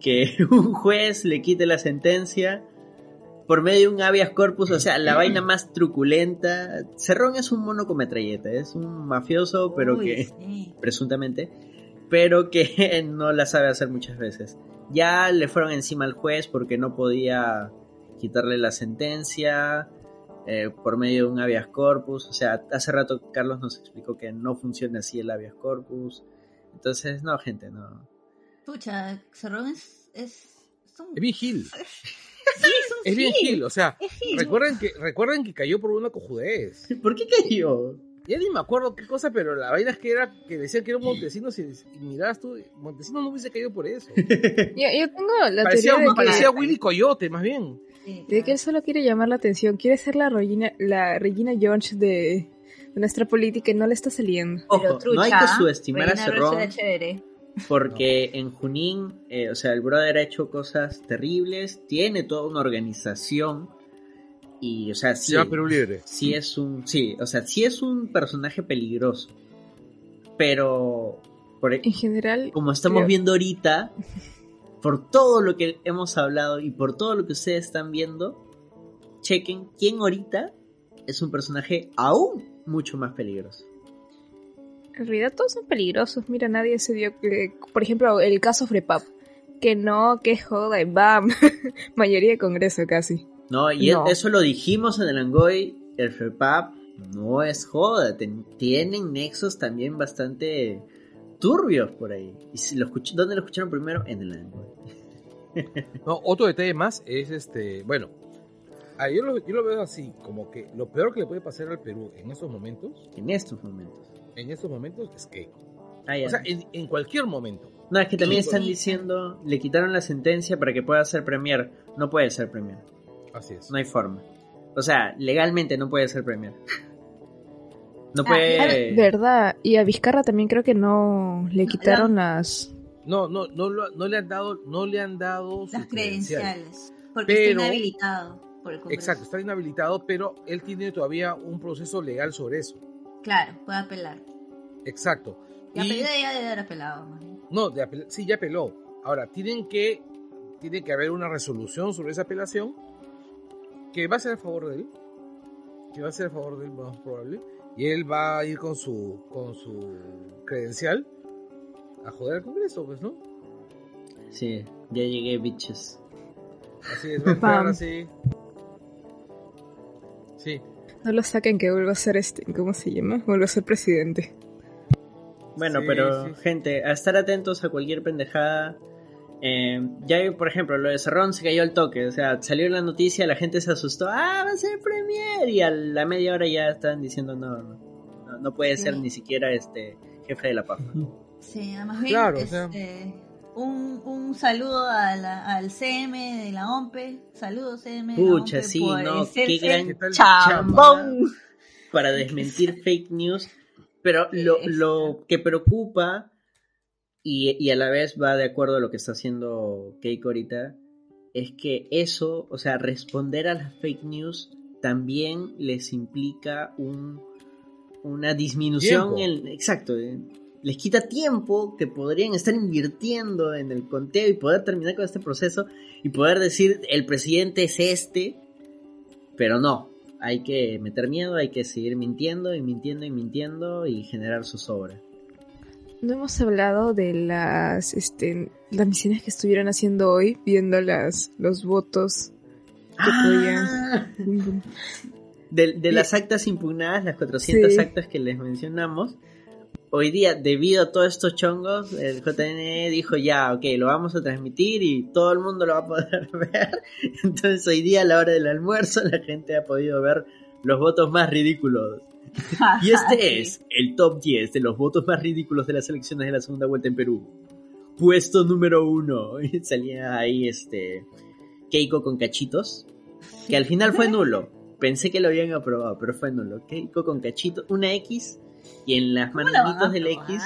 que un juez le quite la sentencia por medio de un habeas corpus, o sea, la vaina más truculenta. Cerrón es un mono con metralleta, es un mafioso, pero Uy, que sí. presuntamente, pero que no la sabe hacer muchas veces. Ya le fueron encima al juez porque no podía quitarle la sentencia eh, por medio de un habeas corpus. O sea, hace rato Carlos nos explicó que no funciona así el habeas corpus. Entonces, no, gente, no. Pucha, Cerrón es. Es, es un. Es bien gil, Sí, es un es bien gil. o sea, gil. recuerden que, recuerden que cayó por una cojudez. ¿Por qué cayó? Ya ni me acuerdo qué cosa, pero la vaina es que era que decían que era un Montesino y, y mirabas tú, Montesino no hubiese caído por eso. Yo, yo tengo la Parecía, teoría de que, parecía Willy Coyote, más bien. De que él solo quiere llamar la atención. Quiere ser la Regina, la Regina George de, de nuestra política y no le está saliendo. Pero Ojo, trucha, no hay que subestimar a Cerrón. Porque en Junín, eh, o sea, el brother ha hecho cosas terribles, tiene toda una organización y, o sea, sí, llama Perú Libre. sí es un, sí, o sea, sí es un personaje peligroso, pero por, e, En general, como estamos creo- viendo ahorita, por todo lo que hemos hablado y por todo lo que ustedes están viendo, chequen quién ahorita es un personaje aún mucho más peligroso. En realidad todos son peligrosos. Mira, nadie se dio por ejemplo, el caso Frepap. Que no, que joda, y bam. Mayoría de congreso casi. No, y e- No. eso lo dijimos en el Angoy, el FEPAP no es joda, ten- tienen nexos también bastante turbios por ahí. ¿Y si lo escuch- dónde lo escucharon primero? En el Angoy. No, otro detalle más es este, bueno, ah, yo, lo, yo lo veo así, como que lo peor que le puede pasar al Perú en estos momentos, En estos momentos. En estos momentos es Keiko. Ah. O sea, en, en cualquier momento. no, es que también están diciendo, le quitaron la sentencia para que pueda ser premier. No puede ser premier, Así es. no hay forma. O sea, legalmente no puede ser premier. No Ah, puede... Verdad. Y a Vizcarra también creo que no le quitaron las. No, no, no, lo- no le han dado, no le han dado Las credencial. credenciales. Porque Pero- está inhabilitado por el Congreso. Exacto, está inhabilitado, pero él tiene todavía un proceso legal sobre eso. Claro, puede apelar. Exacto. Ya Y- apeló, ya debe haber apelado. más bien. No, de apel- sí, ya apeló. Ahora, tienen que, tiene que haber una resolución sobre esa apelación que va a ser a favor de él. Que va a ser a favor de él, más probable. Y él va a ir con su, con su credencial a joder al Congreso, pues, ¿no? Sí, ya llegué, bitches. Así es, va a entrar así. Sí. No lo saquen que vuelva a ser este, ¿cómo se llama? Vuelva a ser presidente. Bueno, Sí, pero sí, gente, a estar atentos a cualquier pendejada. Eh, ya, por ejemplo, lo de Cerrón se cayó al toque. O sea, salió la noticia, la gente se asustó. ¡Ah, va a ser Premier! Y a la media hora ya estaban diciendo: no, no, no, puede ser Sí. ni siquiera este jefe de la PAF. Sí, más bien, Claro, o sea. Un, un saludo a la- al CM de la OMPE. Saludos CM de la Pucha, sí, por no, ser- qué gran chambón. para desmentir fake news. Pero lo, lo que preocupa y, y a la vez va de acuerdo a lo que está haciendo Keiko ahorita es que eso, o sea, responder a las fake news también les implica un, una disminución Tiempo. en... Exacto, eh, les quita tiempo que podrían estar invirtiendo en el conteo y poder terminar con este proceso y poder decir el presidente es este, pero no, hay que meter miedo, hay que seguir mintiendo y mintiendo y mintiendo y generar zozobra. No hemos hablado de las, este, las misiones que estuvieron haciendo hoy, viendo las, los votos que Ah, podían. de, de las actas impugnadas, las 400 Sí. actas que les mencionamos, hoy día, debido a todos estos chongos, el JN dijo ya, ok, lo vamos a transmitir y todo el mundo lo va a poder ver. Entonces hoy día a la hora del almuerzo la gente ha podido ver los votos más ridículos. Y este es el top 10 de los votos más ridículos de las elecciones de la segunda vuelta en Perú. Puesto número uno. Y salía ahí este Keiko con cachitos. Que al final fue nulo. Pensé que lo habían aprobado, pero fue nulo. Keiko con cachitos, una X. Y en las ¿Cómo la van a manitos del X.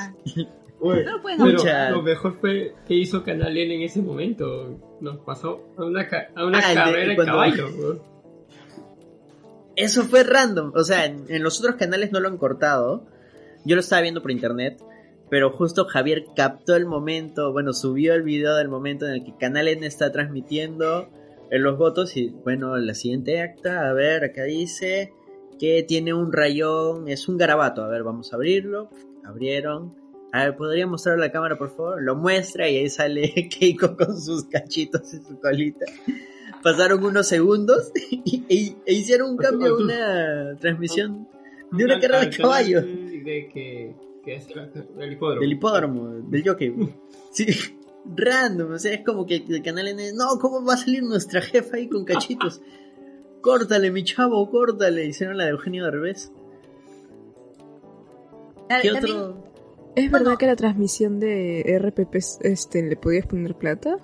Uy, No lo pero lo mejor fue que hizo Canal N en ese momento. Nos pasó a una, ca- a una Ah, de- cuando- caballo. Eso fue random. O sea, en, en los otros canales no lo han cortado. Yo lo estaba viendo por internet. Pero justo Javier captó el momento. Bueno, subió el video del momento en el que Canal N está transmitiendo en los votos. Y bueno, la siguiente acta. A ver, acá dice que tiene un rayón. Es un garabato. A ver, vamos a abrirlo. Abrieron. A ver, ¿podría mostrar la cámara, por favor? Lo muestra y ahí sale Keiko con sus cachitos y su colita. Pasaron unos segundos y, y- e hicieron un cambio una transmisión de una carrera de caballos. De que, que es la- del hipódromo. Del hipódromo, del jockey. Sí, random, o sea, es como que el canal N, no, ¿cómo va a salir nuestra jefa ahí con cachitos? Córtale, mi chavo, córtale. Hicieron la de Eugenio Derbez. Ah, ¿Qué también- otro? ¿Es Bueno. verdad que la transmisión de RPP este, le podías poner plata?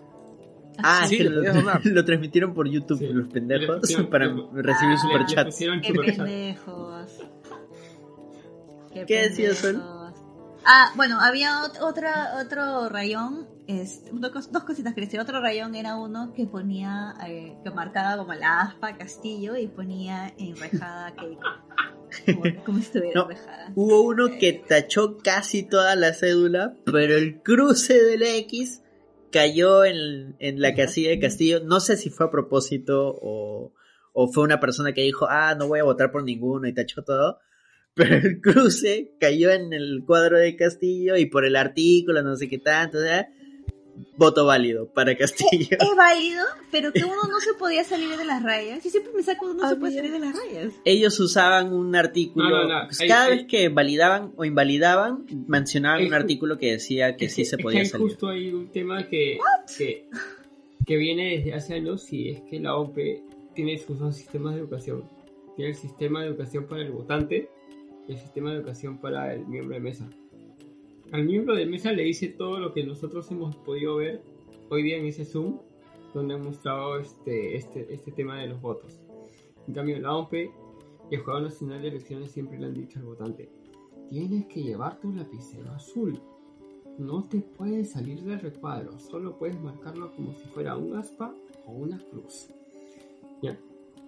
Ah, sí, que le lo, transmitieron por YouTube, Sí. los pendejos, para recibir Ah, superchats. Qué pendejos. ¿Qué decías, Sol? pendejos. Ah, bueno, había ot- otra, otro rayón, este, dos, cos- dos cositas que decía. Otro rayón era uno que ponía, eh, que marcaba como la aspa Castillo y ponía enrejada Keiko. Como, como si estuviera No. enrejada. Hubo uno que tachó casi toda la cédula, pero el cruce del X cayó en, en la casilla de Castillo. No sé si fue a propósito o, o fue una persona que dijo, ah, no voy a votar por ninguno y tachó todo. Pero el cruce cayó en el cuadro de Castillo y por el artículo, no sé qué tanto, o sea, voto válido para Castillo. Es válido, pero que uno no se podía salir de las rayas. Y siempre me saco uno no se puede salir de las rayas. Ellos usaban un artículo, No, no, no. pues, cada ahí- vez que validaban o invalidaban, mencionaban Es un artículo que decía que Es sí se es podía salir. justo hay un tema que, que, que viene desde hace años y es que la OPE tiene sus dos sistemas de educación. Tiene el sistema de educación para el votante y el sistema de educación para el miembro de mesa. Al miembro de mesa le dice todo lo que nosotros hemos podido ver hoy día en ese Zoom, donde han mostrado este, este, este tema de los votos. En cambio, la OPE y el Juego Nacional de Elecciones siempre le han dicho al votante, tienes que llevar tu lapicero azul. No te puedes salir del recuadro, solo puedes marcarlo como si fuera un aspa o una cruz. ¿Ya?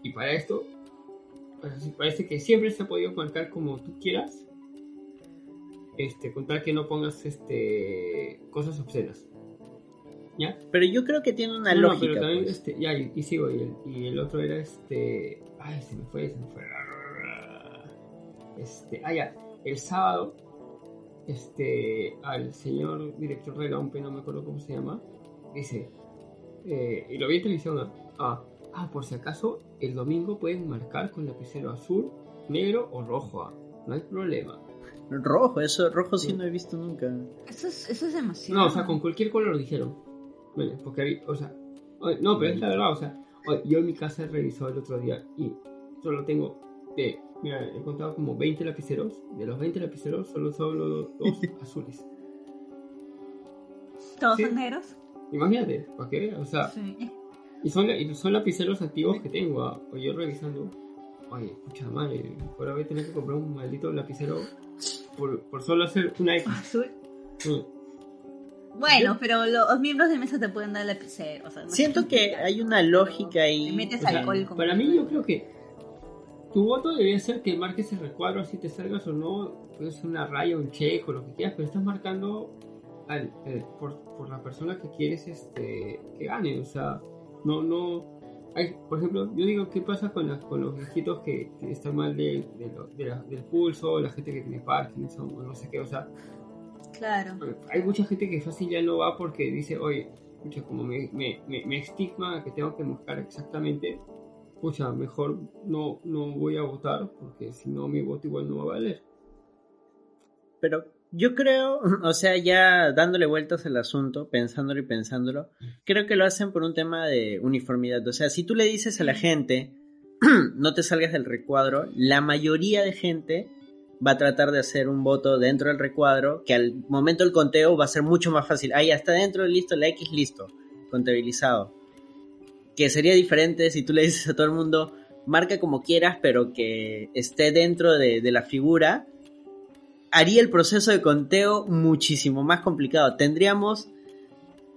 Y para esto, parece, parece que siempre se ha podido marcar como tú quieras, este, con tal que no pongas este, cosas obscenas. ¿Ya? Pero yo creo que tiene una No, no, lógica. pero también, pues. este, ya, y, y sigo, y el, y el otro era este. Ay, se me fue, se me fue. Este, ah, ya, el sábado, este, al señor director de la OMP, no me acuerdo cómo se llama, dice: eh, y lo vi en televisión. Ah, ah, por si acaso, el domingo pueden marcar con lapicero azul, negro o rojo. ah, No hay problema. Rojo, eso rojo sí no he visto nunca. Eso es, eso es demasiado. No, o sea, con cualquier color dijeron. Bueno, porque, o sea, no, pero es la verdad, o sea, yo en mi casa revisó el otro día y solo tengo, eh, mira, he contado como 20 lapiceros. De los 20 lapiceros, solo solo dos azules. ¿Todos sí. son negros? Imagínate, ¿para qué? O sea, Sí. y son, y son lapiceros activos que tengo. ah, o yo revisando, oye, pucha madre, ahora voy a tener que comprar un maldito lapicero por, por solo hacer una X. Azul. Mm. Bueno, pero los miembros de mesa te pueden dar lapicero. O sea, no Siento que hay una lógica ahí. Le metes O sea, alcohol con Para mí yo creo que tu voto debería ser que marques el recuadro así te salgas o no, puedes una raya, un check o lo que quieras, pero estás marcando al- eh, por, por la persona que quieres este que gane, o sea, no, no, hay, por ejemplo, yo digo, ¿qué pasa con, las- con los viejitos que, que están mal de, de lo- de la- del pulso, la gente que tiene Parkinson o no sé qué, o sea, Claro. hay mucha gente que fácil ya no va porque dice, oye, pucha, como me, me, me, me estigma que tengo que buscar exactamente, pucha, mejor no, no voy a votar porque si no mi voto igual no va a valer. Pero yo creo, o sea, ya dándole vueltas al asunto, pensándolo y pensándolo, creo que lo hacen por un tema de uniformidad. O sea, si tú le dices a la gente, no te salgas del recuadro, la mayoría de gente va a tratar de hacer un voto dentro del recuadro, que al momento del conteo va a ser mucho más fácil. Ah, ya está dentro, listo, la X, listo, contabilizado. Que sería diferente si tú le dices a todo el mundo, marca como quieras, pero que esté dentro de, de la figura, haría el proceso de conteo muchísimo más complicado. Tendríamos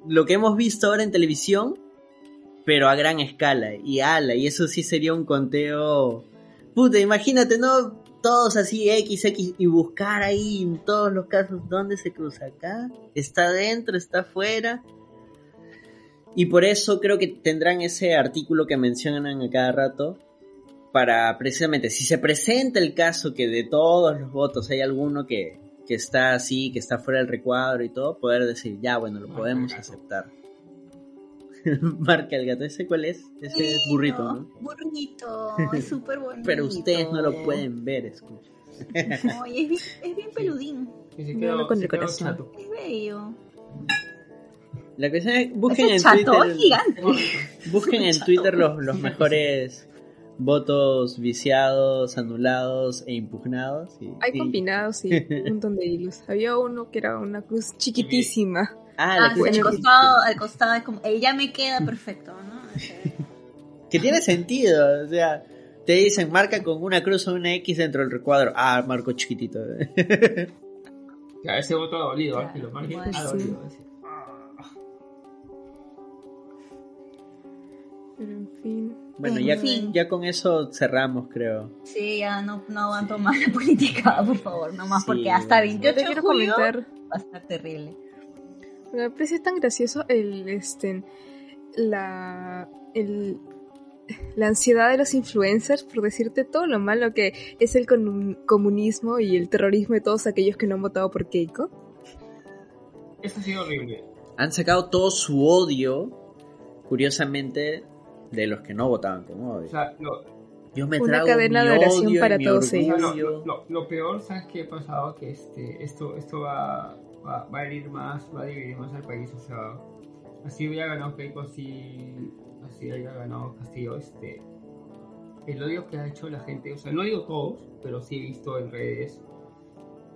lo que hemos visto ahora en televisión, pero a gran escala. Y ala, y eso sí sería un conteo. Puta, imagínate, ¿no? Todos así, X, X, y buscar ahí en todos los casos dónde se cruza acá. Está adentro, está afuera. Y por eso creo que tendrán ese artículo que mencionan a cada rato, para precisamente, si se presenta el caso que de todos los votos hay alguno que, que está así, que está fuera del recuadro y todo, poder decir, ya, bueno, lo podemos aceptar. Marca el gato, ¿ese cuál es? Ese es burrito, ¿no? Burrito, súper bonito. Pero ustedes no lo pueden ver, escucha. Oye, es bien, es bien peludín. Y se No, quedó, no con se el corazón. Es bello. La cuestión es, busquen en chato Twitter, es gigante. busquen en Chato. Twitter los, los mejores votos viciados, anulados e impugnados. y- Hay y- combinados y un montón de hilos. Había uno que era una cruz chiquitísima. Ah, la Ah, sí, al es- costado, al costado es como, eh, ya me queda perfecto, ¿no? Que tiene sentido, o sea, te dicen marca con una cruz o una X dentro del recuadro. Ah, marco chiquitito. Ya, ese voto ha dolido, Claro, ¿ah? que lo marque igual. ha Sí. dolido. ese. Pero en fin. Bueno, En ya, fin. ya con eso cerramos, creo. Sí, ya no, no aguanto más la política, por favor, no más, Sí, porque hasta bueno. 28 Yo te de quiero julio comentar. va a estar terrible. Me parece tan gracioso el este la el la ansiedad de los influencers por decirte todo lo malo que es el comun- comunismo y el terrorismo de todos aquellos que no han votado por Keiko. Eso ha sido horrible. Han sacado todo su odio, curiosamente, de los que no votaban con O odio. sea, lo, Yo me una trago cadena mi de oración odio para todos o ellos. lo, orgullo. lo- lo- lo peor, ¿sabes qué ha pasado? Que este, esto, esto va, va, va a herir más, va a dividir más al país. O sea, así hubiera ganado Keiko, así, así haya ganado Castillo. Este, el odio que ha hecho la gente, o sea, no digo todos, pero sí he visto en redes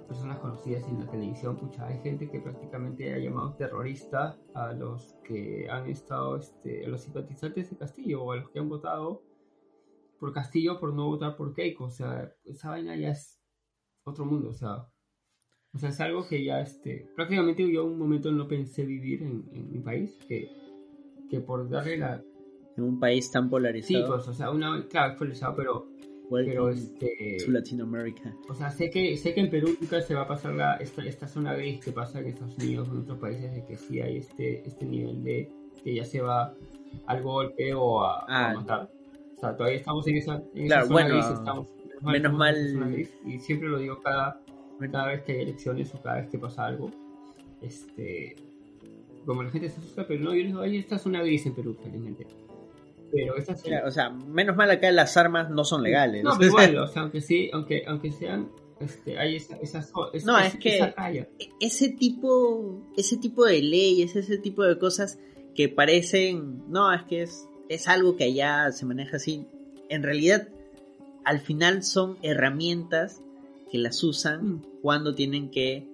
personas conocidas en la televisión, pucha, hay gente que prácticamente ha llamado terrorista a los que han estado, este, a los simpatizantes de Castillo o a los que han votado por Castillo por no votar por Keiko, o sea, esa vaina ya es otro mundo, o sea, o sea, es algo que ya, este, prácticamente yo un momento no pensé vivir en, en mi país, que, que por darle la, En un país tan sí, polarizado. pues, o sea, una, claro, polarizado, pero, welcome pero este, to Latinoamérica. o sea, sé que, sé que en Perú nunca se va a pasar la, esta, esta zona gris que pasa en Estados Unidos o en otros países de que sí hay este, este nivel de que ya se va al golpe o a, o a Ah. matar. O sea, todavía estamos en esa, en esa zona bueno, gris, estamos, menos en mal- esa zona gris, y siempre lo digo cada, cada vez que hay elecciones o cada vez que pasa algo. Este, como la gente se asusta, pero no, yo digo, oye, esta es una gris en Perú, felizmente. Pero o sea, menos mal acá las armas no son legales. No, pero igual, o sea, aunque sí, aunque, aunque sean, este, hay esa, esa, esa, No, es que- raya. ese tipo, ese tipo de leyes, ese tipo de cosas que parecen, no, es que es, es algo que allá se maneja así. En realidad, al final son herramientas que las usan Mm. cuando tienen que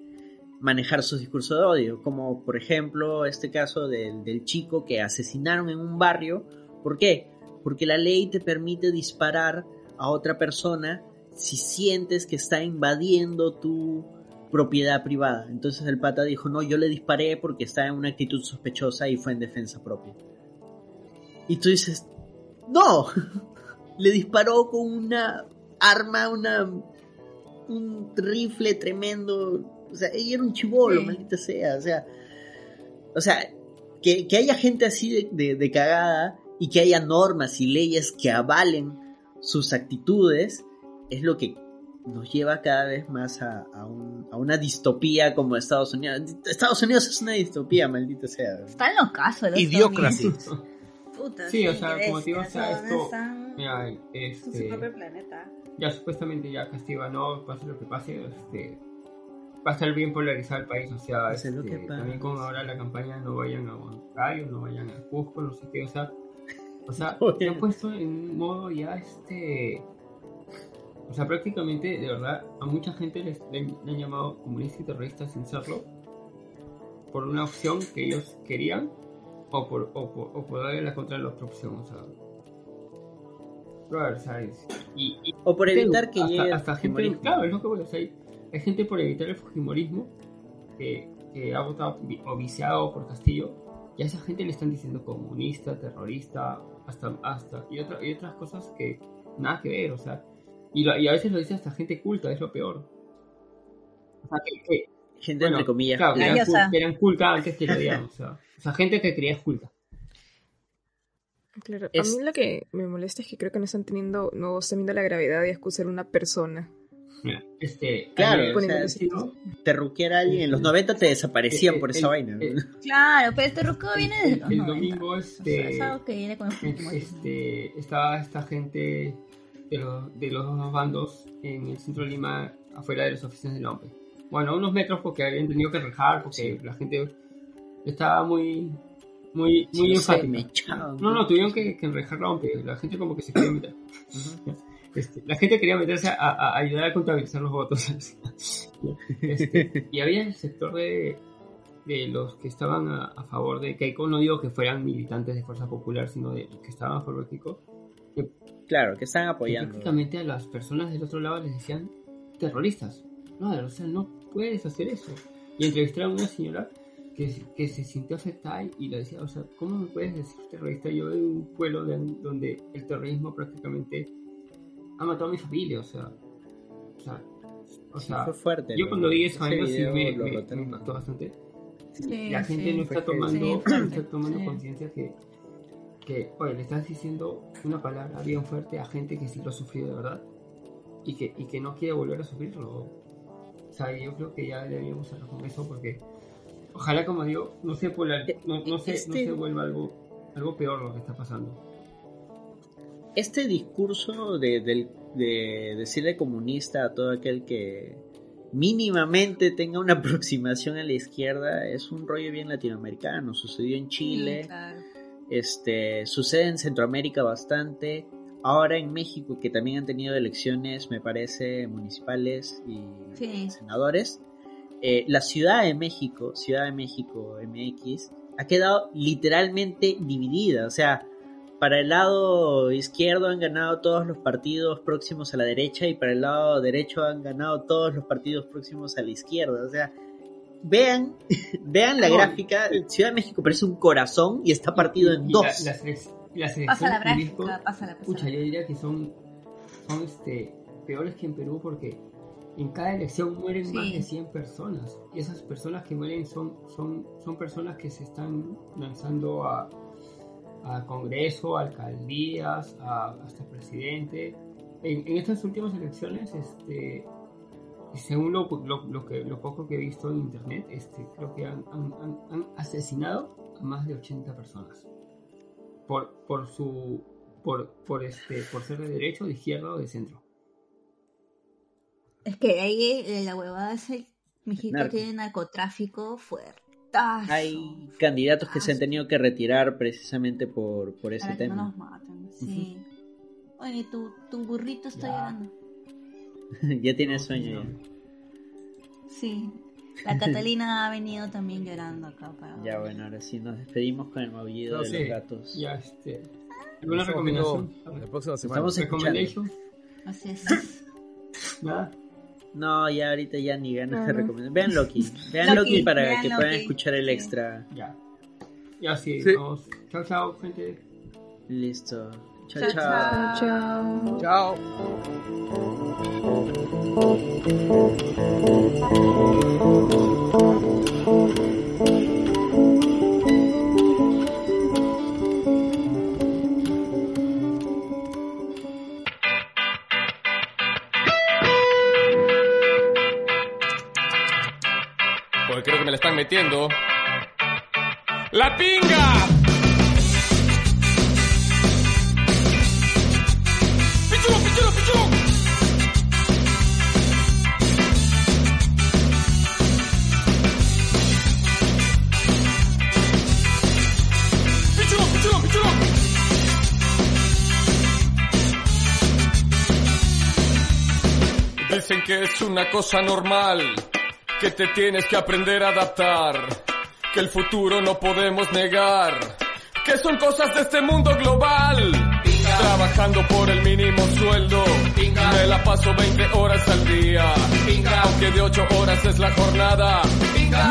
manejar sus discursos de odio, como por ejemplo este caso del, del chico que asesinaron en un barrio. ¿Por qué? Porque la ley te permite disparar a otra persona si sientes que está invadiendo tu propiedad privada. Entonces el pata dijo, no, yo le disparé porque estaba en una actitud sospechosa y fue en defensa propia. Y tú dices, no, le disparó con una arma, una un rifle tremendo. O sea, ella era un chivolo, Sí. maldita sea. O sea, o sea que, que haya gente así de, de- de cagada y que haya normas y leyes que avalen sus actitudes es lo que nos lleva cada vez más a, a un- a una distopía como Estados Unidos. Estados Unidos es una distopía, maldita sea. Están los casos, los Idiocracy. Puta, Sí, o sea, como te digo, o sea, esto- están Mira, en su este, propio planeta. ya supuestamente ya castiga, no, pase lo que pase, este, va a estar bien polarizado el país, o sea, este, también con ahora la campaña no vayan a Huancayo, no vayan a Cusco, no sé qué, o sea, o sea, se ha puesto en un modo ya este, o sea, prácticamente, de verdad, a mucha gente les, le, han- llamado comunista y terrorista sin serlo, por una opción que ellos querían, o por, o por, o por darle la contra de la otra opción, o sea, ¿sabes? Y, y O por evitar que llegue hasta gente, claro, es lo que voy a decir. Hay gente por evitar el fujimorismo que, que ha votado o viciado por Castillo y a esa gente le están diciendo comunista, terrorista, hasta, hasta y, otra- y otras cosas que nada que ver, o sea, y, lo- y a veces lo dice hasta gente culta, es lo peor. O sea, que, que- Gente bueno, entre comillas. claro, que eran, que eran culta antes que lo digan, o sea, o sea, gente que creía es culta. Claro, Es- a mí lo que me molesta es que creo que no están teniendo, no están viendo la gravedad de acusar a una persona. Este, Claro, o sea, si te alguien en los 90 te desaparecían Eh, por eh, esa eh, vaina. eh, Claro, pero este ruco viene desde el, los el 90. domingo O este, sea, es algo que viene con este, estaba esta gente de los, de los dos bandos en el centro de Lima, afuera de las oficinas de la OMPE. Bueno, a unos metros porque habían tenido que rejar, porque la gente estaba muy, muy, muy Sí, no me. No, no, tuvieron que, que enrejar la OMPE. La gente como que se quería meter. Este, la gente quería meterse a, a- ayudar a contabilizar los votos. Este, y había el sector de, de los que estaban a, a favor de Keiko, no digo que fueran militantes de Fuerza Popular, sino de los que estaban a favor de Keiko, Claro, que están que apoyando. prácticamente a las personas del otro lado les decían terroristas. No, o sea, no puedes hacer eso. Y entrevistaron a una señora que, que se sintió afectada y le decía, o sea, ¿cómo me puedes decir terrorista? Yo en un pueblo de- donde el terrorismo prácticamente ha matado a mi familia, o sea, o sea, o Sí, sea fue fuerte. yo cuando vi esa Ese vaina sí me, lo me- me impactó bastante. Sí, la gente sí. no está tomando, está tomando Sí. conciencia que, que, oye, le estás diciendo una palabra bien fuerte a gente que sí lo ha sufrido de verdad y que, y que no quiere volver a sufrirlo. O sea, yo creo que ya deberíamos hablar con eso porque ojalá, como digo, no se, polar, no, no se, no Este- se vuelva algo, algo peor lo que está pasando. Este discurso de, decirle comunista a todo aquel que mínimamente tenga una aproximación a la izquierda es un rollo bien latinoamericano. Sucedió en Chile, Sí, claro. este, sucede en Centroamérica bastante. Ahora en México, que también han tenido elecciones, me parece, municipales y Sí. senadores. eh, la Ciudad de México, Ciudad de México MX, ha quedado literalmente dividida. O sea, para el lado izquierdo han ganado todos los partidos próximos a la derecha y para el lado derecho han ganado todos los partidos próximos a la izquierda. O sea, vean, vean la No, gráfica. Ciudad de México parece un corazón y está partido en Y dos. La, la selec- la selección Pasa la gráfica, pasa la Pucha, yo diría que son, son este, peores que en Perú porque en cada elección mueren Sí. más de 100 personas. Y esas personas que mueren son, son, son personas que se están lanzando a, a Congreso, a alcaldías, a, hasta presidente. En, en estas últimas elecciones, este, según lo, lo, lo que, lo poco que he visto en internet, este, creo que han, han- han- han asesinado a más de 80 personas por, por su por, por este por ser de derecha, de izquierda o de centro. Es que ahí eh, la huevada es el México Narco. tiene narcotráfico fuerte. Hay candidatos que se han tenido que retirar precisamente por, por ese Para que no tema. nos maten, sí. Oye, tu, tu burrito está Ya. llorando. ya tiene sueño ya. Sí. La Catalina ha venido también llorando acá para. Ya bueno, ahora sí nos despedimos con el maullido de Entonces, los gatos. ya este ¿Alguna recomendación? La próxima semana. Estamos escuchando. Así es. Nada. No, ya ahorita ya ni ganas de recomendar. Vean Loki. Vean Loki, Loki, para vean que puedan escuchar el extra. Ya. Ya sí. Chao, chao, gente. Listo. Chao, Chao, chao. Chao. Chao. Metiendo. ¡La pinga! Dicen que es una cosa normal, que te tienes que aprender a adaptar, que el futuro no podemos negar, que son cosas de este mundo global. Trabajando por el mínimo sueldo, me la paso 20 horas al día, aunque de 8 horas es la jornada.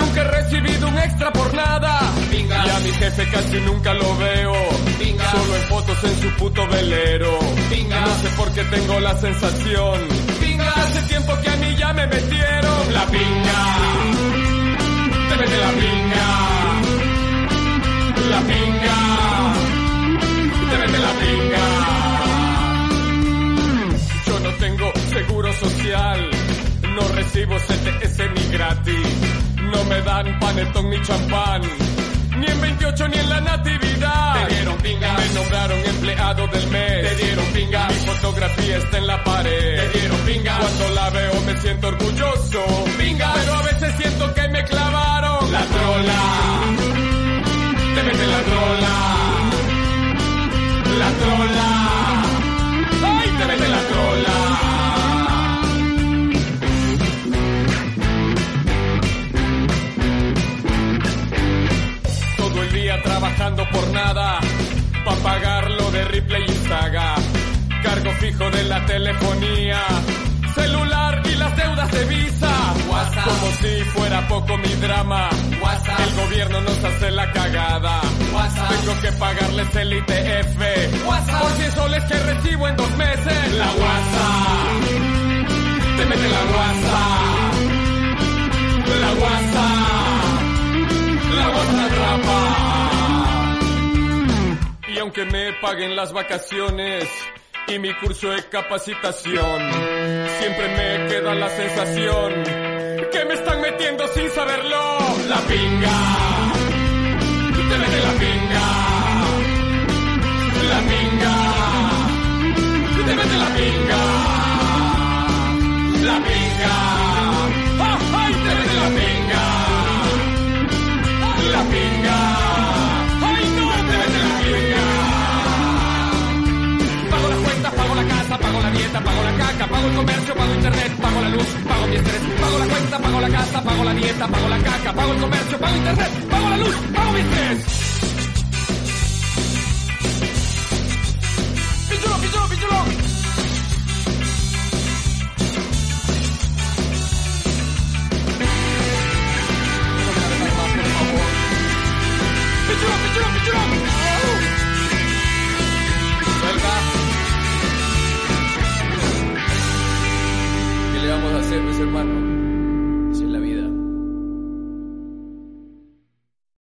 Nunca he recibido un extra por nada, y a mi jefe casi nunca lo veo, solo en fotos en su puto velero. No sé por qué tengo la sensación, hace tiempo que a mí ya me metieron la pinga. Te mete la pinga. La pinga. Te mete la pinga. Yo no tengo seguro social. No recibo CTS ni gratis. No me dan panetón ni champán. Ni en 28 ni en la natividad. Te dieron pinga. Me nombraron empleado del mes. Te dieron pinga. Mi fotografía está en la pared. Te dieron pinga. Cuando la veo me siento orgulloso. Pinga. Pero a veces siento que me clavaron. La trola. Te mete la trola. La trola. ¡Ay, te mete la trola! Trabajando por nada, pa' pagar lo de Ripley y Saga. Cargo fijo de la telefonía, celular y las deudas de Visa. Como si fuera poco mi drama. El gobierno nos hace la cagada. Tengo que pagarles el ITF. Por 100 soles que recibo en dos meses. La WhatsApp. Te mete la WhatsApp. La WhatsApp. La WhatsApp atrapa. Aunque me paguen las vacaciones y mi curso de capacitación, siempre me queda la sensación que me están metiendo sin saberlo. La pinga. Te mete la pinga. La pinga. Te mete la pinga. La pinga. ¡Ah, ¡Ay! Te mete la pinga. La pinga. Pago la caca, pago el comercio, pago internet, pago la luz, pago mi estrés, pago la cuenta, pago la casa, pago la dieta, pago la caca, pago el comercio, pago internet, pago la luz, pago mi estrés. Pichulo, pichulo. Pichulo, vamos a hacer?